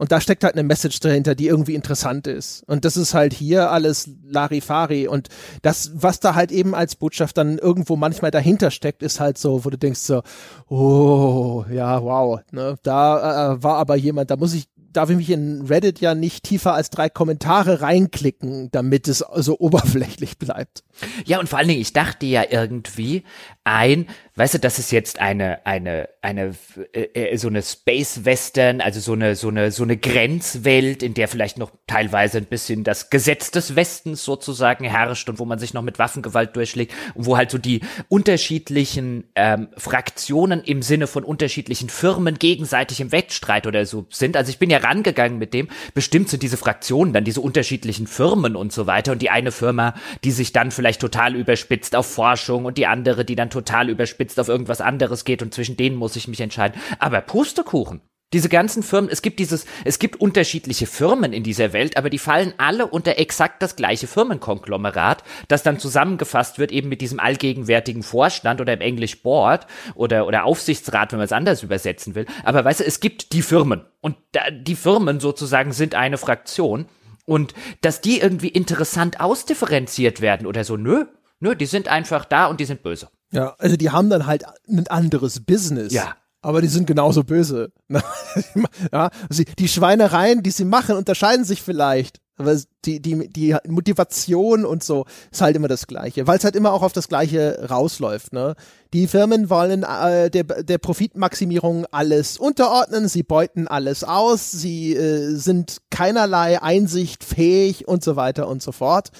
Und da steckt halt eine Message dahinter, die irgendwie interessant ist. Und das ist halt hier alles Larifari. Und das, was da halt eben als Botschaft dann irgendwo manchmal dahinter steckt, ist halt so, wo du denkst so, oh, ja, wow. Ne? Da äh, war aber jemand, da muss ich darf ich mich in Reddit ja nicht tiefer als drei Kommentare reinklicken, damit es so oberflächlich bleibt. Ja, und vor allen Dingen, ich dachte ja irgendwie, ein, weißt du, das ist jetzt eine, eine, eine, äh, äh, so eine Space Western, also so eine, so eine, so eine Grenzwelt, in der vielleicht noch teilweise ein bisschen das Gesetz des Westens sozusagen herrscht und wo man sich noch mit Waffengewalt durchschlägt und wo halt so die unterschiedlichen ähm, Fraktionen im Sinne von unterschiedlichen Firmen gegenseitig im Wettstreit oder so sind. Also ich bin ja rangegangen mit dem, bestimmt sind diese Fraktionen dann diese unterschiedlichen Firmen und so weiter und die eine Firma, die sich dann vielleicht total überspitzt auf Forschung und die andere, die dann total überspitzt auf irgendwas anderes geht und zwischen denen muss ich mich entscheiden. Aber Pustekuchen. Diese ganzen Firmen, es gibt dieses, es gibt unterschiedliche Firmen in dieser Welt, aber die fallen alle unter exakt das gleiche Firmenkonglomerat, das dann zusammengefasst wird eben mit diesem allgegenwärtigen Vorstand oder im Englisch Board oder, oder Aufsichtsrat, wenn man es anders übersetzen will. Aber weißt du, es gibt die Firmen und die Firmen sozusagen sind eine Fraktion und dass die irgendwie interessant ausdifferenziert werden oder so, nö, nö, die sind einfach da und die sind böse. Ja, also die haben dann halt ein anderes Business. Ja. Aber die sind genauso böse. ja, also die Schweinereien, die sie machen, unterscheiden sich vielleicht. Aber die, die, die Motivation und so ist halt immer das Gleiche, weil es halt immer auch auf das Gleiche rausläuft. Ne? Die Firmen wollen äh, der, der Profitmaximierung alles unterordnen, sie beuten alles aus, sie äh, sind keinerlei Einsicht fähig und so weiter und so fort.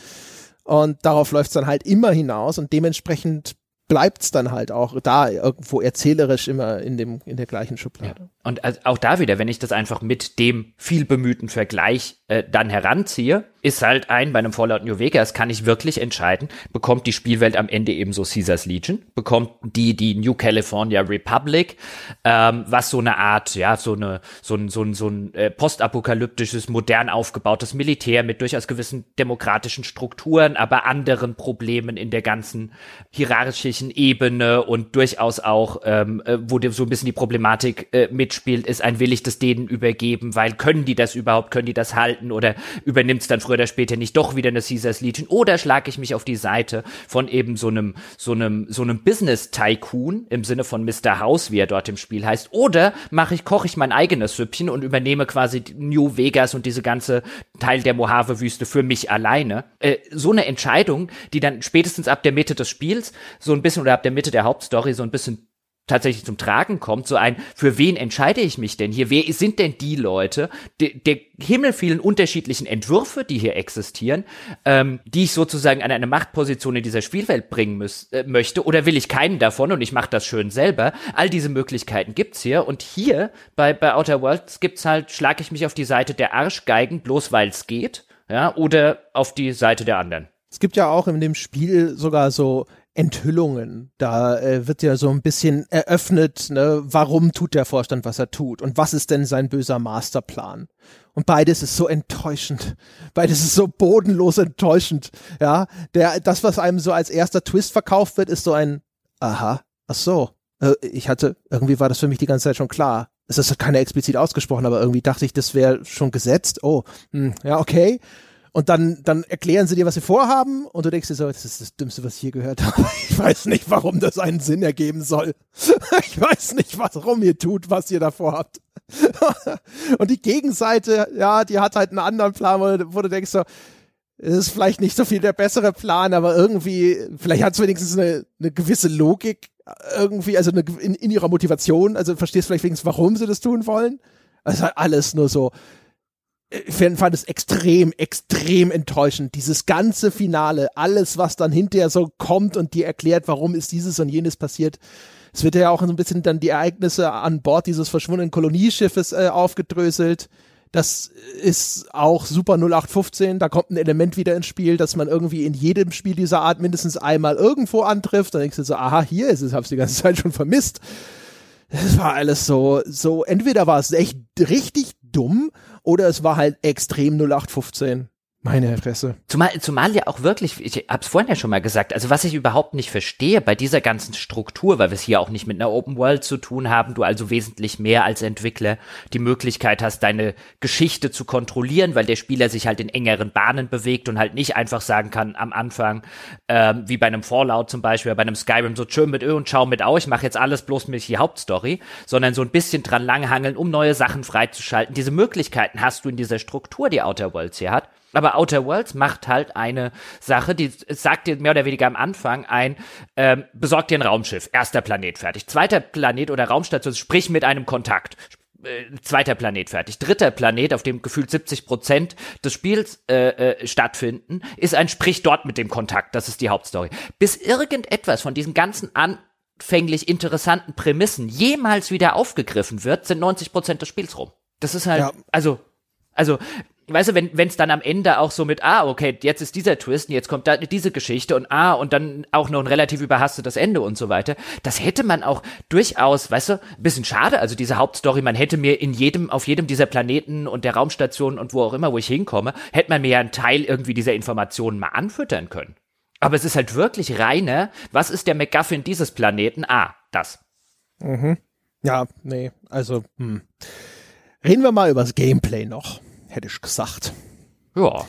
Und darauf läuft es dann halt immer hinaus und dementsprechend bleibt's dann halt auch da irgendwo erzählerisch immer in dem in der gleichen Schublade. Ja. Und auch da wieder, wenn ich das einfach mit dem viel bemühten Vergleich äh, dann heranziehe, ist halt ein, bei einem Fallout New Vegas kann ich wirklich entscheiden, bekommt die Spielwelt am Ende ebenso Caesars Legion, bekommt die die New California Republic, ähm, was so eine Art, ja, so eine so ein so ein so ein äh, postapokalyptisches, modern aufgebautes Militär mit durchaus gewissen demokratischen Strukturen, aber anderen Problemen in der ganzen hierarchischen Ebene und durchaus auch, ähm, äh, wo so ein bisschen die Problematik äh, mitspielt, ist ein will ich das denen übergeben, weil können die das überhaupt, können die das halten oder übernimmt es dann früher oder später nicht doch wieder eine Caesars Legion oder schlage ich mich auf die Seite von eben so einem, so einem, so einem Business Tycoon im Sinne von Mr. House, wie er dort im Spiel heißt, oder mache ich, koche ich mein eigenes Süppchen und übernehme quasi New Vegas und diese ganze Teil der Mojave-Wüste für mich alleine. Äh, so eine Entscheidung, die dann spätestens ab der Mitte des Spiels so ein bisschen oder ab der Mitte der Hauptstory so ein bisschen tatsächlich zum Tragen kommt, so ein, für wen entscheide ich mich denn hier? Wer sind denn die Leute, de, der Himmel vielen unterschiedlichen Entwürfe, die hier existieren, ähm, die ich sozusagen an eine Machtposition in dieser Spielwelt bringen müß, äh, möchte? Oder will ich keinen davon und ich mache das schön selber? All diese Möglichkeiten gibt's hier und hier bei, bei Outer Worlds gibt's halt, schlage ich mich auf die Seite der Arschgeigen, bloß weil es geht, ja, oder auf die Seite der anderen. Es gibt ja auch in dem Spiel sogar so Enthüllungen. Da äh, wird ja so ein bisschen eröffnet, ne, warum tut der Vorstand, was er tut und was ist denn sein böser Masterplan. Und beides ist so enttäuschend. Beides ist so bodenlos enttäuschend. Ja, der, das, was einem so als erster Twist verkauft wird, ist so ein, aha, ach so. Äh, ich hatte, irgendwie war das für mich die ganze Zeit schon klar. Es ist keiner explizit ausgesprochen, aber irgendwie dachte ich, das wäre schon gesetzt. Oh, hm, ja, okay. Und dann, dann erklären sie dir, was sie vorhaben, und du denkst dir so, das ist das Dümmste, was ich hier gehört habe. Ich weiß nicht, warum das einen Sinn ergeben soll. Ich weiß nicht, warum ihr tut, was ihr da vorhabt. Und die Gegenseite, ja, die hat halt einen anderen Plan, wo, wo du denkst so, es ist vielleicht nicht so viel der bessere Plan, aber irgendwie, vielleicht hat es wenigstens eine, eine gewisse Logik irgendwie, also eine, in, in ihrer Motivation, also verstehst vielleicht wenigstens, warum sie das tun wollen. Halt alles nur so, fand es extrem, extrem enttäuschend. Dieses ganze Finale, alles, was dann hinterher so kommt und dir erklärt, warum ist dieses und jenes passiert. Es wird ja auch so ein bisschen dann die Ereignisse an Bord dieses verschwundenen Kolonieschiffes äh, aufgedröselt. Das ist auch super 0815. Da kommt ein Element wieder ins Spiel, dass man irgendwie in jedem Spiel dieser Art mindestens einmal irgendwo antrifft. Dann denkst du so, aha, hier ist es, hab's die ganze Zeit schon vermisst. Das war alles so, so, entweder war es echt richtig dumm oder es war halt extrem 0815. Meine Fresse. Zumal, zumal ja auch wirklich, ich hab's vorhin ja schon mal gesagt, also was ich überhaupt nicht verstehe bei dieser ganzen Struktur, weil wir es hier auch nicht mit einer Open World zu tun haben, du also wesentlich mehr als Entwickler die Möglichkeit hast, deine Geschichte zu kontrollieren, weil der Spieler sich halt in engeren Bahnen bewegt und halt nicht einfach sagen kann am Anfang, ähm, wie bei einem Fallout zum Beispiel, bei einem Skyrim, so schön mit Ö und schau mit Au, ich mache jetzt alles bloß mit die Hauptstory, sondern so ein bisschen dran langhangeln, um neue Sachen freizuschalten. Diese Möglichkeiten hast du in dieser Struktur, die Outer Worlds hier hat. Aber Outer Worlds macht halt eine Sache, die sagt dir mehr oder weniger am Anfang ein, ähm, besorg dir ein Raumschiff, erster Planet fertig. Zweiter Planet oder Raumstation, sprich mit einem Kontakt. Äh, zweiter Planet fertig. Dritter Planet, auf dem gefühlt 70 Prozent des Spiels äh, äh, stattfinden, ist ein Sprich dort mit dem Kontakt. Das ist die Hauptstory. Bis irgendetwas von diesen ganzen anfänglich interessanten Prämissen jemals wieder aufgegriffen wird, sind 90 Prozent des Spiels rum. Das ist halt, ja. also, also weißt du, wenn es dann am Ende auch so mit, ah, okay, jetzt ist dieser Twist, und jetzt kommt da diese Geschichte und ah, und dann auch noch ein relativ überhastetes Ende und so weiter, das hätte man auch durchaus, weißt du, ein bisschen schade, also diese Hauptstory, man hätte mir in jedem, auf jedem dieser Planeten und der Raumstation und wo auch immer, wo ich hinkomme, hätte man mir ja einen Teil irgendwie dieser Informationen mal anfüttern können. Aber es ist halt wirklich reine, was ist der MacGuffin dieses Planeten? Ah, das. Mhm. Ja, nee, also, hm. Reden wir mal über das Gameplay noch hätte ich gesagt. Ja.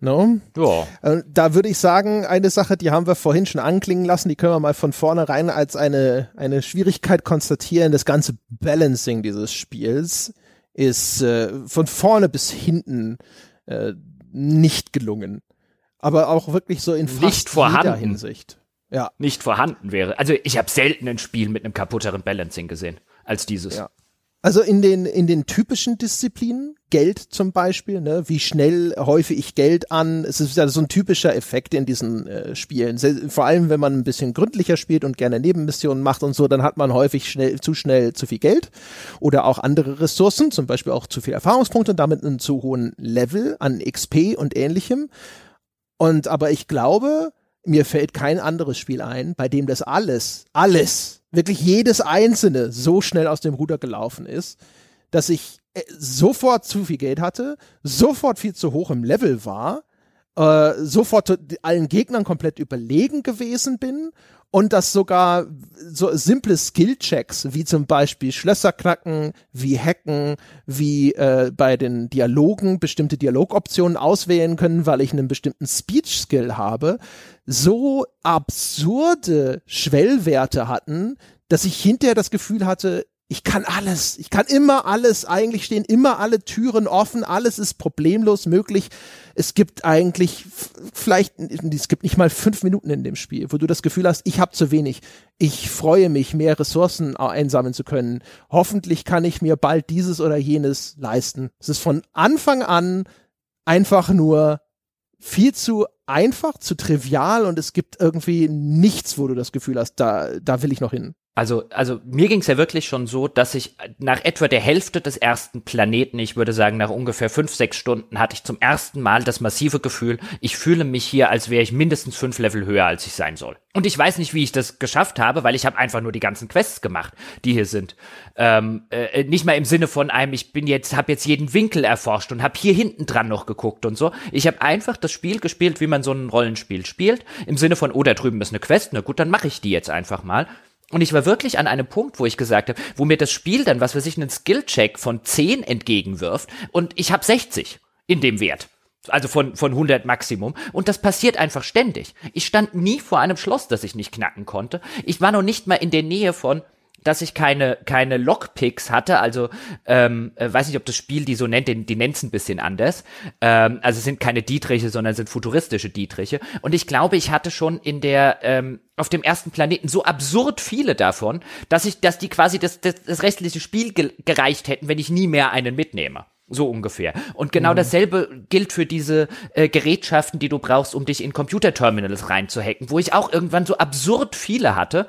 No? Ja. Äh, da würde ich sagen, eine Sache, die haben wir vorhin schon anklingen lassen, die können wir mal von vornherein als eine, eine Schwierigkeit konstatieren. Das ganze Balancing dieses Spiels ist äh, von vorne bis hinten äh, nicht gelungen. Aber auch wirklich so in fast nicht vorhanden. jeder Hinsicht. Ja. Nicht vorhanden wäre. Also ich habe selten ein Spiel mit einem kaputteren Balancing gesehen als dieses. Ja. Also in den, in den typischen Disziplinen, Geld zum Beispiel, ne, wie schnell häufe ich Geld an, es ist ja so ein typischer Effekt in diesen äh, Spielen. Vor allem, wenn man ein bisschen gründlicher spielt und gerne Nebenmissionen macht und so, dann hat man häufig schnell, zu schnell zu viel Geld oder auch andere Ressourcen, zum Beispiel auch zu viel Erfahrungspunkte und damit einen zu hohen Level an XP und ähnlichem. Und aber ich glaube, mir fällt kein anderes Spiel ein, bei dem das alles, alles wirklich jedes einzelne so schnell aus dem Ruder gelaufen ist, dass ich äh, sofort zu viel Geld hatte, sofort viel zu hoch im Level war, äh, sofort allen Gegnern komplett überlegen gewesen bin und dass sogar so simple Skill-Checks, wie zum Beispiel Schlösser knacken, wie hacken, wie äh, bei den Dialogen bestimmte Dialogoptionen auswählen können, weil ich einen bestimmten Speech-Skill habe, so absurde Schwellwerte hatten, dass ich hinterher das Gefühl hatte, ich kann alles, ich kann immer alles, eigentlich stehen immer alle Türen offen, alles ist problemlos möglich. Es gibt eigentlich vielleicht, es gibt nicht mal fünf Minuten in dem Spiel, wo du das Gefühl hast, ich habe zu wenig. Ich freue mich, mehr Ressourcen einsammeln zu können. Hoffentlich kann ich mir bald dieses oder jenes leisten. Es ist von Anfang an einfach nur viel zu einfach, zu trivial und es gibt irgendwie nichts, wo du das Gefühl hast, da, da will ich noch hin. Also, also mir ging es ja wirklich schon so, dass ich nach etwa der Hälfte des ersten Planeten, ich würde sagen nach ungefähr fünf, sechs Stunden, hatte ich zum ersten Mal das massive Gefühl, ich fühle mich hier, als wäre ich mindestens fünf Level höher, als ich sein soll. Und ich weiß nicht, wie ich das geschafft habe, weil ich habe einfach nur die ganzen Quests gemacht, die hier sind. Ähm, äh, nicht mal im Sinne von einem, ich bin jetzt, habe jetzt jeden Winkel erforscht und habe hier hinten dran noch geguckt und so. Ich habe einfach das Spiel gespielt, wie man so ein Rollenspiel spielt, im Sinne von, oh, da drüben ist eine Quest, na gut, dann mache ich die jetzt einfach mal. Und ich war wirklich an einem Punkt, wo ich gesagt habe, wo mir das Spiel dann, was weiß ich, einen Skillcheck von 10 entgegenwirft und ich habe 60 in dem Wert. Also von, von 100 Maximum. Und das passiert einfach ständig. Ich stand nie vor einem Schloss, das ich nicht knacken konnte. Ich war noch nicht mal in der Nähe von, dass ich keine, keine Lockpicks hatte, also ähm, äh, weiß nicht, ob das Spiel die so nennt, die, die nennt's ein bisschen anders. Ähm, also es sind keine Dietriche, sondern sind futuristische Dietriche. Und ich glaube, ich hatte schon in der ähm, auf dem ersten Planeten so absurd viele davon, dass ich, dass die quasi das, das, das restliche Spiel ge gereicht hätten, wenn ich nie mehr einen mitnehme. So ungefähr. Und genau mhm. dasselbe gilt für diese äh, Gerätschaften, die du brauchst, um dich in Computerterminals reinzuhacken, wo ich auch irgendwann so absurd viele hatte,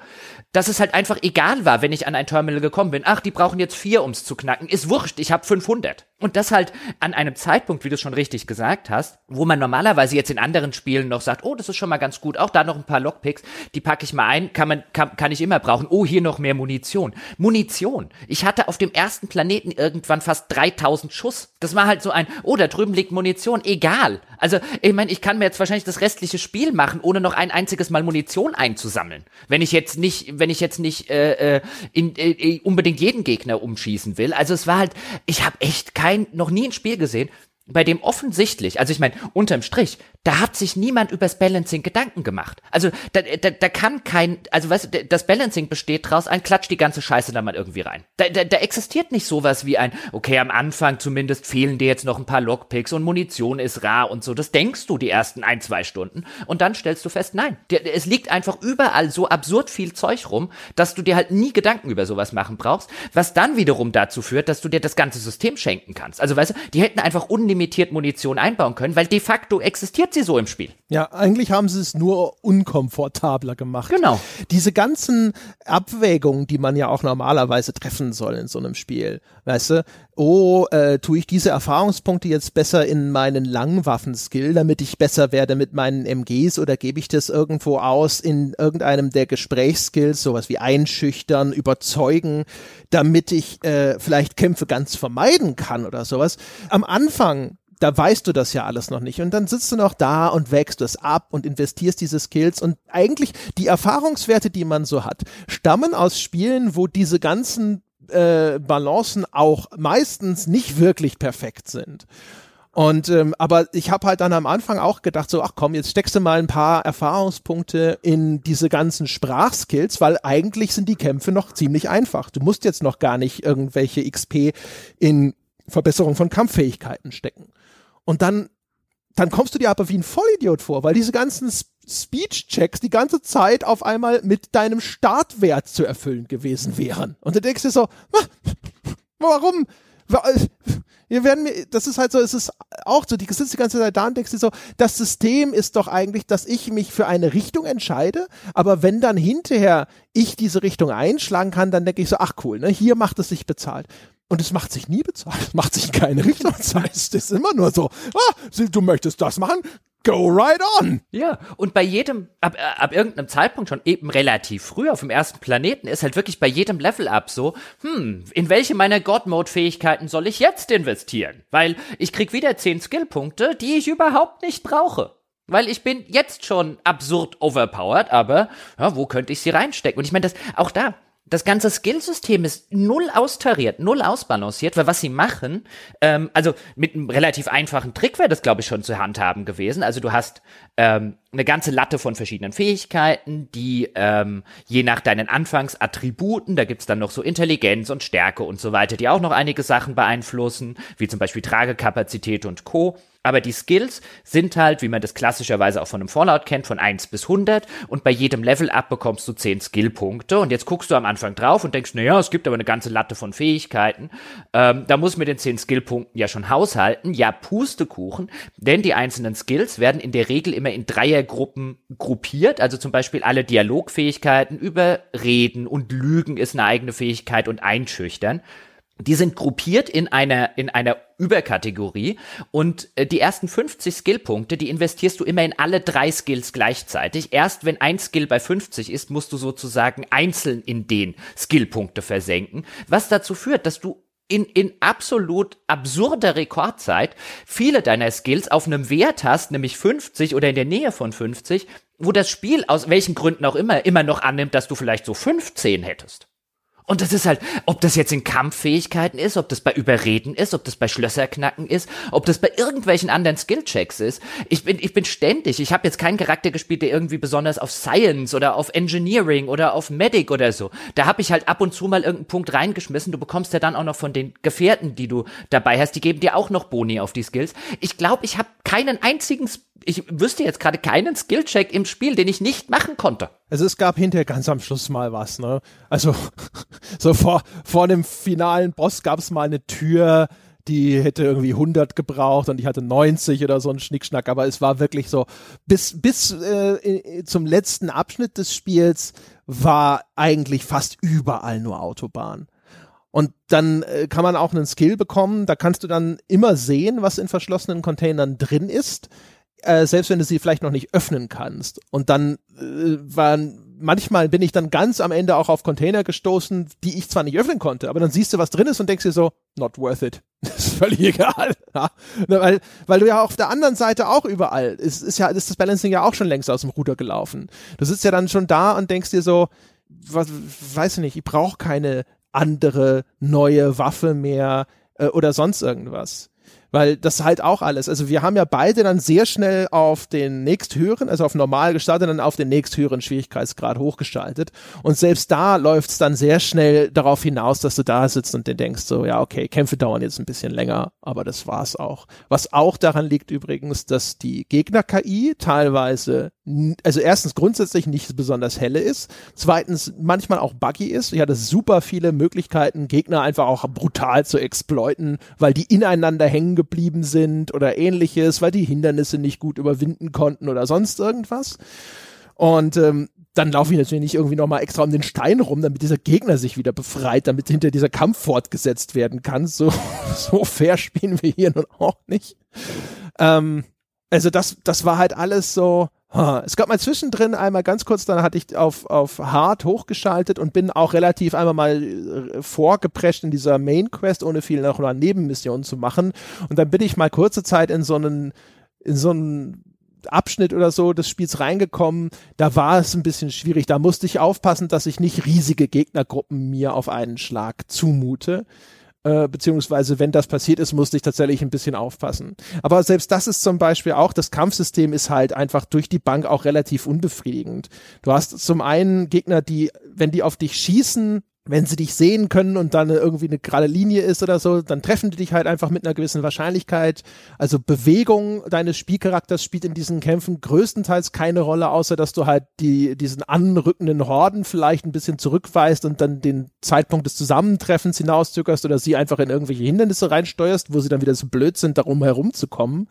dass es halt einfach egal war, wenn ich an ein Terminal gekommen bin. Ach, die brauchen jetzt vier, ums zu knacken. Ist wurscht, ich habe 500. Und das halt an einem Zeitpunkt, wie du schon richtig gesagt hast, wo man normalerweise jetzt in anderen Spielen noch sagt, oh, das ist schon mal ganz gut, auch da noch ein paar Lockpicks, die packe ich mal ein, kann man kann, kann ich immer brauchen. Oh, hier noch mehr Munition. Munition. Ich hatte auf dem ersten Planeten irgendwann fast 3000 Schuss. Das war halt so ein, oh, da drüben liegt Munition, egal. Also, ich meine, ich kann mir jetzt wahrscheinlich das restliche Spiel machen, ohne noch ein einziges Mal Munition einzusammeln. Wenn ich jetzt nicht, wenn ich jetzt nicht äh, äh in, äh, unbedingt jeden Gegner umschießen will. Also es war halt, ich habe echt kein kein, noch nie ein Spiel gesehen, bei dem offensichtlich, also ich meine, unterm Strich, Da hat sich niemand übers Balancing Gedanken gemacht. Also da, da, da kann kein, also weißt du, das Balancing besteht draus, ein klatscht die ganze Scheiße da mal irgendwie rein. Da, da, da existiert nicht sowas wie ein, okay, am Anfang zumindest fehlen dir jetzt noch ein paar Lockpicks und Munition ist rar und so. Das denkst du die ersten ein, zwei Stunden und dann stellst du fest, nein, es liegt einfach überall so absurd viel Zeug rum, dass du dir halt nie Gedanken über sowas machen brauchst, was dann wiederum dazu führt, dass du dir das ganze System schenken kannst. Also weißt du, die hätten einfach unlimitiert Munition einbauen können, weil de facto existiert sie so im Spiel. Ja, eigentlich haben sie es nur unkomfortabler gemacht. Genau. Diese ganzen Abwägungen, die man ja auch normalerweise treffen soll in so einem Spiel, weißt du, oh, äh, tue ich diese Erfahrungspunkte jetzt besser in meinen Langwaffen-Skill, damit ich besser werde mit meinen MGs oder gebe ich das irgendwo aus in irgendeinem der Gesprächsskills, sowas wie einschüchtern, überzeugen, damit ich äh, vielleicht Kämpfe ganz vermeiden kann oder sowas. Am Anfang da weißt du das ja alles noch nicht. Und dann sitzt du noch da und wächst es ab und investierst diese Skills. Und eigentlich die Erfahrungswerte, die man so hat, stammen aus Spielen, wo diese ganzen äh, Balancen auch meistens nicht wirklich perfekt sind. Und ähm, aber ich habe halt dann am Anfang auch gedacht, so, ach komm, jetzt steckst du mal ein paar Erfahrungspunkte in diese ganzen Sprachskills, weil eigentlich sind die Kämpfe noch ziemlich einfach. Du musst jetzt noch gar nicht irgendwelche XP in Verbesserung von Kampffähigkeiten stecken. Und dann, dann kommst du dir aber wie ein Vollidiot vor, weil diese ganzen Speech-Checks die ganze Zeit auf einmal mit deinem Startwert zu erfüllen gewesen wären. Und du denkst dir so, warum? Wir werden mir, das ist halt so, es ist auch so, die sitzt die ganze Zeit da und denkst dir so, das System ist doch eigentlich, dass ich mich für eine Richtung entscheide, aber wenn dann hinterher ich diese Richtung einschlagen kann, dann denke ich so, ach cool, ne, hier macht es sich bezahlt. Und es macht sich nie bezahlt. Es macht sich in keine Richtung. Das heißt, es ist immer nur so, ah, du möchtest das machen, go right on. Ja, und bei jedem, ab, ab irgendeinem Zeitpunkt schon eben relativ früh auf dem ersten Planeten ist halt wirklich bei jedem Level-Up so, hm, in welche meiner God-Mode-Fähigkeiten soll ich jetzt investieren? Weil ich krieg wieder zehn Skillpunkte, die ich überhaupt nicht brauche. Weil ich bin jetzt schon absurd overpowered, aber ja, wo könnte ich sie reinstecken? Und ich meine, das auch da, das ganze Skillsystem ist null austariert, null ausbalanciert, weil was sie machen, ähm, also mit einem relativ einfachen Trick wäre das, glaube ich, schon zu handhaben gewesen. Also du hast ähm, eine ganze Latte von verschiedenen Fähigkeiten, die ähm, je nach deinen Anfangsattributen, da gibt's dann noch so Intelligenz und Stärke und so weiter, die auch noch einige Sachen beeinflussen, wie zum Beispiel Tragekapazität und Co. Aber die Skills sind halt, wie man das klassischerweise auch von einem Fallout kennt, von 1 bis 100 und bei jedem Level-Up bekommst du 10 Skillpunkte. Und jetzt guckst du am Anfang drauf und denkst, naja, es gibt aber eine ganze Latte von Fähigkeiten. Ähm, da muss mit den 10 Skillpunkten ja schon haushalten. Ja, Pustekuchen, denn die einzelnen Skills werden in der Regel immer in Dreiergruppen gruppiert, also zum Beispiel alle Dialogfähigkeiten über Reden und Lügen ist eine eigene Fähigkeit und Einschüchtern die sind gruppiert in einer, in einer Überkategorie und äh, die ersten 50 Skillpunkte, die investierst du immer in alle drei Skills gleichzeitig. Erst wenn ein Skill bei 50 ist, musst du sozusagen einzeln in den Skillpunkte versenken, was dazu führt, dass du in, in absolut absurder Rekordzeit viele deiner Skills auf einem Wert hast, nämlich 50 oder in der Nähe von 50, wo das Spiel aus welchen Gründen auch immer immer noch annimmt, dass du vielleicht so 15 hättest. Und das ist halt, ob das jetzt in Kampffähigkeiten ist, ob das bei Überreden ist, ob das bei Schlösserknacken ist, ob das bei irgendwelchen anderen Skillchecks ist. Ich bin, ich bin ständig. Ich habe jetzt keinen Charakter gespielt, der irgendwie besonders auf Science oder auf Engineering oder auf Medic oder so. Da habe ich halt ab und zu mal irgendeinen Punkt reingeschmissen. Du bekommst ja dann auch noch von den Gefährten, die du dabei hast, die geben dir auch noch Boni auf die Skills. Ich glaube, ich habe keinen einzigen ich wüsste jetzt gerade keinen Skillcheck im Spiel, den ich nicht machen konnte. Also es gab hinterher ganz am Schluss mal was, ne? Also so vor, vor dem finalen Boss gab es mal eine Tür, die hätte irgendwie 100 gebraucht und ich hatte 90 oder so ein Schnickschnack, aber es war wirklich so, bis, bis äh, zum letzten Abschnitt des Spiels war eigentlich fast überall nur Autobahn. Und dann äh, kann man auch einen Skill bekommen, da kannst du dann immer sehen, was in verschlossenen Containern drin ist äh, selbst wenn du sie vielleicht noch nicht öffnen kannst. Und dann äh, waren manchmal bin ich dann ganz am Ende auch auf Container gestoßen, die ich zwar nicht öffnen konnte, aber dann siehst du, was drin ist und denkst dir so, not worth it. Das ist völlig egal. Ja? Weil, weil du ja auf der anderen Seite auch überall, ist, ist ja, ist das Balancing ja auch schon längst aus dem Ruder gelaufen. Du sitzt ja dann schon da und denkst dir so, was, weiß ich nicht, ich brauche keine andere neue Waffe mehr äh, oder sonst irgendwas weil das halt auch alles, also wir haben ja beide dann sehr schnell auf den nächsthöheren, also auf normal gestartet, dann auf den nächsthöheren Schwierigkeitsgrad hochgestaltet und selbst da läuft es dann sehr schnell darauf hinaus, dass du da sitzt und dir denkst so, ja okay, Kämpfe dauern jetzt ein bisschen länger, aber das war's auch. Was auch daran liegt übrigens, dass die Gegner-KI teilweise, also erstens grundsätzlich nicht besonders helle ist, zweitens manchmal auch buggy ist. Ich hatte super viele Möglichkeiten, Gegner einfach auch brutal zu exploiten, weil die ineinander hängen geblieben sind oder ähnliches, weil die Hindernisse nicht gut überwinden konnten oder sonst irgendwas. Und ähm, dann laufe ich natürlich nicht irgendwie nochmal extra um den Stein rum, damit dieser Gegner sich wieder befreit, damit hinter dieser Kampf fortgesetzt werden kann. So, so fair spielen wir hier nun auch nicht. Ähm, also das, das war halt alles so, es gab mal zwischendrin einmal ganz kurz, dann hatte ich auf, auf Hard hochgeschaltet und bin auch relativ einmal mal äh, vorgeprescht in dieser Main Quest, ohne viel noch eine Nebenmission zu machen. Und dann bin ich mal kurze Zeit in so einen, in so einen Abschnitt oder so des Spiels reingekommen, da war es ein bisschen schwierig. Da musste ich aufpassen, dass ich nicht riesige Gegnergruppen mir auf einen Schlag zumute. Äh, beziehungsweise wenn das passiert ist, musste ich tatsächlich ein bisschen aufpassen. Aber selbst das ist zum Beispiel auch, das Kampfsystem ist halt einfach durch die Bank auch relativ unbefriedigend. Du hast zum einen Gegner, die, wenn die auf dich schießen, wenn sie dich sehen können und dann irgendwie eine gerade Linie ist oder so, dann treffen die dich halt einfach mit einer gewissen Wahrscheinlichkeit. Also Bewegung deines Spielcharakters spielt in diesen Kämpfen größtenteils keine Rolle, außer dass du halt die, diesen anrückenden Horden vielleicht ein bisschen zurückweist und dann den Zeitpunkt des Zusammentreffens hinauszögerst oder sie einfach in irgendwelche Hindernisse reinsteuerst, wo sie dann wieder so blöd sind, darum herumzukommen.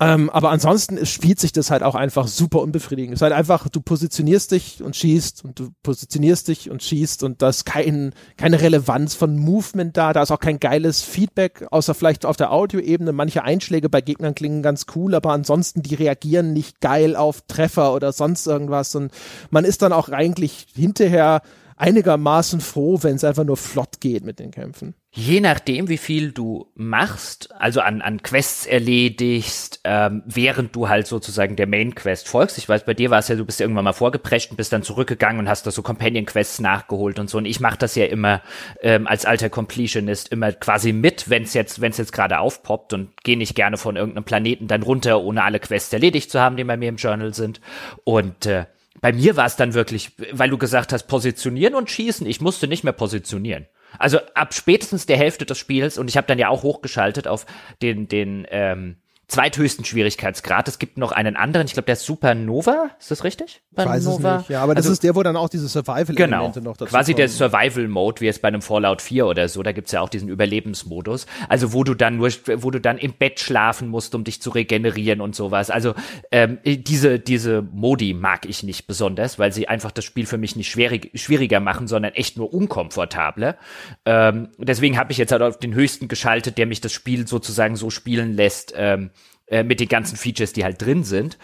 Ähm, aber ansonsten spielt sich das halt auch einfach super unbefriedigend. Es ist halt einfach, du positionierst dich und schießt und du positionierst dich und schießt und da ist kein, keine Relevanz von Movement da. Da ist auch kein geiles Feedback, außer vielleicht auf der Audioebene. Manche Einschläge bei Gegnern klingen ganz cool, aber ansonsten die reagieren nicht geil auf Treffer oder sonst irgendwas und man ist dann auch eigentlich hinterher einigermaßen froh, wenn es einfach nur flott geht mit den Kämpfen. Je nachdem, wie viel du machst, also an, an Quests erledigst, ähm, während du halt sozusagen der Main Quest folgst. Ich weiß, bei dir war es ja, du bist irgendwann mal vorgeprescht und bist dann zurückgegangen und hast da so Companion Quests nachgeholt und so. Und ich mache das ja immer ähm, als alter Completionist immer quasi mit, wenn es jetzt, wenn es jetzt gerade aufpoppt und gehe nicht gerne von irgendeinem Planeten dann runter, ohne alle Quests erledigt zu haben, die bei mir im Journal sind. Und äh, bei mir war es dann wirklich, weil du gesagt hast, positionieren und schießen. Ich musste nicht mehr positionieren. Also ab spätestens der Hälfte des Spiels und ich habe dann ja auch hochgeschaltet auf den den ähm, zweithöchsten Schwierigkeitsgrad. Es gibt noch einen anderen, ich glaube, der ist Supernova, ist das richtig? Ich weiß es nicht, ja, aber das also, ist der, wo dann auch diese Survival-Elemente genau, noch dazu quasi kommen. der Survival-Mode, wie jetzt bei einem Fallout 4 oder so, da gibt's ja auch diesen Überlebensmodus, also wo du dann nur, wo du dann im Bett schlafen musst, um dich zu regenerieren und sowas. Also ähm, diese, diese Modi mag ich nicht besonders, weil sie einfach das Spiel für mich nicht schwierig, schwieriger machen, sondern echt nur unkomfortabler. Ähm, deswegen habe ich jetzt halt auf den höchsten geschaltet, der mich das Spiel sozusagen so spielen lässt, ähm, äh, mit den ganzen Features, die halt drin sind.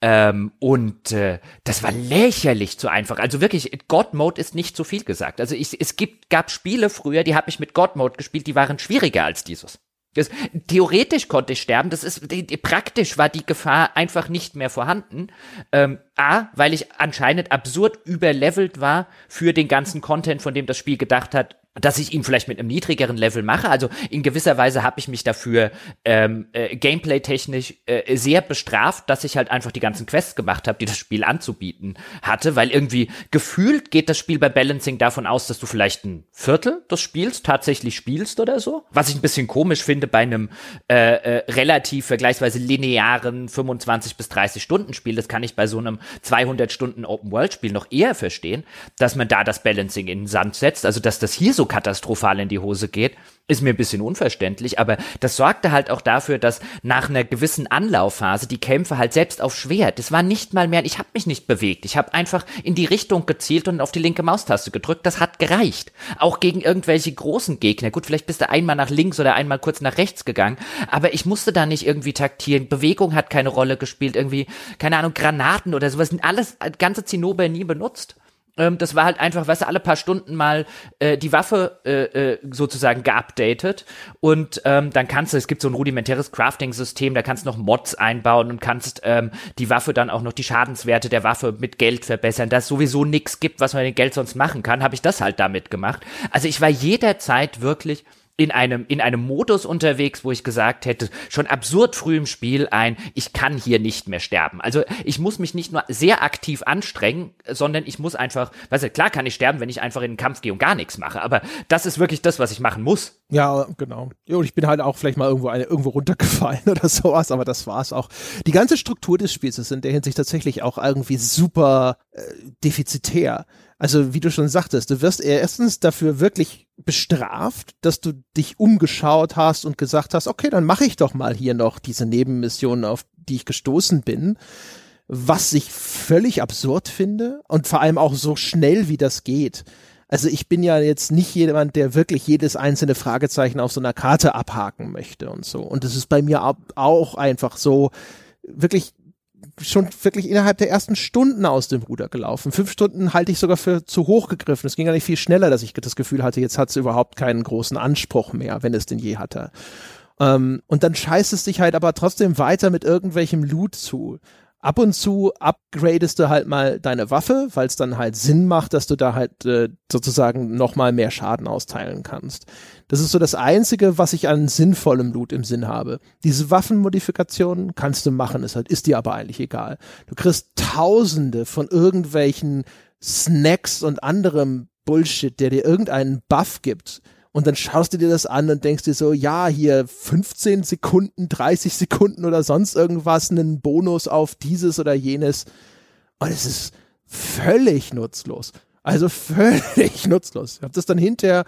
Ähm, und äh, das war lächerlich zu einfach. Also wirklich, God Mode ist nicht so viel gesagt. Also ich, es gibt, gab Spiele früher, die habe ich mit God Mode gespielt, die waren schwieriger als dieses. Das, theoretisch konnte ich sterben. Das ist die, die, praktisch war die Gefahr einfach nicht mehr vorhanden. Ähm, A, weil ich anscheinend absurd überlevelt war für den ganzen Content, von dem das Spiel gedacht hat, dass ich ihn vielleicht mit einem niedrigeren Level mache. Also in gewisser Weise habe ich mich dafür ähm, äh, gameplay-technisch äh, sehr bestraft, dass ich halt einfach die ganzen Quests gemacht habe, die das Spiel anzubieten hatte, weil irgendwie gefühlt geht das Spiel bei Balancing davon aus, dass du vielleicht ein Viertel des Spiels tatsächlich spielst oder so. Was ich ein bisschen komisch finde bei einem äh, äh, relativ vergleichsweise linearen 25 bis 30 Stunden Spiel. Das kann ich bei so einem 200 Stunden Open-World-Spiel noch eher verstehen, dass man da das Balancing in den Sand setzt. Also dass das hier so katastrophal in die Hose geht, ist mir ein bisschen unverständlich, aber das sorgte halt auch dafür, dass nach einer gewissen Anlaufphase die Kämpfe halt selbst auf Schwert, das war nicht mal mehr, ich habe mich nicht bewegt, ich habe einfach in die Richtung gezielt und auf die linke Maustaste gedrückt, das hat gereicht. Auch gegen irgendwelche großen Gegner. Gut, vielleicht bist du einmal nach links oder einmal kurz nach rechts gegangen, aber ich musste da nicht irgendwie taktieren. Bewegung hat keine Rolle gespielt, irgendwie, keine Ahnung, Granaten oder sowas, alles ganze Zinnober nie benutzt. Ähm, das war halt einfach, du, alle paar Stunden mal äh, die Waffe äh, äh, sozusagen geupdatet und ähm, dann kannst du, es gibt so ein rudimentäres Crafting-System, da kannst du noch Mods einbauen und kannst ähm, die Waffe dann auch noch die Schadenswerte der Waffe mit Geld verbessern. Da es sowieso nichts gibt, was man mit Geld sonst machen kann, habe ich das halt damit gemacht. Also ich war jederzeit wirklich in einem, in einem Modus unterwegs, wo ich gesagt hätte, schon absurd früh im Spiel ein, ich kann hier nicht mehr sterben. Also ich muss mich nicht nur sehr aktiv anstrengen, sondern ich muss einfach, weißt du, klar kann ich sterben, wenn ich einfach in den Kampf gehe und gar nichts mache, aber das ist wirklich das, was ich machen muss. Ja, genau. Und ich bin halt auch vielleicht mal irgendwo, eine, irgendwo runtergefallen oder sowas, aber das war's auch. Die ganze Struktur des Spiels ist in der Hinsicht tatsächlich auch irgendwie super äh, defizitär. Also wie du schon sagtest, du wirst erstens dafür wirklich bestraft, dass du dich umgeschaut hast und gesagt hast, okay, dann mache ich doch mal hier noch diese Nebenmission, auf die ich gestoßen bin, was ich völlig absurd finde und vor allem auch so schnell wie das geht. Also ich bin ja jetzt nicht jemand, der wirklich jedes einzelne Fragezeichen auf so einer Karte abhaken möchte und so. Und es ist bei mir auch einfach so, wirklich schon wirklich innerhalb der ersten Stunden aus dem Ruder gelaufen. Fünf Stunden halte ich sogar für zu hoch gegriffen. Es ging nicht viel schneller, dass ich das Gefühl hatte, jetzt hat es überhaupt keinen großen Anspruch mehr, wenn es den je hatte. Ähm, und dann scheißt es dich halt aber trotzdem weiter mit irgendwelchem Loot zu ab und zu upgradest du halt mal deine Waffe, weil es dann halt Sinn macht, dass du da halt äh, sozusagen nochmal mehr Schaden austeilen kannst. Das ist so das Einzige, was ich an sinnvollem Loot im Sinn habe. Diese Waffenmodifikationen kannst du machen, ist halt, ist dir aber eigentlich egal. Du kriegst tausende von irgendwelchen Snacks und anderem Bullshit, der dir irgendeinen Buff gibt und dann schaust du dir das an und denkst dir so, ja, hier 15 Sekunden, 30 Sekunden oder sonst irgendwas, einen Bonus auf dieses oder jenes. Und es ist völlig nutzlos. Also völlig nutzlos. Ich habe das dann hinterher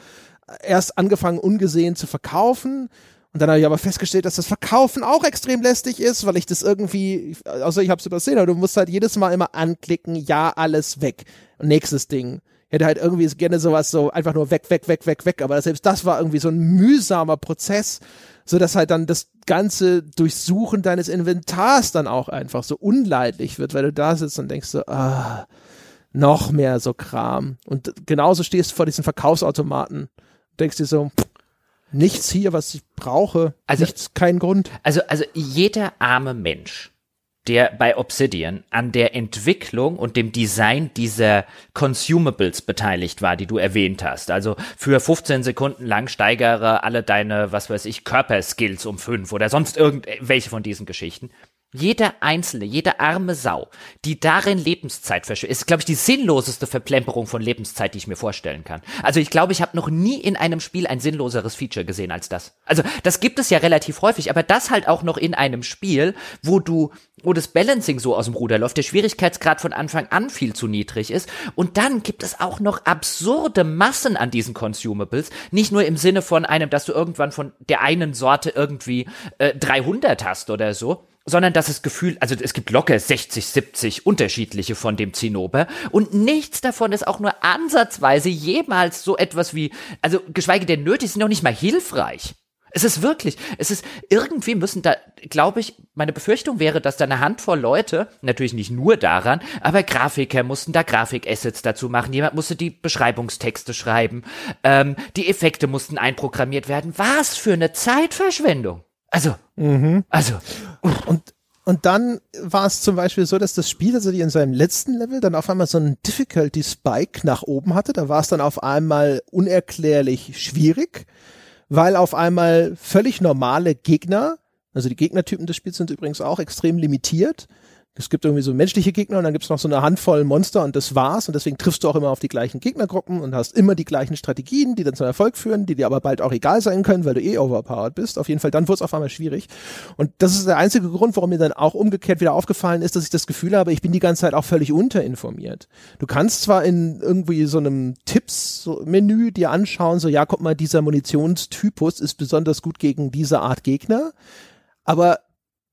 erst angefangen, ungesehen zu verkaufen. Und dann habe ich aber festgestellt, dass das Verkaufen auch extrem lästig ist, weil ich das irgendwie, also ich habe es übersehen, aber du musst halt jedes Mal immer anklicken, ja, alles weg. Nächstes Ding hätte halt irgendwie gerne sowas so einfach nur weg, weg, weg, weg, weg. Aber selbst das war irgendwie so ein mühsamer Prozess, so dass halt dann das ganze Durchsuchen deines Inventars dann auch einfach so unleidlich wird, weil du da sitzt und denkst so, ah, noch mehr so Kram. Und genauso stehst du vor diesen Verkaufsautomaten, denkst dir so, nichts hier, was ich brauche, also, nichts, kein Grund. Also, also jeder arme Mensch, der bei Obsidian an der Entwicklung und dem Design dieser Consumables beteiligt war, die du erwähnt hast. Also für 15 Sekunden lang steigere alle deine, was weiß ich, Körperskills um fünf oder sonst irgendwelche von diesen Geschichten. Jeder Einzelne, jede arme Sau, die darin Lebenszeit verschwendet, ist, glaube ich, die sinnloseste Verplemperung von Lebenszeit, die ich mir vorstellen kann. Also ich glaube, ich habe noch nie in einem Spiel ein sinnloseres Feature gesehen als das. Also das gibt es ja relativ häufig, aber das halt auch noch in einem Spiel, wo du, wo das Balancing so aus dem Ruder läuft, der Schwierigkeitsgrad von Anfang an viel zu niedrig ist. Und dann gibt es auch noch absurde Massen an diesen Consumables. Nicht nur im Sinne von einem, dass du irgendwann von der einen Sorte irgendwie äh, 300 hast oder so, sondern dass es Gefühl, also es gibt locker 60, 70 unterschiedliche von dem Zinnober und nichts davon ist auch nur ansatzweise jemals so etwas wie, also geschweige denn nötig, sind noch nicht mal hilfreich. Es ist wirklich, es ist, irgendwie müssen da, glaube ich, meine Befürchtung wäre, dass da eine Handvoll Leute, natürlich nicht nur daran, aber Grafiker mussten da Grafikassets dazu machen, jemand musste die Beschreibungstexte schreiben, ähm, die Effekte mussten einprogrammiert werden. Was für eine Zeitverschwendung. Also, mhm. also. Und, und dann war es zum Beispiel so, dass das Spiel, also die in seinem letzten Level dann auf einmal so einen Difficulty Spike nach oben hatte. Da war es dann auf einmal unerklärlich schwierig, weil auf einmal völlig normale Gegner, also die Gegnertypen des Spiels sind übrigens auch extrem limitiert, es gibt irgendwie so menschliche Gegner und dann gibt es noch so eine Handvoll Monster und das war's. Und deswegen triffst du auch immer auf die gleichen Gegnergruppen und hast immer die gleichen Strategien, die dann zum Erfolg führen, die dir aber bald auch egal sein können, weil du eh overpowered bist. Auf jeden Fall, dann wurde es auf einmal schwierig. Und das ist der einzige Grund, warum mir dann auch umgekehrt wieder aufgefallen ist, dass ich das Gefühl habe, ich bin die ganze Zeit auch völlig unterinformiert. Du kannst zwar in irgendwie so einem Tipps-Menü dir anschauen, so ja, guck mal, dieser Munitionstypus ist besonders gut gegen diese Art Gegner. Aber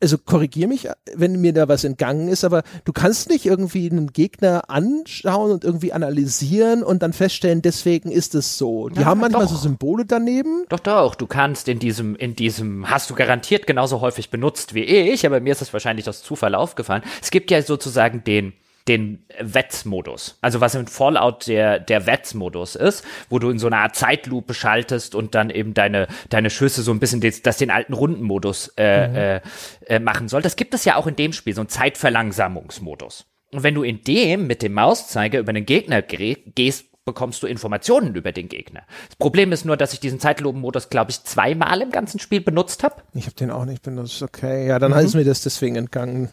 also korrigier mich, wenn mir da was entgangen ist, aber du kannst nicht irgendwie einen Gegner anschauen und irgendwie analysieren und dann feststellen, deswegen ist es so. Die ja, haben manchmal doch. so Symbole daneben. Doch, doch, du kannst in diesem, in diesem, hast du garantiert genauso häufig benutzt wie ich, aber mir ist das wahrscheinlich aus Zufall aufgefallen. Es gibt ja sozusagen den, den Wetzmodus. Also was im Fallout der, der Wetzmodus ist, wo du in so einer Art Zeitlupe schaltest und dann eben deine, deine Schüsse so ein bisschen des, das den alten Rundenmodus äh, mhm. äh, äh, machen soll. Das gibt es ja auch in dem Spiel, so ein Zeitverlangsamungsmodus. Und wenn du in dem mit dem Mauszeiger über den Gegner gehst, bekommst du Informationen über den Gegner. Das Problem ist nur, dass ich diesen Zeitlupenmodus, glaube ich, zweimal im ganzen Spiel benutzt habe. Ich habe den auch nicht benutzt, okay. Ja, dann mhm. ist mir das deswegen entgangen.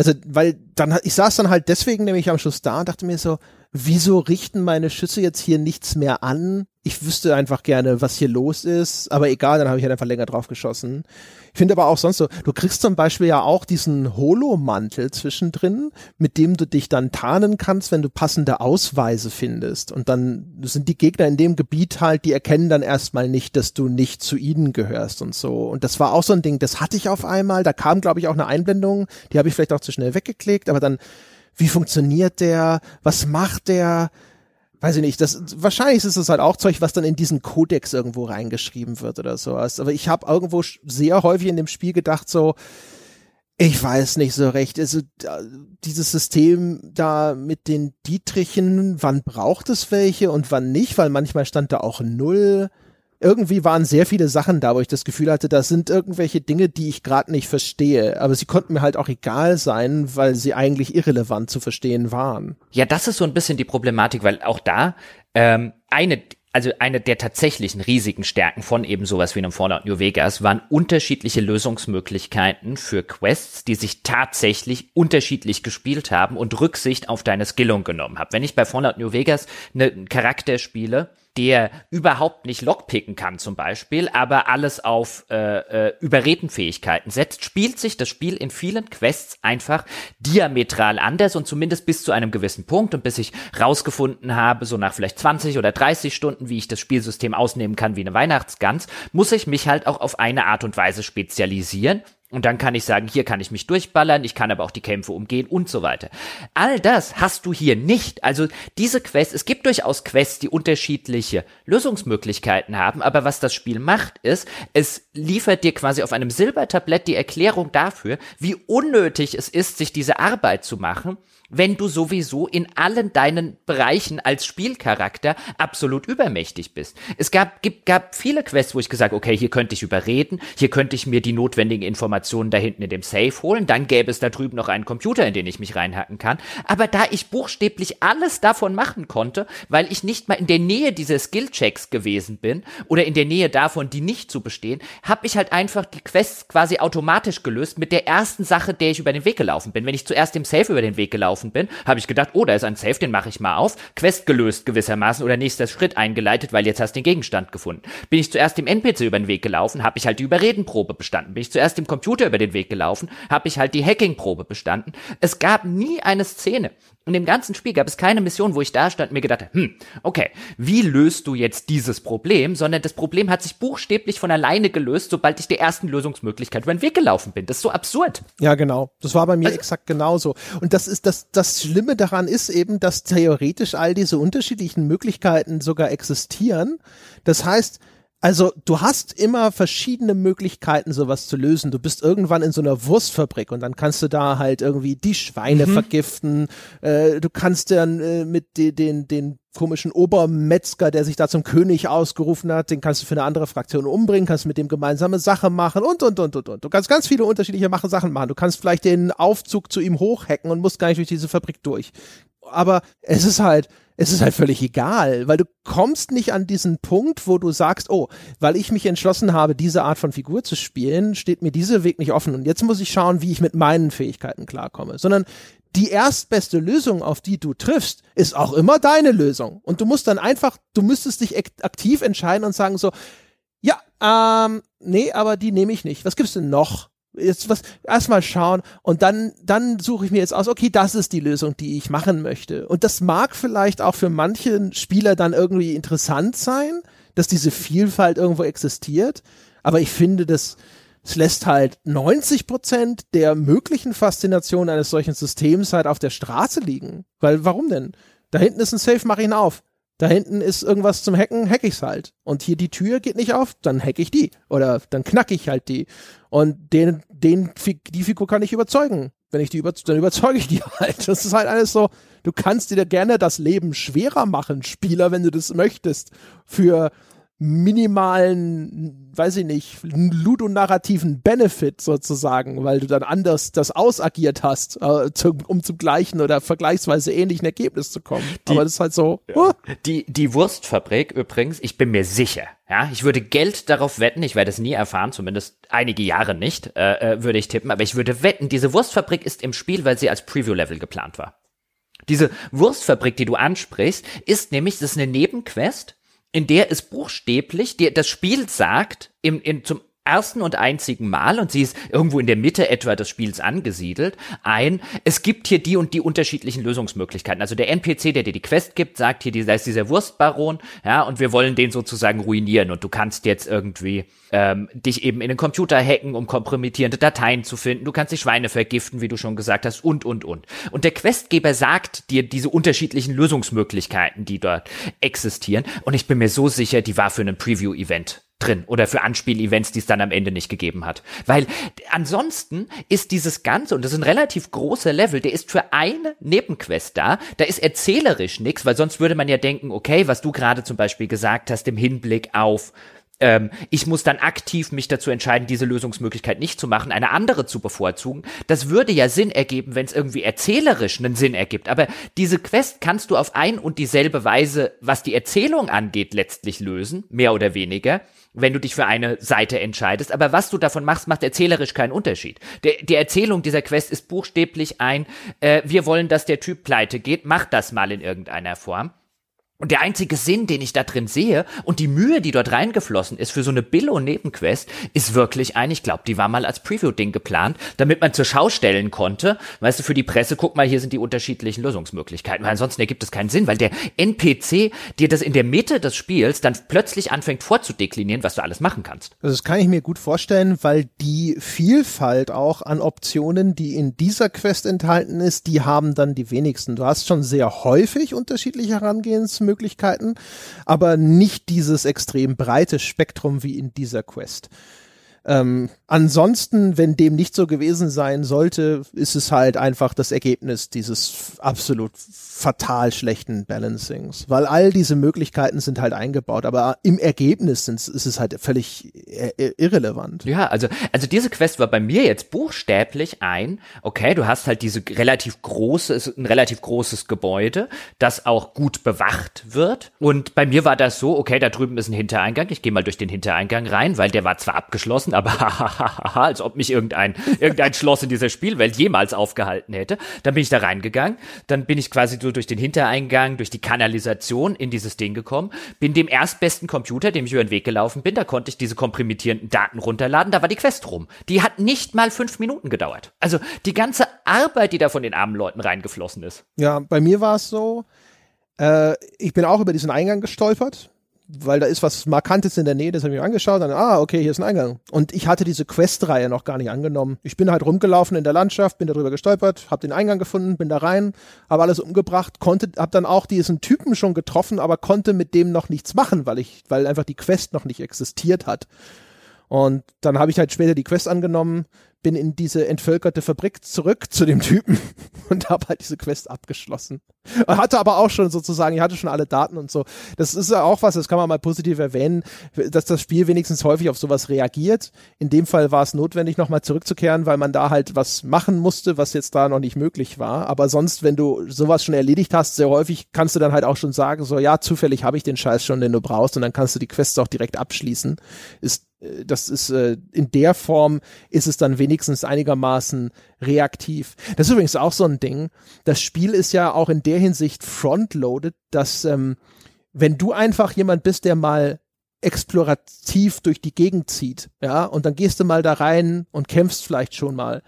Also, weil dann, ich saß dann halt deswegen nämlich am Schluss da und dachte mir so, wieso richten meine Schüsse jetzt hier nichts mehr an? Ich wüsste einfach gerne, was hier los ist, aber egal, dann habe ich halt einfach länger drauf geschossen. Ich finde aber auch sonst so, du kriegst zum Beispiel ja auch diesen Holo-Mantel zwischendrin, mit dem du dich dann tarnen kannst, wenn du passende Ausweise findest. Und dann sind die Gegner in dem Gebiet halt, die erkennen dann erstmal nicht, dass du nicht zu ihnen gehörst und so. Und das war auch so ein Ding, das hatte ich auf einmal. Da kam, glaube ich, auch eine Einblendung, die habe ich vielleicht auch zu schnell weggeklickt, aber dann wie funktioniert der, was macht der, weiß ich nicht, das wahrscheinlich ist es halt auch Zeug, was dann in diesen Kodex irgendwo reingeschrieben wird oder sowas. Aber ich habe irgendwo sehr häufig in dem Spiel gedacht, so, ich weiß nicht so recht. Also dieses System da mit den Dietrichen, wann braucht es welche und wann nicht, weil manchmal stand da auch null irgendwie waren sehr viele Sachen da, wo ich das Gefühl hatte, das sind irgendwelche Dinge, die ich gerade nicht verstehe. Aber sie konnten mir halt auch egal sein, weil sie eigentlich irrelevant zu verstehen waren. Ja, das ist so ein bisschen die Problematik, weil auch da ähm, eine also eine der tatsächlichen riesigen Stärken von eben sowas wie einem Fallout New Vegas waren unterschiedliche Lösungsmöglichkeiten für Quests, die sich tatsächlich unterschiedlich gespielt haben und Rücksicht auf deine Skillung genommen haben. Wenn ich bei Fallout New Vegas einen Charakter spiele, der überhaupt nicht lockpicken kann zum Beispiel, aber alles auf äh, äh, Überredenfähigkeiten setzt, spielt sich das Spiel in vielen Quests einfach diametral anders und zumindest bis zu einem gewissen Punkt. Und bis ich rausgefunden habe, so nach vielleicht 20 oder 30 Stunden, wie ich das Spielsystem ausnehmen kann wie eine Weihnachtsgans, muss ich mich halt auch auf eine Art und Weise spezialisieren und dann kann ich sagen, hier kann ich mich durchballern, ich kann aber auch die Kämpfe umgehen und so weiter. All das hast du hier nicht. Also diese Quests, es gibt durchaus Quests, die unterschiedliche Lösungsmöglichkeiten haben, aber was das Spiel macht, ist, es liefert dir quasi auf einem Silbertablett die Erklärung dafür, wie unnötig es ist, sich diese Arbeit zu machen, wenn du sowieso in allen deinen Bereichen als Spielcharakter absolut übermächtig bist. Es gab, gibt, gab viele Quests, wo ich gesagt, okay, hier könnte ich überreden, hier könnte ich mir die notwendigen Informationen da hinten in dem Safe holen, dann gäbe es da drüben noch einen Computer, in den ich mich reinhacken kann. Aber da ich buchstäblich alles davon machen konnte, weil ich nicht mal in der Nähe dieser Skillchecks gewesen bin oder in der Nähe davon, die nicht zu bestehen, habe ich halt einfach die Quests quasi automatisch gelöst mit der ersten Sache, der ich über den Weg gelaufen bin. Wenn ich zuerst dem Safe über den Weg gelaufen gelaufen bin, habe ich gedacht, oh, da ist ein Safe, den mache ich mal auf. Quest gelöst gewissermaßen oder nächster Schritt eingeleitet, weil jetzt hast du den Gegenstand gefunden. Bin ich zuerst dem NPC über den Weg gelaufen, habe ich halt die Überredenprobe bestanden. Bin ich zuerst dem Computer über den Weg gelaufen, habe ich halt die Hackingprobe bestanden. Es gab nie eine Szene, in dem ganzen Spiel gab es keine Mission, wo ich da stand und mir gedacht habe, hm, okay, wie löst du jetzt dieses Problem? Sondern das Problem hat sich buchstäblich von alleine gelöst, sobald ich der ersten Lösungsmöglichkeit über den Weg gelaufen bin. Das ist so absurd. Ja, genau. Das war bei mir also, exakt genauso. Und das ist das, das Schlimme daran ist eben, dass theoretisch all diese unterschiedlichen Möglichkeiten sogar existieren. Das heißt, also du hast immer verschiedene Möglichkeiten, sowas zu lösen. Du bist irgendwann in so einer Wurstfabrik und dann kannst du da halt irgendwie die Schweine mhm. vergiften. Äh, du kannst dann äh, mit de, den, den komischen Obermetzger, der sich da zum König ausgerufen hat, den kannst du für eine andere Fraktion umbringen, kannst mit dem gemeinsame Sache machen und, und, und, und, und. Du kannst ganz viele unterschiedliche Sachen machen. Du kannst vielleicht den Aufzug zu ihm hochhacken und musst gar nicht durch diese Fabrik durch. Aber es ist halt, es ist halt völlig egal, weil du kommst nicht an diesen Punkt, wo du sagst, oh, weil ich mich entschlossen habe, diese Art von Figur zu spielen, steht mir dieser Weg nicht offen und jetzt muss ich schauen, wie ich mit meinen Fähigkeiten klarkomme, sondern die erstbeste Lösung, auf die du triffst, ist auch immer deine Lösung. Und du musst dann einfach, du müsstest dich aktiv entscheiden und sagen so, ja, ähm, nee, aber die nehme ich nicht. Was gibt's denn noch? Jetzt was erstmal schauen und dann dann suche ich mir jetzt aus, okay, das ist die Lösung, die ich machen möchte. Und das mag vielleicht auch für manchen Spieler dann irgendwie interessant sein, dass diese Vielfalt irgendwo existiert, aber ich finde, das es lässt halt 90 Prozent der möglichen Faszination eines solchen Systems halt auf der Straße liegen. Weil warum denn? Da hinten ist ein Safe, mach ihn auf da hinten ist irgendwas zum Hacken, hack ich's halt. Und hier die Tür geht nicht auf, dann hack ich die. Oder dann knack ich halt die. Und den, den, die Figur kann ich überzeugen. Wenn ich die über, dann überzeuge ich die halt. Das ist halt alles so, du kannst dir gerne das Leben schwerer machen, Spieler, wenn du das möchtest. Für minimalen, weiß ich nicht, ludonarrativen Benefit sozusagen, weil du dann anders das ausagiert hast, äh, zum, um zum gleichen oder vergleichsweise ähnlichen Ergebnis zu kommen. Die, Aber das ist halt so. Uh. Die, die Wurstfabrik übrigens, ich bin mir sicher, ja, ich würde Geld darauf wetten, ich werde es nie erfahren, zumindest einige Jahre nicht, äh, äh würde ich tippen, aber ich würde wetten, diese Wurstfabrik ist im Spiel, weil sie als Preview-Level geplant war. Diese Wurstfabrik, die du ansprichst, ist nämlich, das ist eine Nebenquest, in der es buchstäblich, die, das Spiel sagt, im, in, zum ersten und einzigen Mal, und sie ist irgendwo in der Mitte etwa des Spiels angesiedelt, ein, es gibt hier die und die unterschiedlichen Lösungsmöglichkeiten. Also der NPC, der dir die Quest gibt, sagt hier, da ist dieser Wurstbaron, ja, und wir wollen den sozusagen ruinieren und du kannst jetzt irgendwie ähm, dich eben in den Computer hacken, um kompromittierende Dateien zu finden, du kannst die Schweine vergiften, wie du schon gesagt hast, und, und, und. Und der Questgeber sagt dir diese unterschiedlichen Lösungsmöglichkeiten, die dort existieren, und ich bin mir so sicher, die war für einen Preview-Event drin oder für Anspielevents, die es dann am Ende nicht gegeben hat. Weil ansonsten ist dieses Ganze, und das ist ein relativ großer Level, der ist für eine Nebenquest da, da ist erzählerisch nichts, weil sonst würde man ja denken, okay, was du gerade zum Beispiel gesagt hast im Hinblick auf ähm, ich muss dann aktiv mich dazu entscheiden, diese Lösungsmöglichkeit nicht zu machen, eine andere zu bevorzugen. Das würde ja Sinn ergeben, wenn es irgendwie erzählerisch einen Sinn ergibt. Aber diese Quest kannst du auf ein und dieselbe Weise, was die Erzählung angeht, letztlich lösen, mehr oder weniger wenn du dich für eine Seite entscheidest. Aber was du davon machst, macht erzählerisch keinen Unterschied. Der, die Erzählung dieser Quest ist buchstäblich ein, äh, wir wollen, dass der Typ pleite geht, mach das mal in irgendeiner Form. Und der einzige Sinn, den ich da drin sehe und die Mühe, die dort reingeflossen ist für so eine Billo-Nebenquest, ist wirklich ein, ich glaube, die war mal als Preview-Ding geplant, damit man zur Schau stellen konnte. Weißt du, für die Presse, guck mal, hier sind die unterschiedlichen Lösungsmöglichkeiten. Weil ansonsten ergibt es keinen Sinn, weil der NPC dir das in der Mitte des Spiels dann plötzlich anfängt vorzudeklinieren, was du alles machen kannst. Also das kann ich mir gut vorstellen, weil die Vielfalt auch an Optionen, die in dieser Quest enthalten ist, die haben dann die wenigsten. Du hast schon sehr häufig unterschiedliche Herangehensmöglichkeiten Möglichkeiten, aber nicht dieses extrem breite Spektrum wie in dieser Quest. Ähm, ansonsten, wenn dem nicht so gewesen sein sollte, ist es halt einfach das Ergebnis dieses absolut fatal schlechten Balancings, weil all diese Möglichkeiten sind halt eingebaut, aber im Ergebnis ist es halt völlig irrelevant. Ja, also, also diese Quest war bei mir jetzt buchstäblich ein, okay, du hast halt diese relativ große, ein relativ großes Gebäude, das auch gut bewacht wird und bei mir war das so, okay, da drüben ist ein Hintereingang, ich gehe mal durch den Hintereingang rein, weil der war zwar abgeschlossen, aber als ob mich irgendein, irgendein Schloss in dieser Spielwelt jemals aufgehalten hätte. Dann bin ich da reingegangen, dann bin ich quasi so durch den Hintereingang, durch die Kanalisation in dieses Ding gekommen, bin dem erstbesten Computer, dem ich über den Weg gelaufen bin, da konnte ich diese komprimitierenden Daten runterladen, da war die Quest rum. Die hat nicht mal fünf Minuten gedauert. Also die ganze Arbeit, die da von den armen Leuten reingeflossen ist. Ja, bei mir war es so, äh, ich bin auch über diesen Eingang gestolpert weil da ist was Markantes in der Nähe, das habe ich mir angeschaut, dann, ah, okay, hier ist ein Eingang. Und ich hatte diese Quest-Reihe noch gar nicht angenommen. Ich bin halt rumgelaufen in der Landschaft, bin darüber gestolpert, habe den Eingang gefunden, bin da rein, habe alles umgebracht, konnte, habe dann auch diesen Typen schon getroffen, aber konnte mit dem noch nichts machen, weil ich, weil einfach die Quest noch nicht existiert hat. Und dann habe ich halt später die Quest angenommen, bin in diese entvölkerte Fabrik zurück zu dem Typen und habe halt diese Quest abgeschlossen. Hatte aber auch schon sozusagen, ich hatte schon alle Daten und so. Das ist ja auch was, das kann man mal positiv erwähnen, dass das Spiel wenigstens häufig auf sowas reagiert. In dem Fall war es notwendig, nochmal zurückzukehren, weil man da halt was machen musste, was jetzt da noch nicht möglich war. Aber sonst, wenn du sowas schon erledigt hast, sehr häufig kannst du dann halt auch schon sagen, so ja, zufällig habe ich den Scheiß schon, den du brauchst und dann kannst du die Quests auch direkt abschließen. Ist das ist äh, in der Form ist es dann wenigstens einigermaßen reaktiv. Das ist übrigens auch so ein Ding. Das Spiel ist ja auch in der Hinsicht frontloaded, dass ähm, wenn du einfach jemand bist, der mal explorativ durch die Gegend zieht, ja, und dann gehst du mal da rein und kämpfst vielleicht schon mal.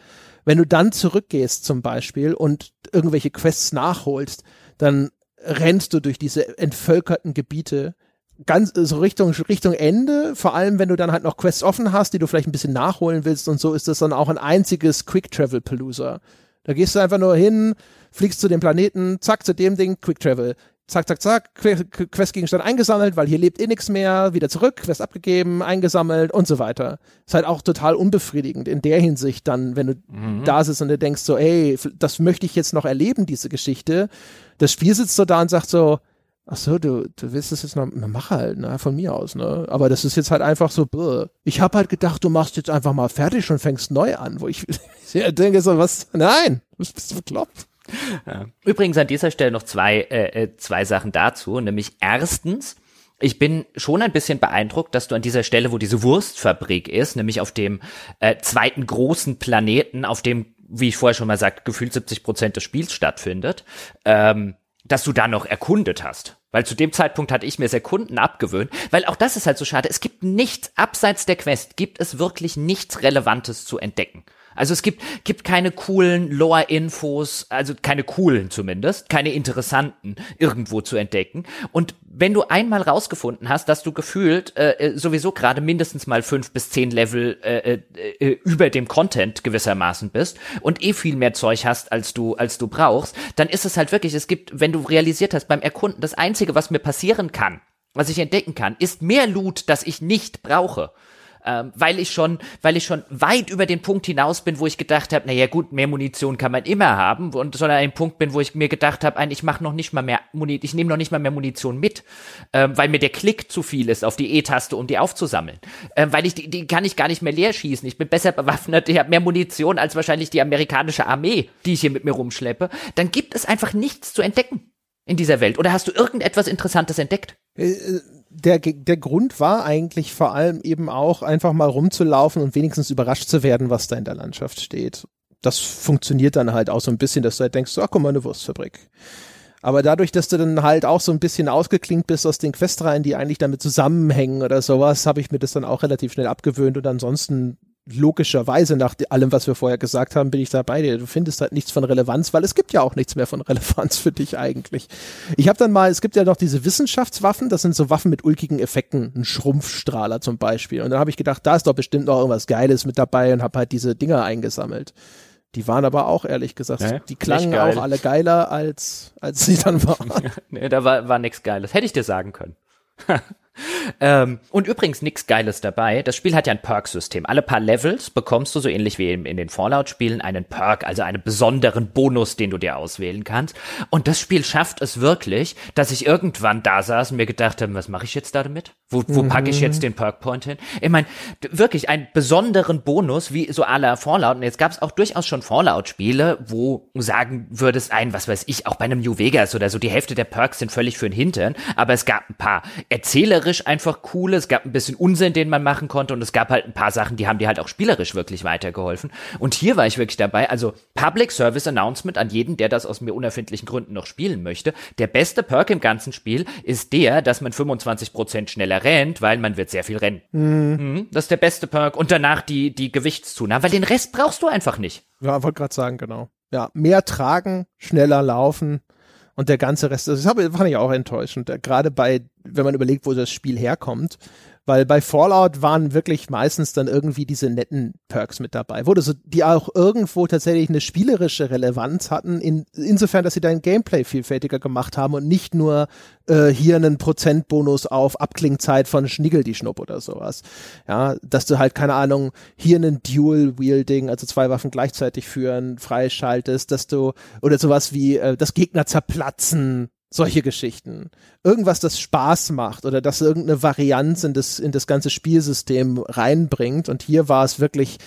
Wenn du dann zurückgehst zum Beispiel und irgendwelche Quests nachholst, dann rennst du durch diese entvölkerten Gebiete ganz so Richtung Richtung Ende, vor allem wenn du dann halt noch Quests offen hast, die du vielleicht ein bisschen nachholen willst und so ist das dann auch ein einziges Quick Travel Palooza. Da gehst du einfach nur hin, fliegst zu dem Planeten, zack zu dem Ding, Quick Travel. Zack, zack, zack, Questgegenstand eingesammelt, weil hier lebt eh nichts mehr, wieder zurück, Quest abgegeben, eingesammelt und so weiter. Ist halt auch total unbefriedigend in der Hinsicht dann, wenn du mhm. da sitzt und du denkst so, ey, das möchte ich jetzt noch erleben, diese Geschichte. Das Spiel sitzt so da und sagt so, Ach so, du, du willst es jetzt noch, na mach halt, ne, von mir aus, ne. Aber das ist jetzt halt einfach so, brr. ich habe halt gedacht, du machst jetzt einfach mal fertig und fängst neu an, wo ich denke so, was, nein, was bist du bekloppt? Ja. Übrigens an dieser Stelle noch zwei, äh, äh, zwei Sachen dazu, nämlich erstens, ich bin schon ein bisschen beeindruckt, dass du an dieser Stelle, wo diese Wurstfabrik ist, nämlich auf dem äh, zweiten großen Planeten, auf dem, wie ich vorher schon mal sagte, gefühlt 70 Prozent des Spiels stattfindet, ähm, dass du da noch erkundet hast. Weil zu dem Zeitpunkt hatte ich mir das Erkunden abgewöhnt, weil auch das ist halt so schade. Es gibt nichts, abseits der Quest, gibt es wirklich nichts Relevantes zu entdecken. Also es gibt, gibt keine coolen Lore-Infos, also keine coolen zumindest, keine interessanten irgendwo zu entdecken. Und wenn du einmal rausgefunden hast, dass du gefühlt äh, äh sowieso gerade mindestens mal fünf bis zehn Level äh, äh, äh, über dem Content gewissermaßen bist und eh viel mehr Zeug hast, als du, als du brauchst, dann ist es halt wirklich, es gibt, wenn du realisiert hast beim Erkunden, das Einzige, was mir passieren kann, was ich entdecken kann, ist mehr Loot, das ich nicht brauche ähm, weil ich schon, weil ich schon weit über den Punkt hinaus bin, wo ich gedacht habe, naja gut, mehr Munition kann man immer haben und sondern ein Punkt bin, wo ich mir gedacht habe, ich mache noch nicht mal mehr Muni ich nehme noch nicht mal mehr Munition mit, ähm, weil mir der Klick zu viel ist auf die E-Taste, um die aufzusammeln, ähm, weil ich die, die kann ich gar nicht mehr leer schießen. Ich bin besser bewaffnet, ich habe mehr Munition als wahrscheinlich die amerikanische Armee, die ich hier mit mir rumschleppe. Dann gibt es einfach nichts zu entdecken in dieser Welt. Oder hast du irgendetwas Interessantes entdeckt? Der, der Grund war eigentlich vor allem eben auch einfach mal rumzulaufen und wenigstens überrascht zu werden, was da in der Landschaft steht. Das funktioniert dann halt auch so ein bisschen, dass du halt denkst, ach guck mal, eine Wurstfabrik. Aber dadurch, dass du dann halt auch so ein bisschen ausgeklingt bist aus den Questreihen, die eigentlich damit zusammenhängen oder sowas, habe ich mir das dann auch relativ schnell abgewöhnt und ansonsten logischerweise nach allem, was wir vorher gesagt haben, bin ich da bei dir. Du findest halt nichts von Relevanz, weil es gibt ja auch nichts mehr von Relevanz für dich eigentlich. Ich habe dann mal, es gibt ja noch diese Wissenschaftswaffen, das sind so Waffen mit ulkigen Effekten, ein Schrumpfstrahler zum Beispiel. Und dann habe ich gedacht, da ist doch bestimmt noch irgendwas Geiles mit dabei und habe halt diese Dinger eingesammelt. Die waren aber auch, ehrlich gesagt, nee, die klangen auch alle geiler, als, als sie dann waren. nee, da war, war nichts Geiles. Hätte ich dir sagen können. ähm, und übrigens nichts Geiles dabei. Das Spiel hat ja ein Perk-System. Alle paar Levels bekommst du so ähnlich wie in, in den Fallout-Spielen einen Perk, also einen besonderen Bonus, den du dir auswählen kannst. Und das Spiel schafft es wirklich, dass ich irgendwann da saß und mir gedacht habe, was mache ich jetzt damit? Wo, wo mhm. packe ich jetzt den Perk-Point hin? Ich meine, wirklich einen besonderen Bonus, wie so aller Fallout. Und jetzt gab es auch durchaus schon Fallout-Spiele, wo du sagen würdest, ein, was weiß ich, auch bei einem New Vegas oder so, die Hälfte der Perks sind völlig für den Hintern, aber es gab ein paar erzählerisch einfach coole, es gab ein bisschen Unsinn, den man machen konnte und es gab halt ein paar Sachen, die haben dir halt auch spielerisch wirklich weitergeholfen. Und hier war ich wirklich dabei, also Public Service Announcement an jeden, der das aus mir unerfindlichen Gründen noch spielen möchte. Der beste Perk im ganzen Spiel ist der, dass man 25% schneller rennt, weil man wird sehr viel rennen. Mhm. Das ist der beste Perk und danach die, die Gewichtszunahme, weil den Rest brauchst du einfach nicht. Ja, wollte gerade sagen, genau. Ja, mehr tragen, schneller laufen und der ganze Rest, das fand ich auch enttäuschend. Gerade bei, wenn man überlegt, wo das Spiel herkommt, weil bei Fallout waren wirklich meistens dann irgendwie diese netten Perks mit dabei, wo so, die auch irgendwo tatsächlich eine spielerische Relevanz hatten, in, insofern, dass sie dein Gameplay vielfältiger gemacht haben und nicht nur äh, hier einen Prozentbonus auf Abklingzeit von Schnigel die Schnupp oder sowas. Ja, dass du halt, keine Ahnung, hier einen Dual-Wielding, also zwei Waffen gleichzeitig führen, freischaltest, dass du, oder sowas wie äh, das Gegner zerplatzen solche Geschichten. Irgendwas, das Spaß macht oder das irgendeine Varianz in das, in das ganze Spielsystem reinbringt. Und hier war es wirklich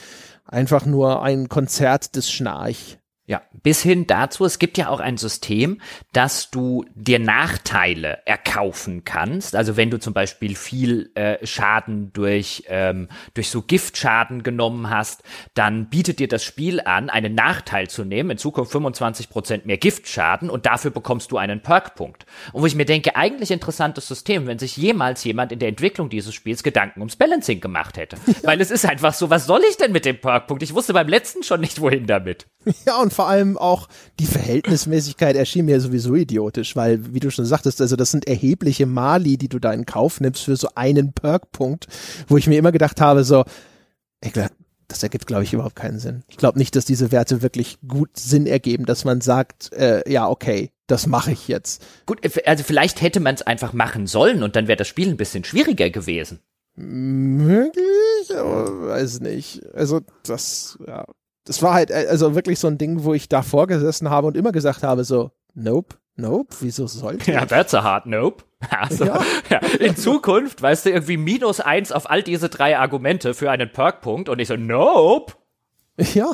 einfach nur ein Konzert des Schnarch. Ja, bis hin dazu, es gibt ja auch ein System, dass du dir Nachteile erkaufen kannst. Also wenn du zum Beispiel viel äh, Schaden durch, ähm, durch so Giftschaden genommen hast, dann bietet dir das Spiel an, einen Nachteil zu nehmen, in Zukunft 25 Prozent mehr Giftschaden und dafür bekommst du einen Perkpunkt. Und wo ich mir denke, eigentlich interessantes System, wenn sich jemals jemand in der Entwicklung dieses Spiels Gedanken ums Balancing gemacht hätte. Weil es ist einfach so, was soll ich denn mit dem Perkpunkt? Ich wusste beim letzten schon nicht, wohin damit. Ja, und vor allem auch die Verhältnismäßigkeit erschien mir sowieso idiotisch, weil, wie du schon sagtest, also das sind erhebliche Mali, die du da in Kauf nimmst für so einen Perkpunkt, wo ich mir immer gedacht habe, so, glaub, das ergibt, glaube ich, überhaupt keinen Sinn. Ich glaube nicht, dass diese Werte wirklich gut Sinn ergeben, dass man sagt, äh, ja, okay, das mache ich jetzt. Gut, also vielleicht hätte man es einfach machen sollen und dann wäre das Spiel ein bisschen schwieriger gewesen. Möglich, aber weiß nicht. Also das, ja, das war halt äh, also wirklich so ein Ding, wo ich da vorgesessen habe und immer gesagt habe, so, nope, Nope, wieso sollte Ja, that's a hard nope. Also, ja. ja. In Zukunft, weißt du, irgendwie minus eins auf all diese drei Argumente für einen Perkpunkt und ich so, nope. Ja.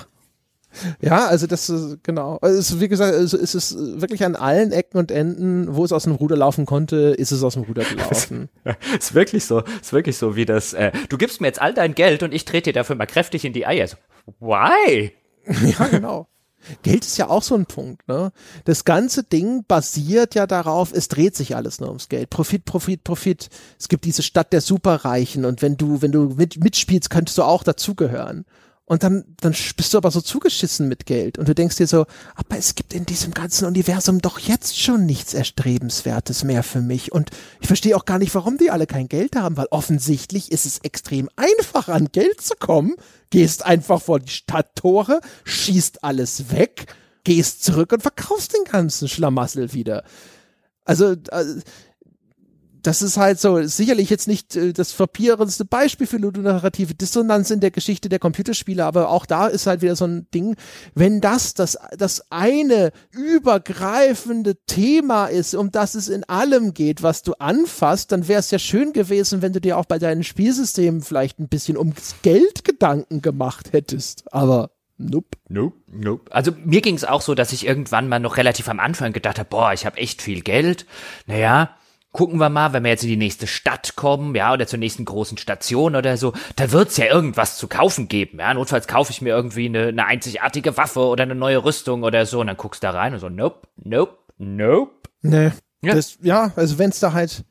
Ja, also das ist genau. Also wie gesagt, also es ist wirklich an allen Ecken und Enden, wo es aus dem Ruder laufen konnte, ist es aus dem Ruder gelaufen. ist wirklich so, ist wirklich so wie das. Äh, du gibst mir jetzt all dein Geld und ich trete dir dafür mal kräftig in die Eier. So, why? Ja, genau. Geld ist ja auch so ein Punkt, ne? Das ganze Ding basiert ja darauf, es dreht sich alles nur ums Geld. Profit, Profit, Profit. Es gibt diese Stadt der Superreichen und wenn du, wenn du mit, mitspielst, könntest du auch dazugehören. Und dann, dann bist du aber so zugeschissen mit Geld und du denkst dir so, aber es gibt in diesem ganzen Universum doch jetzt schon nichts Erstrebenswertes mehr für mich. Und ich verstehe auch gar nicht, warum die alle kein Geld haben, weil offensichtlich ist es extrem einfach, an Geld zu kommen. Gehst einfach vor die Stadttore, schießt alles weg, gehst zurück und verkaufst den ganzen Schlamassel wieder. Also, also das ist halt so sicherlich jetzt nicht äh, das verpierendste Beispiel für ludonarrative Dissonanz in der Geschichte der Computerspiele, aber auch da ist halt wieder so ein Ding, wenn das das, das eine übergreifende Thema ist, um das es in allem geht, was du anfasst, dann wäre es ja schön gewesen, wenn du dir auch bei deinen Spielsystemen vielleicht ein bisschen ums Geld Gedanken gemacht hättest, aber Nope. Nope. Nope. Also mir ging es auch so, dass ich irgendwann mal noch relativ am Anfang gedacht habe, boah, ich habe echt viel Geld. Naja, gucken wir mal, wenn wir jetzt in die nächste Stadt kommen, ja, oder zur nächsten großen Station oder so, da wird's ja irgendwas zu kaufen geben, ja. Notfalls kaufe ich mir irgendwie eine, eine einzigartige Waffe oder eine neue Rüstung oder so und dann guckst du da rein und so, nope, nope, nope. Nee. Ja, das, ja also wenn's da halt,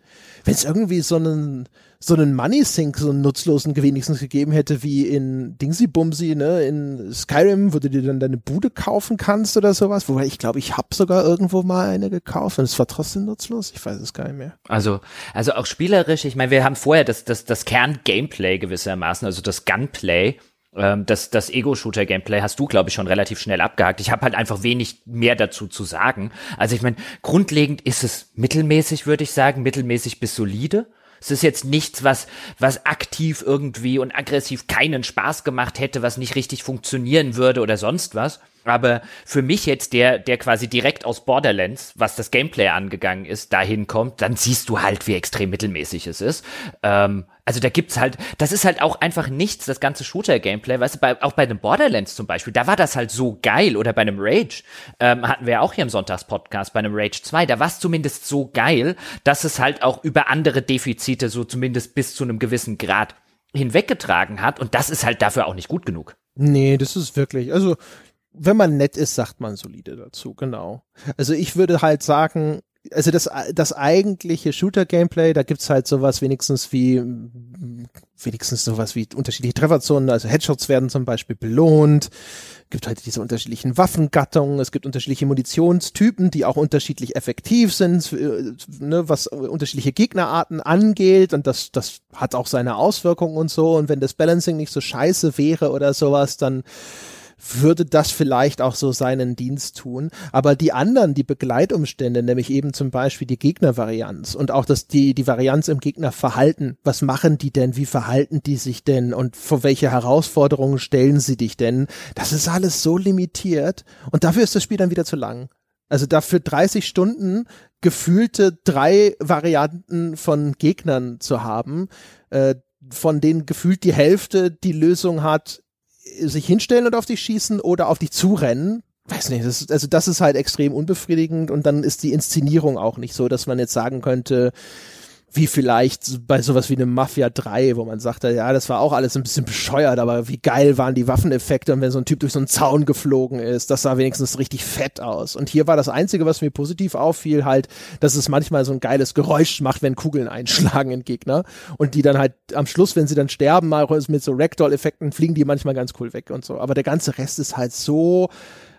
wenn's irgendwie so einen, so einen Money Sink, so einen nutzlosen wenigstens gegeben hätte, wie in Dingsy Bumsy, ne, in Skyrim, wo du dir dann deine Bude kaufen kannst oder sowas. Wobei ich glaube, ich habe sogar irgendwo mal eine gekauft und es war trotzdem nutzlos. Ich weiß es gar nicht mehr. Also, also auch spielerisch, ich meine, wir haben vorher das, das, das Kern-Gameplay gewissermaßen, also das Gunplay. Ähm, das, das Ego-Shooter-Gameplay hast du, glaube ich, schon relativ schnell abgehakt. Ich habe halt einfach wenig mehr dazu zu sagen. Also ich meine, grundlegend ist es mittelmäßig, würde ich sagen, mittelmäßig bis solide. Es ist jetzt nichts, was, was aktiv irgendwie und aggressiv keinen Spaß gemacht hätte, was nicht richtig funktionieren würde oder sonst was. Aber für mich jetzt, der, der quasi direkt aus Borderlands, was das Gameplay angegangen ist, dahin kommt, dann siehst du halt, wie extrem mittelmäßig es ist. Ähm, also da gibt's halt, das ist halt auch einfach nichts, das ganze Shooter-Gameplay, weißt du, bei, auch bei einem Borderlands zum Beispiel, da war das halt so geil, oder bei einem Rage, ähm, hatten wir ja auch hier im Sonntagspodcast, bei einem Rage 2, da war es zumindest so geil, dass es halt auch über andere Defizite so zumindest bis zu einem gewissen Grad hinweggetragen hat, und das ist halt dafür auch nicht gut genug. Nee, das ist wirklich, also wenn man nett ist, sagt man solide dazu, genau. Also ich würde halt sagen, also das, das eigentliche Shooter-Gameplay, da gibt's halt sowas wenigstens wie, wenigstens sowas wie unterschiedliche Trefferzonen, also Headshots werden zum Beispiel belohnt, gibt halt diese unterschiedlichen Waffengattungen, es gibt unterschiedliche Munitionstypen, die auch unterschiedlich effektiv sind, äh, ne, was unterschiedliche Gegnerarten angeht und das, das hat auch seine Auswirkungen und so und wenn das Balancing nicht so scheiße wäre oder sowas, dann würde das vielleicht auch so seinen Dienst tun. Aber die anderen, die Begleitumstände, nämlich eben zum Beispiel die Gegnervarianz und auch das, die, die Varianz im Gegnerverhalten, was machen die denn, wie verhalten die sich denn und vor welche Herausforderungen stellen sie dich denn, das ist alles so limitiert und dafür ist das Spiel dann wieder zu lang. Also dafür 30 Stunden gefühlte drei Varianten von Gegnern zu haben, äh, von denen gefühlt die Hälfte die Lösung hat, sich hinstellen und auf dich schießen oder auf dich zurennen. Weiß nicht, das, also das ist halt extrem unbefriedigend und dann ist die Inszenierung auch nicht so, dass man jetzt sagen könnte, wie vielleicht bei sowas wie einem Mafia 3, wo man sagte, ja, das war auch alles ein bisschen bescheuert, aber wie geil waren die Waffeneffekte und wenn so ein Typ durch so einen Zaun geflogen ist, das sah wenigstens richtig fett aus. Und hier war das Einzige, was mir positiv auffiel, halt, dass es manchmal so ein geiles Geräusch macht, wenn Kugeln einschlagen in Gegner und die dann halt am Schluss, wenn sie dann sterben, mal mit so Ragdoll-Effekten fliegen die manchmal ganz cool weg und so. Aber der ganze Rest ist halt so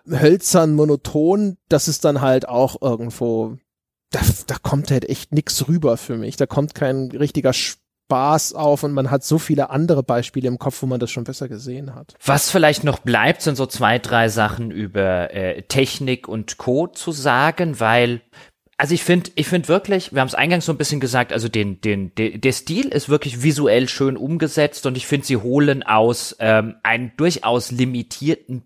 hölzern, monoton, dass es dann halt auch irgendwo da, da kommt halt echt nix rüber für mich. Da kommt kein richtiger Spaß auf und man hat so viele andere Beispiele im Kopf, wo man das schon besser gesehen hat. Was vielleicht noch bleibt, sind so zwei, drei Sachen über äh, Technik und Code zu sagen, weil also ich finde, ich finde wirklich, wir haben es eingangs so ein bisschen gesagt, also den, den, de, der Stil ist wirklich visuell schön umgesetzt und ich finde, sie holen aus ähm, einem durchaus limitierten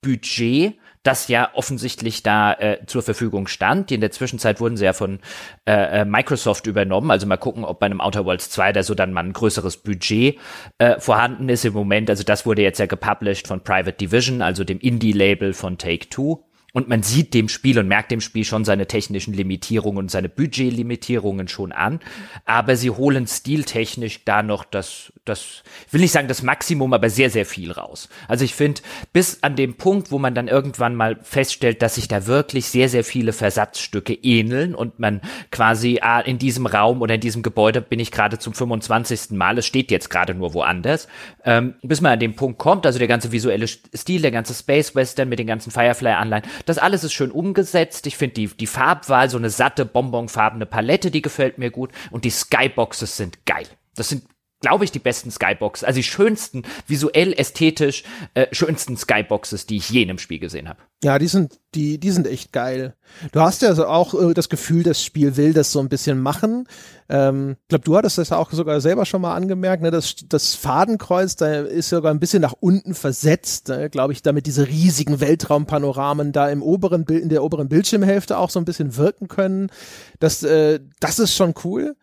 Budget das ja offensichtlich da äh, zur Verfügung stand. In der Zwischenzeit wurden sie ja von äh, äh Microsoft übernommen. Also mal gucken, ob bei einem Outer Worlds 2 da so dann mal ein größeres Budget äh, vorhanden ist im Moment. Also das wurde jetzt ja gepublished von Private Division, also dem Indie-Label von Take-Two. Und man sieht dem Spiel und merkt dem Spiel schon seine technischen Limitierungen und seine Budgetlimitierungen schon an. Aber sie holen stiltechnisch da noch das, das, ich will nicht sagen das Maximum, aber sehr, sehr viel raus. Also ich finde, bis an dem Punkt, wo man dann irgendwann mal feststellt, dass sich da wirklich sehr, sehr viele Versatzstücke ähneln und man quasi ah, in diesem Raum oder in diesem Gebäude bin ich gerade zum 25. Mal, es steht jetzt gerade nur woanders, ähm, bis man an dem Punkt kommt, also der ganze visuelle Stil, der ganze Space Western mit den ganzen Firefly-Anleihen, das alles ist schön umgesetzt. Ich finde die, die Farbwahl, so eine satte, bonbonfarbene Palette, die gefällt mir gut. Und die Skyboxes sind geil. Das sind glaube ich, die besten Skyboxes, also die schönsten, visuell, ästhetisch, äh, schönsten Skyboxes, die ich je in einem Spiel gesehen habe. Ja, die sind, die, die sind echt geil. Du hast ja also auch äh, das Gefühl, das Spiel will das so ein bisschen machen. Ähm, ich glaube, du hattest das auch sogar selber schon mal angemerkt, ne? Das, das Fadenkreuz, da ist sogar ein bisschen nach unten versetzt, ne? glaube ich, damit diese riesigen Weltraumpanoramen da im oberen Bild, in der oberen Bildschirmhälfte auch so ein bisschen wirken können. Das, äh, das ist schon cool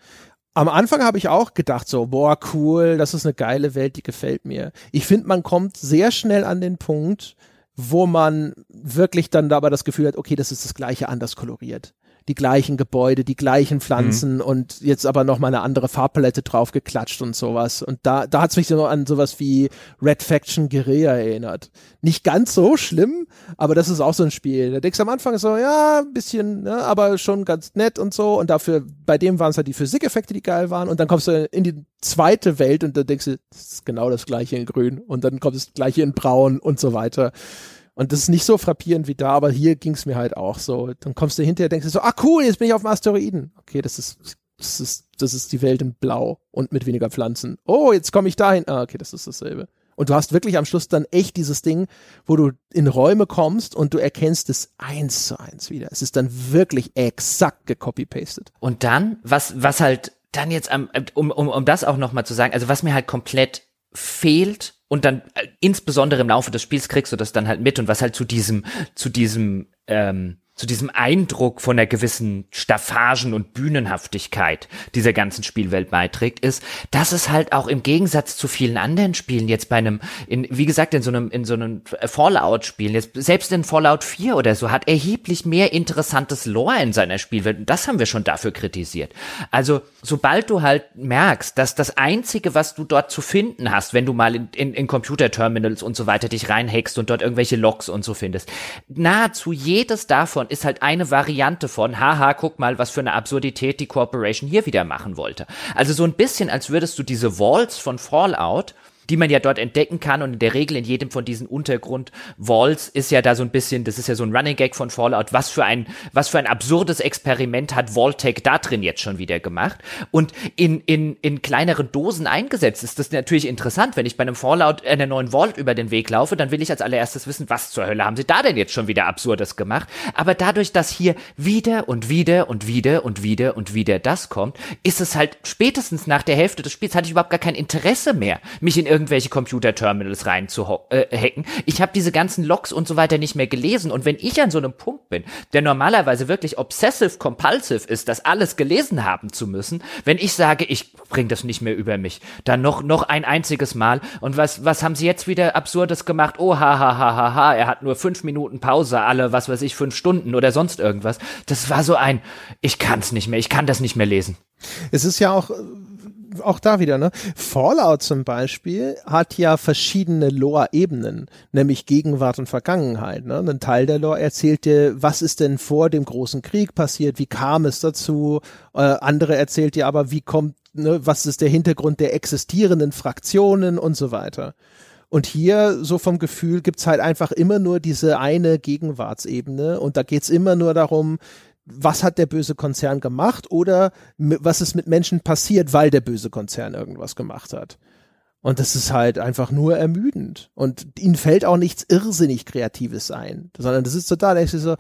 am Anfang habe ich auch gedacht so, boah, cool, das ist eine geile Welt, die gefällt mir. Ich finde, man kommt sehr schnell an den Punkt, wo man wirklich dann dabei das Gefühl hat, okay, das ist das gleiche anders koloriert die gleichen Gebäude, die gleichen Pflanzen mhm. und jetzt aber noch mal eine andere Farbpalette drauf geklatscht und sowas. Und da, da hat es mich so an sowas wie Red Faction Guerilla erinnert. Nicht ganz so schlimm, aber das ist auch so ein Spiel. Da denkst du am Anfang so, ja, ein bisschen, ne, aber schon ganz nett und so. Und dafür, bei dem waren es halt die Physikeffekte, die geil waren. Und dann kommst du in die zweite Welt und da denkst du, das ist genau das gleiche in grün. Und dann kommt das gleiche in braun und so weiter. Und das ist nicht so frappierend wie da, aber hier ging es mir halt auch so. Dann kommst du hinterher, denkst du so, ah cool, jetzt bin ich auf dem Asteroiden. Okay, das ist, das ist, das ist die Welt in Blau und mit weniger Pflanzen. Oh, jetzt komme ich dahin. Ah, okay, das ist dasselbe. Und du hast wirklich am Schluss dann echt dieses Ding, wo du in Räume kommst und du erkennst es eins zu eins wieder. Es ist dann wirklich exakt gecopy-pasted. Und dann, was, was halt dann jetzt, am, um, um, um das auch nochmal zu sagen, also was mir halt komplett fehlt und dann äh, insbesondere im Laufe des Spiels kriegst du das dann halt mit und was halt zu diesem zu diesem ähm, zu diesem Eindruck von einer gewissen Staffagen und Bühnenhaftigkeit dieser ganzen Spielwelt beiträgt, ist, dass es halt auch im Gegensatz zu vielen anderen Spielen jetzt bei einem, in, wie gesagt, in so einem, in so einem Fallout-Spiel, jetzt selbst in Fallout 4 oder so, hat erheblich mehr interessantes Lore in seiner Spielwelt. Und das haben wir schon dafür kritisiert. Also, sobald du halt merkst, dass das einzige, was du dort zu finden hast, wenn du mal in, in, in Computerterminals und so weiter dich reinhackst und dort irgendwelche Logs und so findest, nahezu jedes davon davon ist halt eine Variante von, haha, guck mal, was für eine Absurdität die Corporation hier wieder machen wollte. Also so ein bisschen, als würdest du diese Walls von Fallout die man ja dort entdecken kann. Und in der Regel in jedem von diesen Untergrund-Walls ist ja da so ein bisschen, das ist ja so ein Running Gag von Fallout, was für ein, was für ein absurdes Experiment hat Vaultec da drin jetzt schon wieder gemacht. Und in, in, in kleinere Dosen eingesetzt ist das natürlich interessant. Wenn ich bei einem Fallout einer neuen Vault über den Weg laufe, dann will ich als allererstes wissen, was zur Hölle haben sie da denn jetzt schon wieder Absurdes gemacht. Aber dadurch, dass hier wieder und wieder und wieder und wieder und wieder das kommt, ist es halt spätestens nach der Hälfte des Spiels hatte ich überhaupt gar kein Interesse mehr, mich in irgendwelche Computerterminals rein zu äh. Ich habe diese ganzen Logs und so weiter nicht mehr gelesen. Und wenn ich an so einem Punkt bin, der normalerweise wirklich obsessive compulsive ist, das alles gelesen haben zu müssen, wenn ich sage, ich bringe das nicht mehr über mich, dann noch noch ein einziges Mal. Und was was haben sie jetzt wieder absurdes gemacht? Oh ha ha ha ha ha, er hat nur fünf Minuten Pause, alle was weiß ich fünf Stunden oder sonst irgendwas. Das war so ein, ich kann es nicht mehr, ich kann das nicht mehr lesen. Es ist ja auch auch da wieder, ne? Fallout zum Beispiel hat ja verschiedene Lore-Ebenen, nämlich Gegenwart und Vergangenheit. Ne? Ein Teil der Lore erzählt dir, was ist denn vor dem großen Krieg passiert, wie kam es dazu. Äh, andere erzählt dir aber, wie kommt, ne, was ist der Hintergrund der existierenden Fraktionen und so weiter. Und hier, so vom Gefühl, gibt's halt einfach immer nur diese eine Gegenwartsebene und da geht's immer nur darum, was hat der böse Konzern gemacht oder was ist mit Menschen passiert, weil der böse Konzern irgendwas gemacht hat. Und das ist halt einfach nur ermüdend. Und ihnen fällt auch nichts irrsinnig Kreatives ein, sondern das ist total, ich so,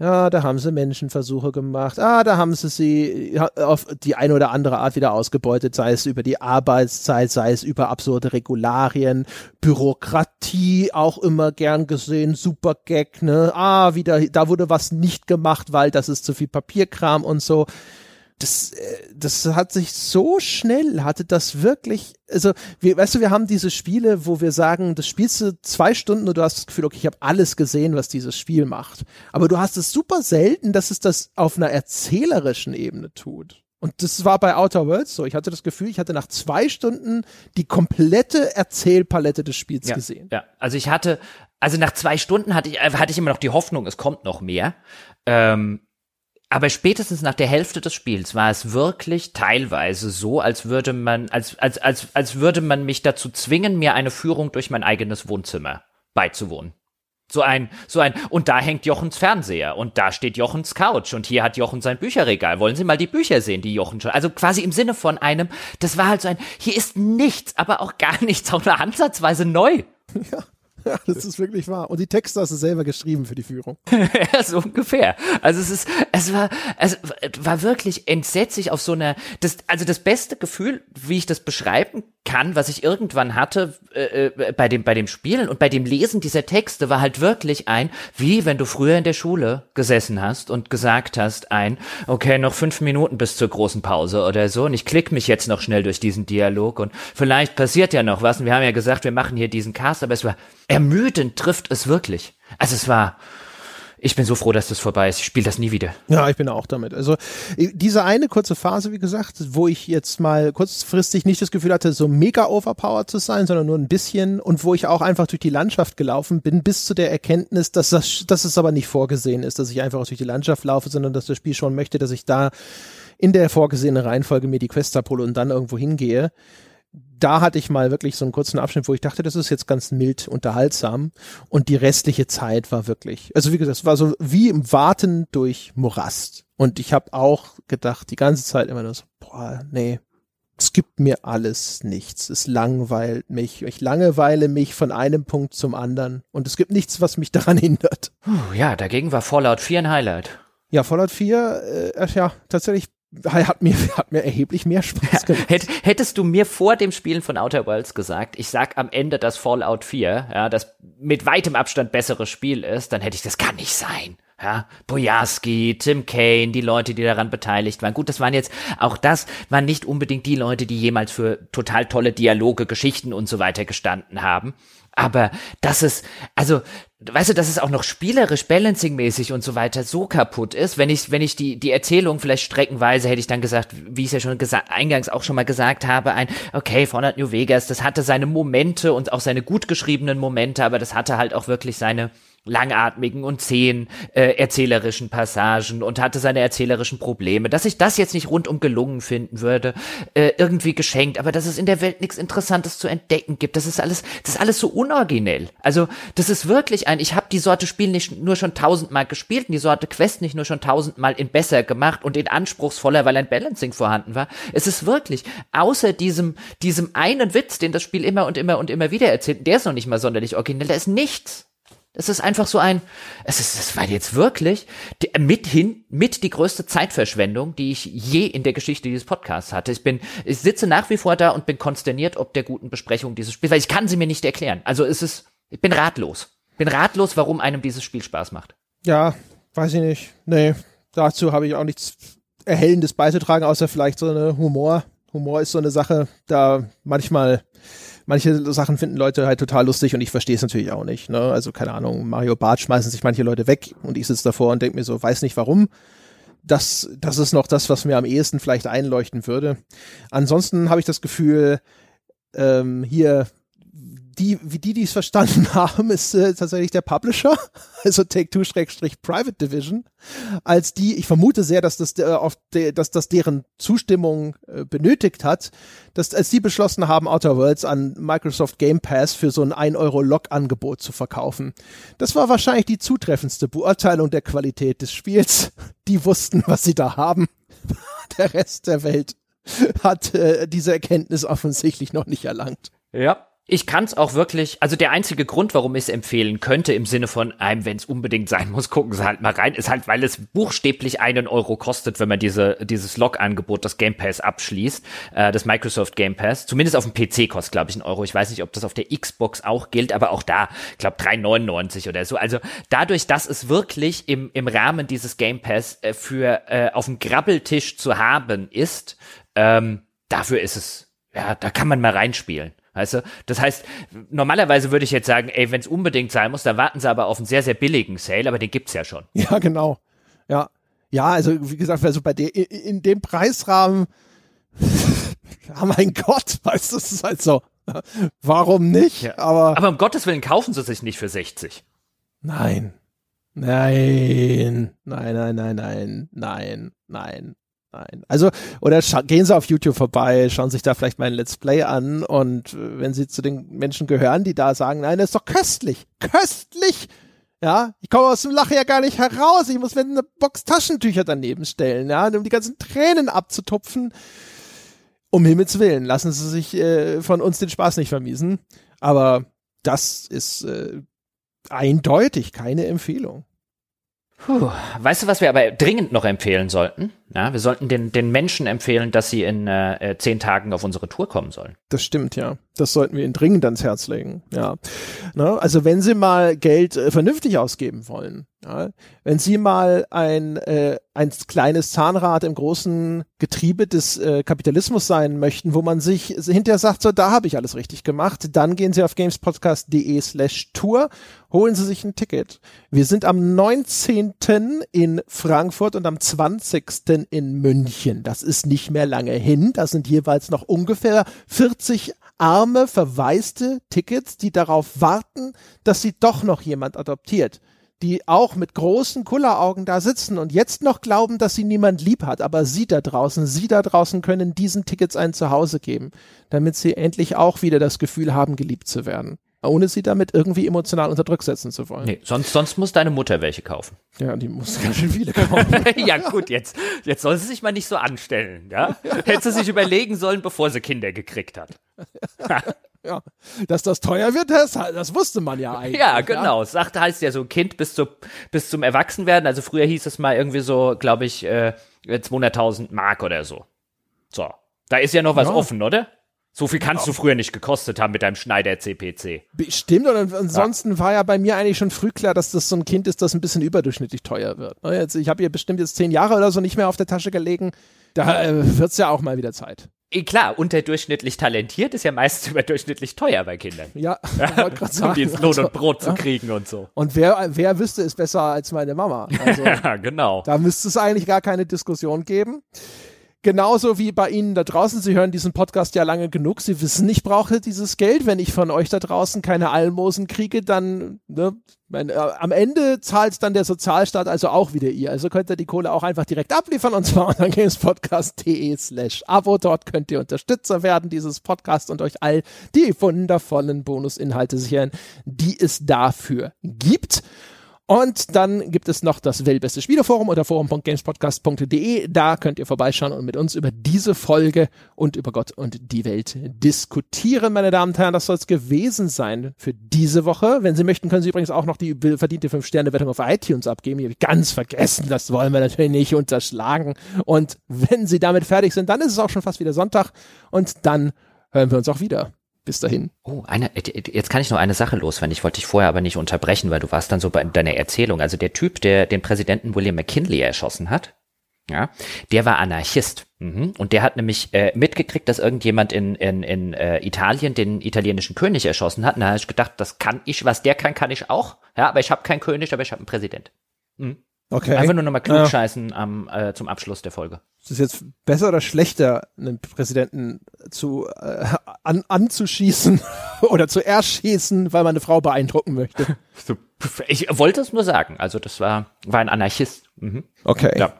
Ja, da haben sie Menschenversuche gemacht. Ah, da haben sie sie auf die eine oder andere Art wieder ausgebeutet, sei es über die Arbeitszeit, sei es über absurde Regularien, Bürokratie auch immer gern gesehen, super Gag, ne? Ah, wieder, da wurde was nicht gemacht, weil das ist zu viel Papierkram und so das, äh, das hat sich so schnell, hatte das wirklich, also, wir, weißt du, wir haben diese Spiele, wo wir sagen, das spielst du zwei Stunden und du hast das Gefühl, okay, ich habe alles gesehen, was dieses Spiel macht. Aber du hast es super selten, dass es das auf einer erzählerischen Ebene tut. Und das war bei Outer Worlds so. Ich hatte das Gefühl, ich hatte nach zwei Stunden die komplette Erzählpalette des Spiels ja, gesehen. Ja, also ich hatte, also nach zwei Stunden hatte ich, äh, hatte ich immer noch die Hoffnung, es kommt noch mehr. Ähm, aber spätestens nach der Hälfte des Spiels war es wirklich teilweise so, als würde man, als, als, als, als würde man mich dazu zwingen, mir eine Führung durch mein eigenes Wohnzimmer beizuwohnen. So ein, so ein, und da hängt Jochens Fernseher und da steht Jochens Couch und hier hat Jochen sein Bücherregal. Wollen Sie mal die Bücher sehen, die Jochen schon, also quasi im Sinne von einem, das war halt so ein, hier ist nichts, aber auch gar nichts, auch nur ansatzweise neu. Ja. Ja, das ist wirklich wahr. Und die Texte hast du selber geschrieben für die Führung. ja, so ungefähr. Also es ist, es war, es war wirklich entsetzlich auf so einer, das, also das beste Gefühl, wie ich das beschreiben kann, was ich irgendwann hatte äh, äh, bei dem bei dem Spielen und bei dem Lesen dieser Texte war halt wirklich ein, wie wenn du früher in der Schule gesessen hast und gesagt hast, ein, okay, noch fünf Minuten bis zur großen Pause oder so und ich klick mich jetzt noch schnell durch diesen Dialog und vielleicht passiert ja noch was und wir haben ja gesagt, wir machen hier diesen Cast, aber es war ermüdend trifft es wirklich. Also es war ich bin so froh, dass das vorbei ist. Ich spiele das nie wieder. Ja, ich bin auch damit. Also diese eine kurze Phase, wie gesagt, wo ich jetzt mal kurzfristig nicht das Gefühl hatte, so mega overpowered zu sein, sondern nur ein bisschen und wo ich auch einfach durch die Landschaft gelaufen bin, bis zu der Erkenntnis, dass das, dass es aber nicht vorgesehen ist, dass ich einfach durch die Landschaft laufe, sondern dass das Spiel schon möchte, dass ich da in der vorgesehenen Reihenfolge mir die Quest abhole und dann irgendwo hingehe da hatte ich mal wirklich so einen kurzen Abschnitt, wo ich dachte, das ist jetzt ganz mild unterhaltsam. Und die restliche Zeit war wirklich, also wie gesagt, es war so wie im Warten durch Morast. Und ich habe auch gedacht, die ganze Zeit immer nur so, boah, nee, es gibt mir alles nichts. Es langweilt mich. Ich langeweile mich von einem Punkt zum anderen. Und es gibt nichts, was mich daran hindert. Ja, dagegen war Fallout 4 ein Highlight. Ja, Fallout 4, äh, ja, tatsächlich hat mir, hat mir erheblich mehr Spaß gemacht. Ja, hättest du mir vor dem Spielen von Outer Worlds gesagt, ich sag am Ende, dass Fallout 4, ja, das mit weitem Abstand bessere Spiel ist, dann hätte ich, das kann nicht sein. Ja, Bojarski, Tim Kane, die Leute, die daran beteiligt waren. Gut, das waren jetzt, auch das waren nicht unbedingt die Leute, die jemals für total tolle Dialoge, Geschichten und so weiter gestanden haben. Aber das ist, also, weißt du, dass es auch noch spielerisch, balancingmäßig und so weiter so kaputt ist, wenn ich, wenn ich die, die Erzählung vielleicht streckenweise hätte ich dann gesagt, wie ich es ja schon eingangs auch schon mal gesagt habe, ein, okay, Fallout New Vegas, das hatte seine Momente und auch seine gut geschriebenen Momente, aber das hatte halt auch wirklich seine, langatmigen und zehn äh, erzählerischen Passagen und hatte seine erzählerischen Probleme. Dass ich das jetzt nicht rundum gelungen finden würde, äh, irgendwie geschenkt, aber dass es in der Welt nichts Interessantes zu entdecken gibt, das ist alles, das ist alles so unoriginell. Also das ist wirklich ein, ich habe die Sorte Spiel nicht nur schon tausendmal gespielt, und die Sorte Quest nicht nur schon tausendmal in besser gemacht und in anspruchsvoller, weil ein Balancing vorhanden war. Es ist wirklich, außer diesem, diesem einen Witz, den das Spiel immer und immer und immer wieder erzählt, der ist noch nicht mal sonderlich originell, da ist nichts. Es ist einfach so ein, es ist, es war jetzt wirklich die, mithin, mit die größte Zeitverschwendung, die ich je in der Geschichte dieses Podcasts hatte. Ich bin, ich sitze nach wie vor da und bin konsterniert ob der guten Besprechung dieses Spiels, weil ich kann sie mir nicht erklären. Also es ist, ich bin ratlos. Bin ratlos, warum einem dieses Spiel Spaß macht. Ja, weiß ich nicht. Nee, dazu habe ich auch nichts Erhellendes beizutragen, außer vielleicht so eine Humor. Humor ist so eine Sache, da manchmal manche Sachen finden Leute halt total lustig und ich verstehe es natürlich auch nicht. Ne? Also keine Ahnung, Mario Bart schmeißen sich manche Leute weg und ich sitze davor und denke mir so, weiß nicht warum. Das, das ist noch das, was mir am ehesten vielleicht einleuchten würde. Ansonsten habe ich das Gefühl, ähm, hier die, wie die, die es verstanden haben, ist äh, tatsächlich der Publisher, also Take-Two-Private Division, als die, ich vermute sehr, dass das, äh, auf de, dass das deren Zustimmung äh, benötigt hat, dass als die beschlossen haben, Outer Worlds an Microsoft Game Pass für so ein 1-Euro-Log-Angebot zu verkaufen. Das war wahrscheinlich die zutreffendste Beurteilung der Qualität des Spiels. Die wussten, was sie da haben. Der Rest der Welt hat äh, diese Erkenntnis offensichtlich noch nicht erlangt. Ja, ich kann es auch wirklich, also der einzige Grund, warum ich es empfehlen könnte, im Sinne von einem, wenn es unbedingt sein muss, gucken Sie halt mal rein, ist halt, weil es buchstäblich einen Euro kostet, wenn man diese, dieses Log-Angebot, das Game Pass abschließt, äh, das Microsoft Game Pass. Zumindest auf dem PC kostet, glaube ich, einen Euro. Ich weiß nicht, ob das auf der Xbox auch gilt, aber auch da, ich glaube, 3,99 oder so. Also dadurch, dass es wirklich im, im Rahmen dieses Game Pass äh, für äh, auf dem Grabbeltisch zu haben ist, ähm, dafür ist es, ja, da kann man mal reinspielen. Weißt du? Das heißt, normalerweise würde ich jetzt sagen, ey, wenn es unbedingt sein muss, dann warten sie aber auf einen sehr, sehr billigen Sale, aber den gibt's ja schon. Ja, genau. Ja. Ja, also wie gesagt, also bei der in dem Preisrahmen, ja mein Gott, weißt du, das ist halt so. Warum nicht? Ja. Aber, aber um Gottes Willen kaufen sie sich nicht für 60. Nein. Nein. Nein, nein, nein, nein, nein, nein. Nein. Also, oder gehen Sie auf YouTube vorbei, schauen sich da vielleicht mal ein Let's Play an und äh, wenn Sie zu den Menschen gehören, die da sagen, nein, das ist doch köstlich, köstlich, ja, ich komme aus dem Lachen ja gar nicht heraus, ich muss mir eine Box Taschentücher daneben stellen, ja, um die ganzen Tränen abzutupfen. Um Himmels Willen, lassen Sie sich äh, von uns den Spaß nicht vermiesen, aber das ist äh, eindeutig keine Empfehlung. Puh. Weißt du, was wir aber dringend noch empfehlen sollten? Ja, wir sollten den, den Menschen empfehlen, dass sie in äh, äh, zehn Tagen auf unsere Tour kommen sollen. Das stimmt, ja. Das sollten wir ihnen dringend ans Herz legen. Ja. Na, also wenn sie mal Geld äh, vernünftig ausgeben wollen, ja, wenn sie mal ein, äh, ein kleines Zahnrad im großen Getriebe des äh, Kapitalismus sein möchten, wo man sich hinterher sagt, so da habe ich alles richtig gemacht, dann gehen sie auf gamespodcast.de slash tour, holen sie sich ein Ticket. Wir sind am 19. in Frankfurt und am 20 in München. Das ist nicht mehr lange hin. Das sind jeweils noch ungefähr 40 arme, verwaiste Tickets, die darauf warten, dass sie doch noch jemand adoptiert. Die auch mit großen Kulleraugen da sitzen und jetzt noch glauben, dass sie niemand lieb hat. Aber sie da draußen, sie da draußen können diesen Tickets ein Zuhause geben, damit sie endlich auch wieder das Gefühl haben, geliebt zu werden ohne sie damit irgendwie emotional unter Druck setzen zu wollen. Nee, sonst, sonst muss deine Mutter welche kaufen. Ja, die muss ganz schön viele kaufen. ja, gut, jetzt, jetzt soll sie sich mal nicht so anstellen, ja? Hätte sie sich überlegen sollen, bevor sie Kinder gekriegt hat. ja, dass das teuer wird, das, das wusste man ja eigentlich. Ja, genau. Ja? Sagt heißt ja so ein Kind bis, zu, bis zum Erwachsenwerden. Also früher hieß es mal irgendwie so, glaube ich, äh, 200.000 Mark oder so. So. Da ist ja noch was ja. offen, oder? So viel kannst ja. du früher nicht gekostet haben mit deinem Schneider CPC. Stimmt, und ansonsten ja. war ja bei mir eigentlich schon früh klar, dass das so ein Kind ist, das ein bisschen überdurchschnittlich teuer wird. Ne, jetzt, ich habe ihr bestimmt jetzt zehn Jahre oder so nicht mehr auf der Tasche gelegen. Da äh, wird es ja auch mal wieder Zeit. Eh, klar, unterdurchschnittlich talentiert ist ja meistens überdurchschnittlich teuer bei Kindern. Ja, sagen, um die ins Lohn und Brot also, zu kriegen und so. Und wer, wer wüsste es besser als meine Mama? Also, ja, genau. Da müsste es eigentlich gar keine Diskussion geben. Genauso wie bei Ihnen da draußen. Sie hören diesen Podcast ja lange genug. Sie wissen, ich brauche dieses Geld. Wenn ich von euch da draußen keine Almosen kriege, dann ne, mein, äh, am Ende zahlt dann der Sozialstaat also auch wieder ihr. Also könnt ihr die Kohle auch einfach direkt abliefern und zwar unter gamespodcast.de slash Abo. Dort könnt ihr Unterstützer werden dieses Podcast und euch all die wundervollen Bonusinhalte sichern, die es dafür gibt. Und dann gibt es noch das Weltbeste Spieleforum unter forum.gamespodcast.de. Da könnt ihr vorbeischauen und mit uns über diese Folge und über Gott und die Welt diskutieren, meine Damen und Herren. Das soll es gewesen sein für diese Woche. Wenn Sie möchten, können Sie übrigens auch noch die verdiente 5-Sterne-Wertung auf iTunes abgeben. Die habe ganz vergessen. Das wollen wir natürlich nicht unterschlagen. Und wenn Sie damit fertig sind, dann ist es auch schon fast wieder Sonntag. Und dann hören wir uns auch wieder. Bis dahin. Oh, eine, jetzt kann ich noch eine Sache loswerden. Ich wollte dich vorher aber nicht unterbrechen, weil du warst dann so bei deiner Erzählung. Also der Typ, der den Präsidenten William McKinley erschossen hat, ja, der war Anarchist. Mhm. Und der hat nämlich äh, mitgekriegt, dass irgendjemand in, in, in äh, Italien den italienischen König erschossen hat. Und da habe ich gedacht, das kann ich, was der kann, kann ich auch. Ja, aber ich habe keinen König, aber ich habe einen Präsident. Mhm. Okay. Einfach nur nochmal klugscheißen ja. am, äh, zum Abschluss der Folge. Ist es jetzt besser oder schlechter, einen Präsidenten zu äh, an, anzuschießen oder zu erschießen, weil man eine Frau beeindrucken möchte? Ich wollte es nur sagen. Also das war, war ein Anarchist. Mhm. Okay. Ja.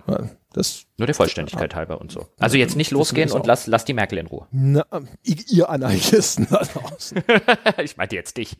Das, nur der Vollständigkeit halber und so. Also jetzt nicht losgehen und lass, lass die Merkel in Ruhe. Na, ihr Anarchisten da draußen. ich meinte jetzt dich.